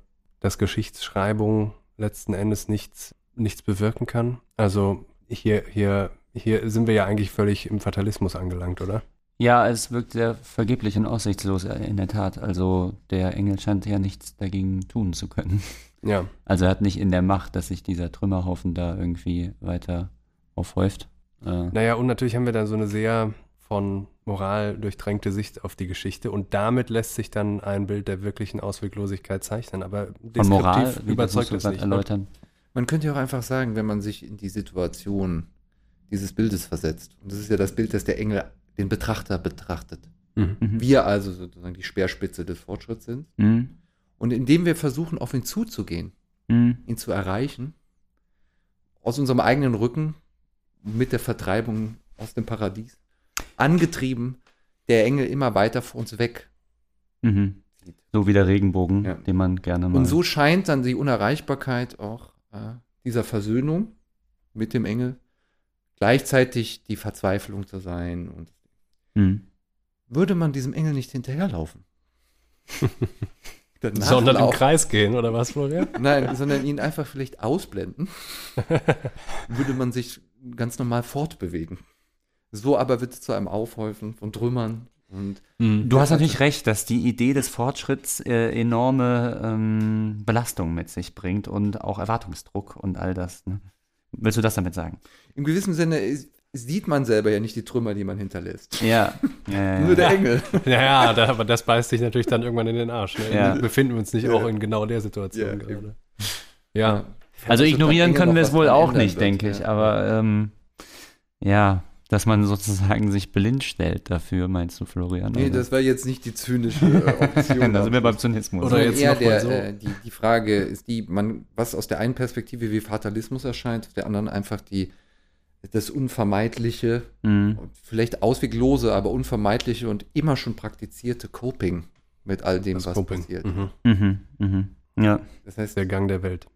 S1: dass Geschichtsschreibung letzten Endes nichts, nichts bewirken kann. Also hier, hier, hier sind wir ja eigentlich völlig im Fatalismus angelangt, oder?
S2: Ja, es wirkt sehr vergeblich und aussichtslos, äh, in der Tat. Also der Engel scheint ja nichts dagegen tun zu können.
S1: Ja.
S2: Also er hat nicht in der Macht, dass sich dieser Trümmerhaufen da irgendwie weiter aufhäuft. Äh,
S1: Naja, und natürlich haben wir dann so eine sehr von Moral durchtränkte Sicht auf die Geschichte und damit lässt sich dann ein Bild der wirklichen Ausweglosigkeit zeichnen. Aber
S2: von Moral,
S1: überzeugt
S2: das du
S1: nicht. Ne?
S2: erläutern.
S3: Man könnte ja auch einfach sagen, wenn man sich in die Situation dieses Bildes versetzt, und das ist ja das Bild, das der Engel den Betrachter betrachtet.
S1: Mhm.
S2: Mhm.
S3: Wir also sozusagen die Speerspitze des Fortschritts sind.
S2: Mhm.
S3: Und indem wir versuchen, auf ihn zuzugehen,
S2: Mhm.
S3: ihn zu erreichen, aus unserem eigenen Rücken, mit der Vertreibung aus dem Paradies, angetrieben, der Engel immer weiter vor uns weg.
S2: Mhm. So wie der Regenbogen,
S3: Ja.
S2: den man gerne mal.
S3: Und so scheint dann die Unerreichbarkeit auch äh, dieser Versöhnung mit dem Engel gleichzeitig die Verzweiflung zu sein. Und
S2: Mhm.
S3: würde man diesem Engel nicht hinterherlaufen?
S1: Sondern im. Kreis gehen, oder was, Florian?
S3: Nein, sondern ihn einfach vielleicht ausblenden, würde man sich ganz normal fortbewegen. So aber wird es zu einem Aufhäufen von Trümmern und
S2: Du hast natürlich recht, dass die Idee des Fortschritts äh, enorme ähm, Belastung mit sich bringt und auch Erwartungsdruck und all das. Ne? Willst du das damit sagen?
S3: im gewissen Sinne ist, sieht man selber ja nicht die Trümmer, die man hinterlässt.
S2: Ja. ja, ja,
S3: Nur der Engel.
S1: Ja, ja, da, aber das beißt sich natürlich dann irgendwann in den Arsch. Ne?
S2: Ja.
S1: Befinden wir uns nicht auch in genau der Situation
S3: Ja,
S1: gerade. Ja,
S2: Also
S3: Dass
S2: ignorieren können wir es wohl auch nicht,
S3: wird,
S2: denke
S3: ja.
S2: ich. Aber ähm, ja, dass man sozusagen sich blind stellt dafür, meinst du, Florian?
S3: Nee,
S2: oder?
S3: das war jetzt nicht die zynische äh, Option.
S2: da sind wir beim Zynismus.
S1: Oder jetzt
S3: eher der,
S1: so.
S3: äh, die, die Frage ist die, man, was aus der einen Perspektive wie Fatalismus erscheint, auf der anderen einfach die, das Unvermeidliche,
S2: Mhm.
S3: vielleicht ausweglose, aber unvermeidliche und immer schon praktizierte Coping mit all dem,
S1: das
S3: was
S1: Coping.
S3: passiert.
S1: Mhm.
S2: Mhm. Mhm. Ja.
S3: Das heißt,
S1: Der Gang der Welt.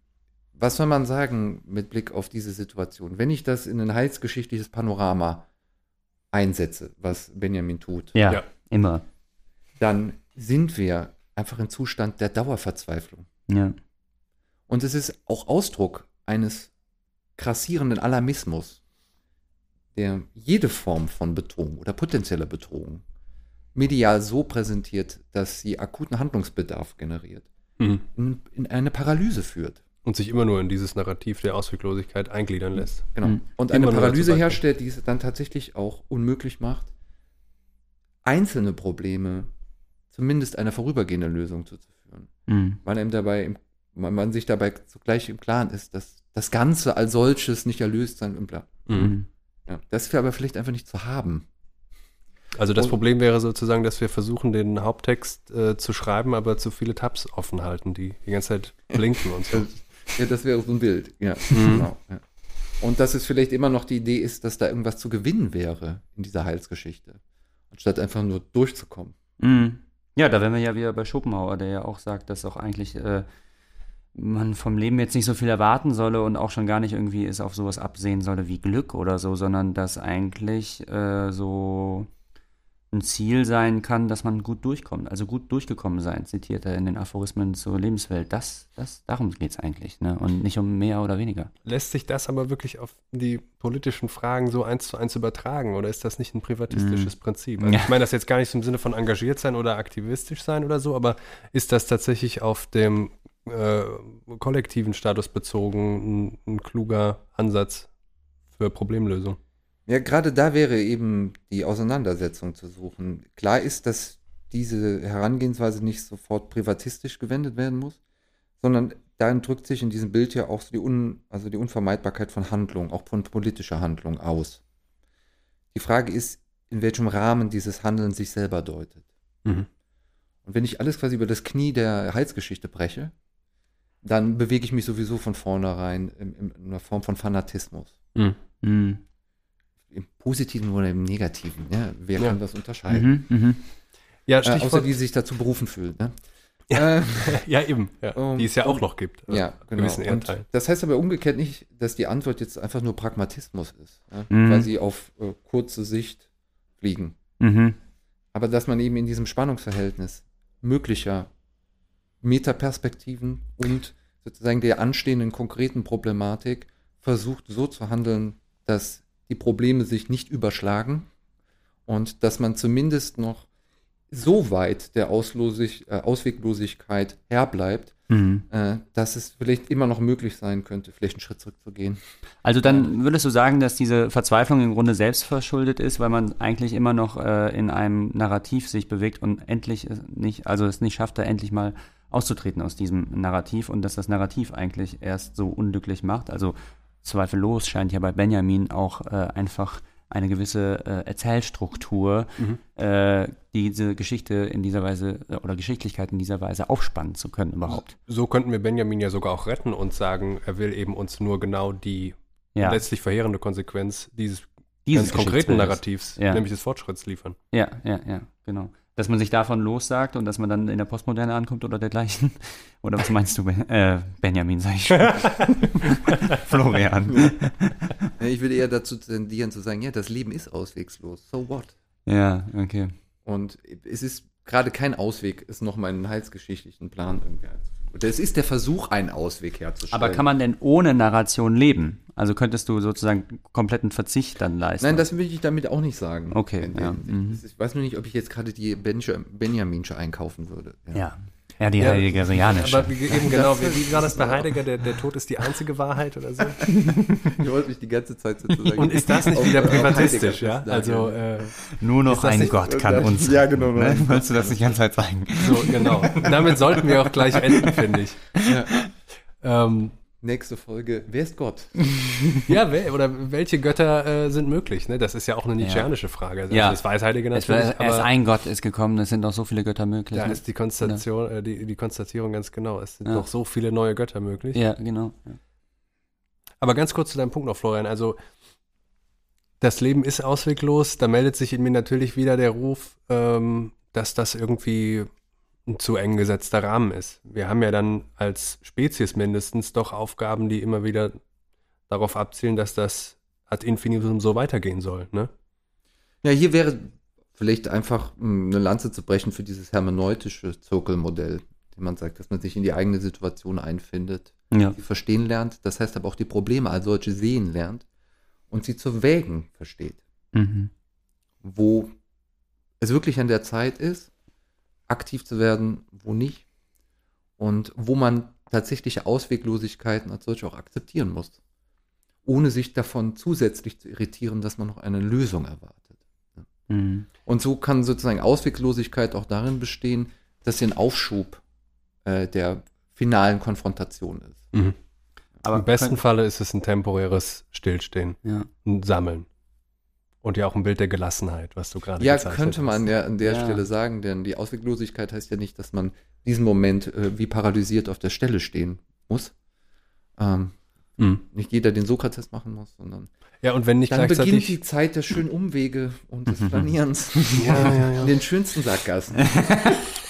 S3: was soll man sagen mit Blick auf diese Situation? Wenn ich das in ein heilsgeschichtliches Panorama einsetze, was Benjamin tut,
S2: ja,
S1: Ja.
S2: immer.
S3: dann sind wir einfach im Zustand der Dauerverzweiflung.
S2: Ja.
S3: Und es ist auch Ausdruck eines krassierenden Alarmismus, der jede Form von Bedrohung oder potenzieller Bedrohung medial so präsentiert, dass sie akuten Handlungsbedarf generiert,
S1: Mhm.
S3: in, in eine Paralyse führt.
S1: Und sich immer nur in dieses Narrativ der Ausweglosigkeit eingliedern lässt.
S3: Genau.
S2: Mhm.
S3: Und
S1: Immer
S3: eine Paralyse herstellt, die es dann tatsächlich auch unmöglich macht, einzelne Probleme zumindest einer vorübergehenden Lösung zuzuführen.
S2: Mhm.
S3: weil einem dabei, im, weil man sich dabei zugleich im Klaren ist, dass das Ganze als solches nicht erlöst sein und bla.
S1: Mhm.
S3: Ja, das ist aber vielleicht einfach nicht zu haben.
S1: Also das
S3: Und-
S1: Problem wäre sozusagen, dass wir versuchen, den Haupttext äh, zu schreiben, aber zu viele Tabs offen halten, die die ganze Zeit blinken und so.
S3: Ja, das wäre so ein Bild. Ja,
S1: Mhm.
S3: genau. Ja. Und dass es vielleicht immer noch die Idee ist, dass da irgendwas zu gewinnen wäre in dieser Heilsgeschichte, anstatt einfach nur durchzukommen.
S2: Mhm. Ja, da wären wir ja wieder bei Schopenhauer, der ja auch sagt, dass auch eigentlich äh, man vom Leben jetzt nicht so viel erwarten solle und auch schon gar nicht irgendwie es auf sowas absehen solle wie Glück oder so, sondern dass eigentlich äh, so ein Ziel sein kann, dass man gut durchkommt, also gut durchgekommen sein, zitiert er in den Aphorismen zur Lebenswelt. Das, das, darum geht es eigentlich, ne? Und nicht um mehr oder weniger.
S1: Lässt sich das aber wirklich auf die politischen Fragen so eins zu eins übertragen oder ist das nicht ein privatistisches Prinzip? Also
S2: Ja.
S1: ich meine das jetzt gar nicht im Sinne von engagiert sein oder aktivistisch sein oder so, aber ist das tatsächlich auf dem äh, kollektiven Status bezogen ein, ein kluger Ansatz für Problemlösung?
S3: Ja, gerade da wäre eben die Auseinandersetzung zu suchen. Klar ist, dass diese Herangehensweise nicht sofort privatistisch gewendet werden muss, sondern darin drückt sich in diesem Bild ja auch so die, Un, also die Unvermeidbarkeit von Handlung, auch von politischer Handlung aus. Die Frage ist, in welchem Rahmen dieses Handeln sich selber deutet.
S1: Mhm.
S3: Und wenn ich alles quasi über das Knie der Heilsgeschichte breche, dann bewege ich mich sowieso von vornherein in, in einer Form von Fanatismus.
S1: Mhm.
S2: Mhm.
S3: Im Positiven oder im Negativen. Ja? Wer
S1: Ja.
S3: kann das unterscheiden?
S2: Mhm. Mhm.
S1: Ja,
S3: Äh, außer die sich dazu berufen fühlt. Ne? Äh,
S1: ja, eben. Ja,
S3: Um,
S1: die es ja auch noch gibt. äh,
S3: ja, genau. Und das heißt aber umgekehrt nicht, dass die Antwort jetzt einfach nur Pragmatismus ist. Ja?
S2: Mhm.
S3: Quasi auf äh, kurze Sicht fliegen.
S2: Mhm.
S3: Aber dass man eben in diesem Spannungsverhältnis möglicher Metaperspektiven und sozusagen der anstehenden konkreten Problematik versucht so zu handeln, dass die Probleme sich nicht überschlagen und dass man zumindest noch so weit der Auslosig, äh, Ausweglosigkeit herbleibt,
S2: Mhm.
S3: äh, dass es vielleicht immer noch möglich sein könnte, vielleicht einen Schritt zurückzugehen.
S2: Also dann würdest du sagen, dass diese Verzweiflung im Grunde selbst verschuldet ist, weil man eigentlich immer noch äh, in einem Narrativ sich bewegt und endlich nicht, also es nicht schafft, da endlich mal auszutreten aus diesem Narrativ und dass das Narrativ eigentlich erst so unglücklich macht. Also zweifellos scheint ja bei Benjamin auch äh, einfach eine gewisse äh, Erzählstruktur
S1: Mhm.
S2: äh, diese Geschichte in dieser Weise äh, oder Geschichtlichkeit in dieser Weise aufspannen zu können überhaupt.
S1: So könnten wir Benjamin ja sogar auch retten und sagen, er will eben uns nur genau die
S2: Ja,
S1: letztlich verheerende Konsequenz dieses
S2: dieses
S1: konkreten. Narrativs,
S2: Ja.
S1: nämlich des Fortschritts liefern.
S2: Ja, ja, ja, genau. Dass man sich davon lossagt und dass man dann in der Postmoderne ankommt oder dergleichen? Oder was meinst du, ben, äh, Benjamin, sag ich schon. Florian.
S3: Ich würde eher dazu tendieren zu sagen, ja, das Leben ist auswegslos. So what?
S2: Ja, okay.
S3: Und es ist gerade kein Ausweg, es nochmal einen heilsgeschichtlichen Plan irgendwie es ist der Versuch, einen Ausweg herzustellen.
S2: Aber kann man denn ohne Narration leben? Also könntest du sozusagen kompletten Verzicht dann leisten?
S3: Nein, das will ich damit auch nicht sagen.
S2: Okay, ja, mhm.
S3: Ich weiß nur nicht, ob ich jetzt gerade die Benja- Benjaminsche einkaufen würde.
S2: Ja. Ja, die
S1: Ja,
S2: heiligerianische.
S1: Aber wie, eben genau, wie, wie war das bei Heidegger? Der, der Tod ist die einzige Wahrheit oder so?
S3: Ich wollte mich die ganze Zeit sozusagen.
S1: Und ist das nicht
S3: auf-
S1: wieder privatistisch, ja? Also, äh,
S2: Nur noch ein
S1: nicht-
S2: Gott kann uns.
S3: Ja, genau.
S2: Ne? Wolltest du das nicht die ganze Zeit zeigen?
S1: so, genau. Damit sollten wir auch gleich enden, finde ich.
S3: Ja.
S1: Ähm,
S3: Nächste Folge. Wer ist Gott?
S1: ja, wel, oder welche Götter äh, sind möglich? Ne? Das ist ja auch eine nietzscheanische Frage. Also,
S2: Ja.
S1: Das weiß Heidegger
S2: Es
S1: natürlich,
S2: erst
S1: aber
S2: ein Gott ist gekommen, es sind noch so viele Götter möglich.
S1: da
S2: ne?
S1: ist die Konstatation, äh, die, die Konstatierung ganz genau. Es sind
S2: Ja.
S1: noch so viele neue Götter möglich.
S2: ja, genau. Ja.
S1: Aber ganz kurz zu deinem Punkt noch, Florian. Also, das Leben ist ausweglos. Da meldet sich in mir natürlich wieder der Ruf, ähm, dass das irgendwie ein zu eng gesetzter Rahmen ist. Wir haben ja dann als Spezies mindestens doch Aufgaben, die immer wieder darauf abzielen, dass das ad infinitum so weitergehen soll. Ne?
S3: Ja, hier wäre vielleicht einfach eine Lanze zu brechen für dieses hermeneutische Zirkelmodell, dem man sagt, dass man sich in die eigene Situation einfindet,
S2: Ja.
S3: sie verstehen lernt, das heißt aber auch die Probleme als solche sehen lernt und sie zu wägen versteht,
S2: Mhm.
S3: wo es wirklich an der Zeit ist, aktiv zu werden, wo nicht und wo man tatsächliche Ausweglosigkeiten als solche auch akzeptieren muss, ohne sich davon zusätzlich zu irritieren, dass man noch eine Lösung erwartet.
S2: Mhm.
S3: Und so kann sozusagen Ausweglosigkeit auch darin bestehen, dass sie ein Aufschub äh, der finalen Konfrontation ist.
S2: Aber
S1: Im besten Falle ist es ein temporäres Stillstehen,
S2: ja.
S1: ein Sammeln. Und ja auch ein Bild der Gelassenheit, was du gerade
S3: Ja,
S1: gezeichnet
S3: könnte man
S1: hast.
S3: an der, an der
S2: Ja.
S3: Stelle sagen, denn die Ausweglosigkeit heißt ja nicht, dass man diesen Moment äh, wie paralysiert auf der Stelle stehen muss. Ähm,
S1: Mhm.
S3: nicht jeder den Sokrates machen muss, sondern
S1: Ja, und wenn nicht
S3: dann beginnt
S1: gleichzeitig...
S3: die Zeit der schönen Umwege und des Flanierens
S1: Ja, ja, ja.
S3: in den schönsten Sackgassen.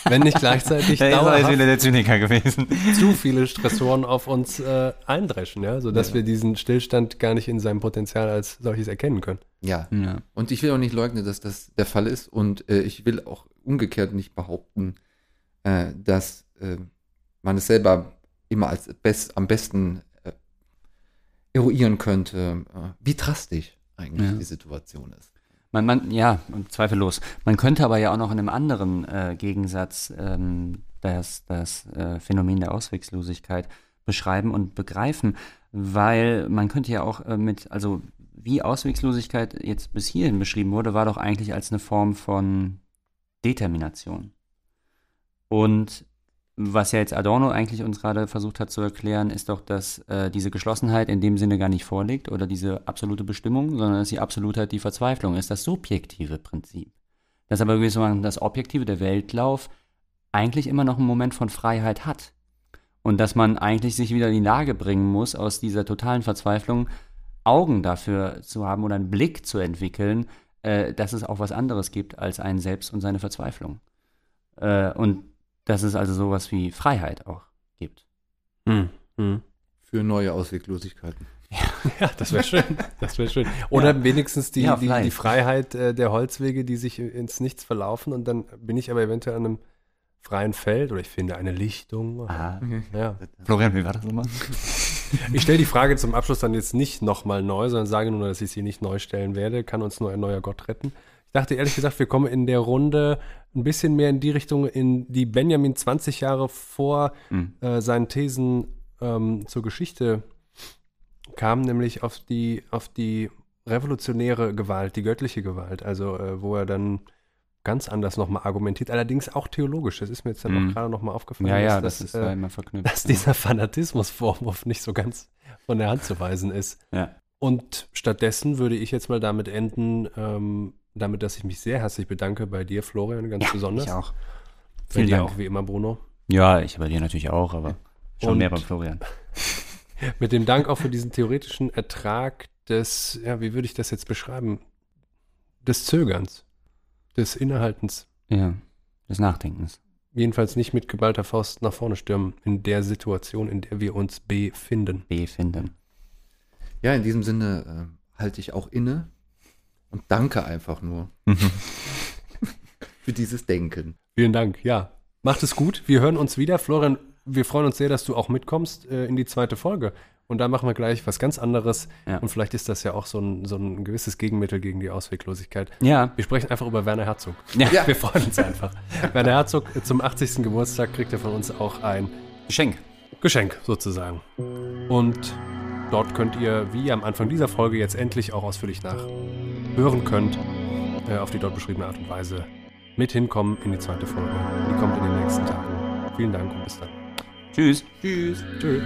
S1: wenn nicht gleichzeitig
S2: er
S1: dauerhaft
S2: wieder der Zyniker gewesen.
S1: zu viele Stressoren auf uns äh, eindreschen, ja, sodass
S3: Ja.
S1: wir diesen Stillstand gar nicht in seinem Potenzial als solches erkennen können.
S3: Ja,
S2: Ja.
S3: Und ich will auch nicht leugnen, dass das der Fall ist. Und äh, ich will auch umgekehrt nicht behaupten, äh, dass äh, man es selber immer als best, am besten äh, eruieren könnte, äh, wie drastisch eigentlich
S2: Ja.
S3: die Situation ist.
S2: Man, man, ja, zweifellos. Man könnte aber ja auch noch in einem anderen äh, Gegensatz ähm, das, das äh, Phänomen der Auswegslosigkeit beschreiben und begreifen, weil man könnte ja auch äh, mit, also wie Auswegslosigkeit jetzt bis hierhin beschrieben wurde, war doch eigentlich als eine Form von Determination. Und was ja jetzt Adorno eigentlich uns gerade versucht hat zu erklären, ist doch, dass äh, diese Geschlossenheit in dem Sinne gar nicht vorliegt oder diese absolute Bestimmung, sondern dass die Absolutheit die Verzweiflung ist, das subjektive Prinzip. Dass aber gewissermaßen das Objektive, der Weltlauf, eigentlich immer noch einen Moment von Freiheit hat. Und dass man eigentlich sich wieder in die Lage bringen muss, aus dieser totalen Verzweiflung Augen dafür zu haben oder einen Blick zu entwickeln, äh, dass es auch was anderes gibt als einen selbst und seine Verzweiflung. Äh, und dass es also sowas wie Freiheit auch gibt.
S3: Für neue Ausweglosigkeiten.
S1: Ja, das wäre schön. Das wäre schön. Oder
S2: Ja.
S1: wenigstens die,
S2: Ja,
S1: die, die Freiheit äh, der Holzwege, die sich ins Nichts verlaufen und dann bin ich aber eventuell an einem freien Feld oder ich finde eine Lichtung.
S2: Aha.
S1: Ja.
S2: Florian, wie war das nochmal?
S1: Ich stelle die Frage zum Abschluss dann jetzt nicht nochmal neu, sondern sage nur, dass ich sie nicht neu stellen werde. Kann uns nur ein neuer Gott retten. Ich dachte ehrlich gesagt, wir kommen in der Runde ein bisschen mehr in die Richtung, in die Benjamin 20 Jahre vor
S2: Mhm.
S1: äh, seinen Thesen ähm, zur Geschichte kam, nämlich auf die, auf die revolutionäre Gewalt, die göttliche Gewalt, also äh, wo er dann ganz anders nochmal argumentiert, allerdings auch theologisch. Das ist mir jetzt dann
S2: Mhm.
S1: auch gerade nochmal aufgefallen,
S2: Ja, ja,
S1: dass,
S2: das ist
S1: äh, dass dieser Fanatismusvorwurf nicht so ganz von der Hand zu weisen ist.
S2: ja.
S1: Und stattdessen würde ich jetzt mal damit enden, ähm, damit, dass ich mich sehr herzlich bedanke bei dir, Florian, ganz
S2: ja,
S1: besonders.
S2: Ich auch.
S1: Bei
S2: Vielen
S1: dir
S2: Dank.
S1: auch, wie immer, Bruno.
S2: Ja, ich bei dir natürlich auch, aber schon
S1: Und-
S2: mehr beim Florian.
S1: Mit dem Dank auch für diesen theoretischen Ertrag des, ja, wie würde ich das jetzt beschreiben? Des Zögerns, des Innehaltens.
S2: Ja. des Nachdenkens.
S1: Jedenfalls nicht mit geballter Faust nach vorne stürmen in der Situation, in der wir uns befinden.
S2: Befinden.
S3: Ja, in diesem Sinne äh, halte ich auch inne und danke einfach nur für dieses Denken.
S1: Vielen Dank. Ja, macht es gut. Wir hören uns wieder. Florian, wir freuen uns sehr, dass du auch mitkommst äh, in die zweite Folge. Und da machen wir gleich was ganz anderes.
S2: Ja.
S1: Und vielleicht ist das ja auch so ein, so ein gewisses Gegenmittel gegen die Ausweglosigkeit.
S2: Ja,
S1: Wir sprechen einfach über Werner Herzog.
S2: Ja.
S3: Ja.
S1: Wir freuen uns einfach. Werner Herzog äh, zum 80. Geburtstag kriegt er von uns auch ein
S2: Geschenk.
S1: Geschenk sozusagen. Und dort könnt ihr, wie am Anfang dieser Folge jetzt endlich auch ausführlich nachhören könnt, äh, auf die dort beschriebene Art und Weise mit hinkommen in die zweite Folge. Die kommt in den nächsten Tagen. Vielen Dank und bis dann.
S2: Tschüss.
S3: Tschüss.
S1: Tschüss.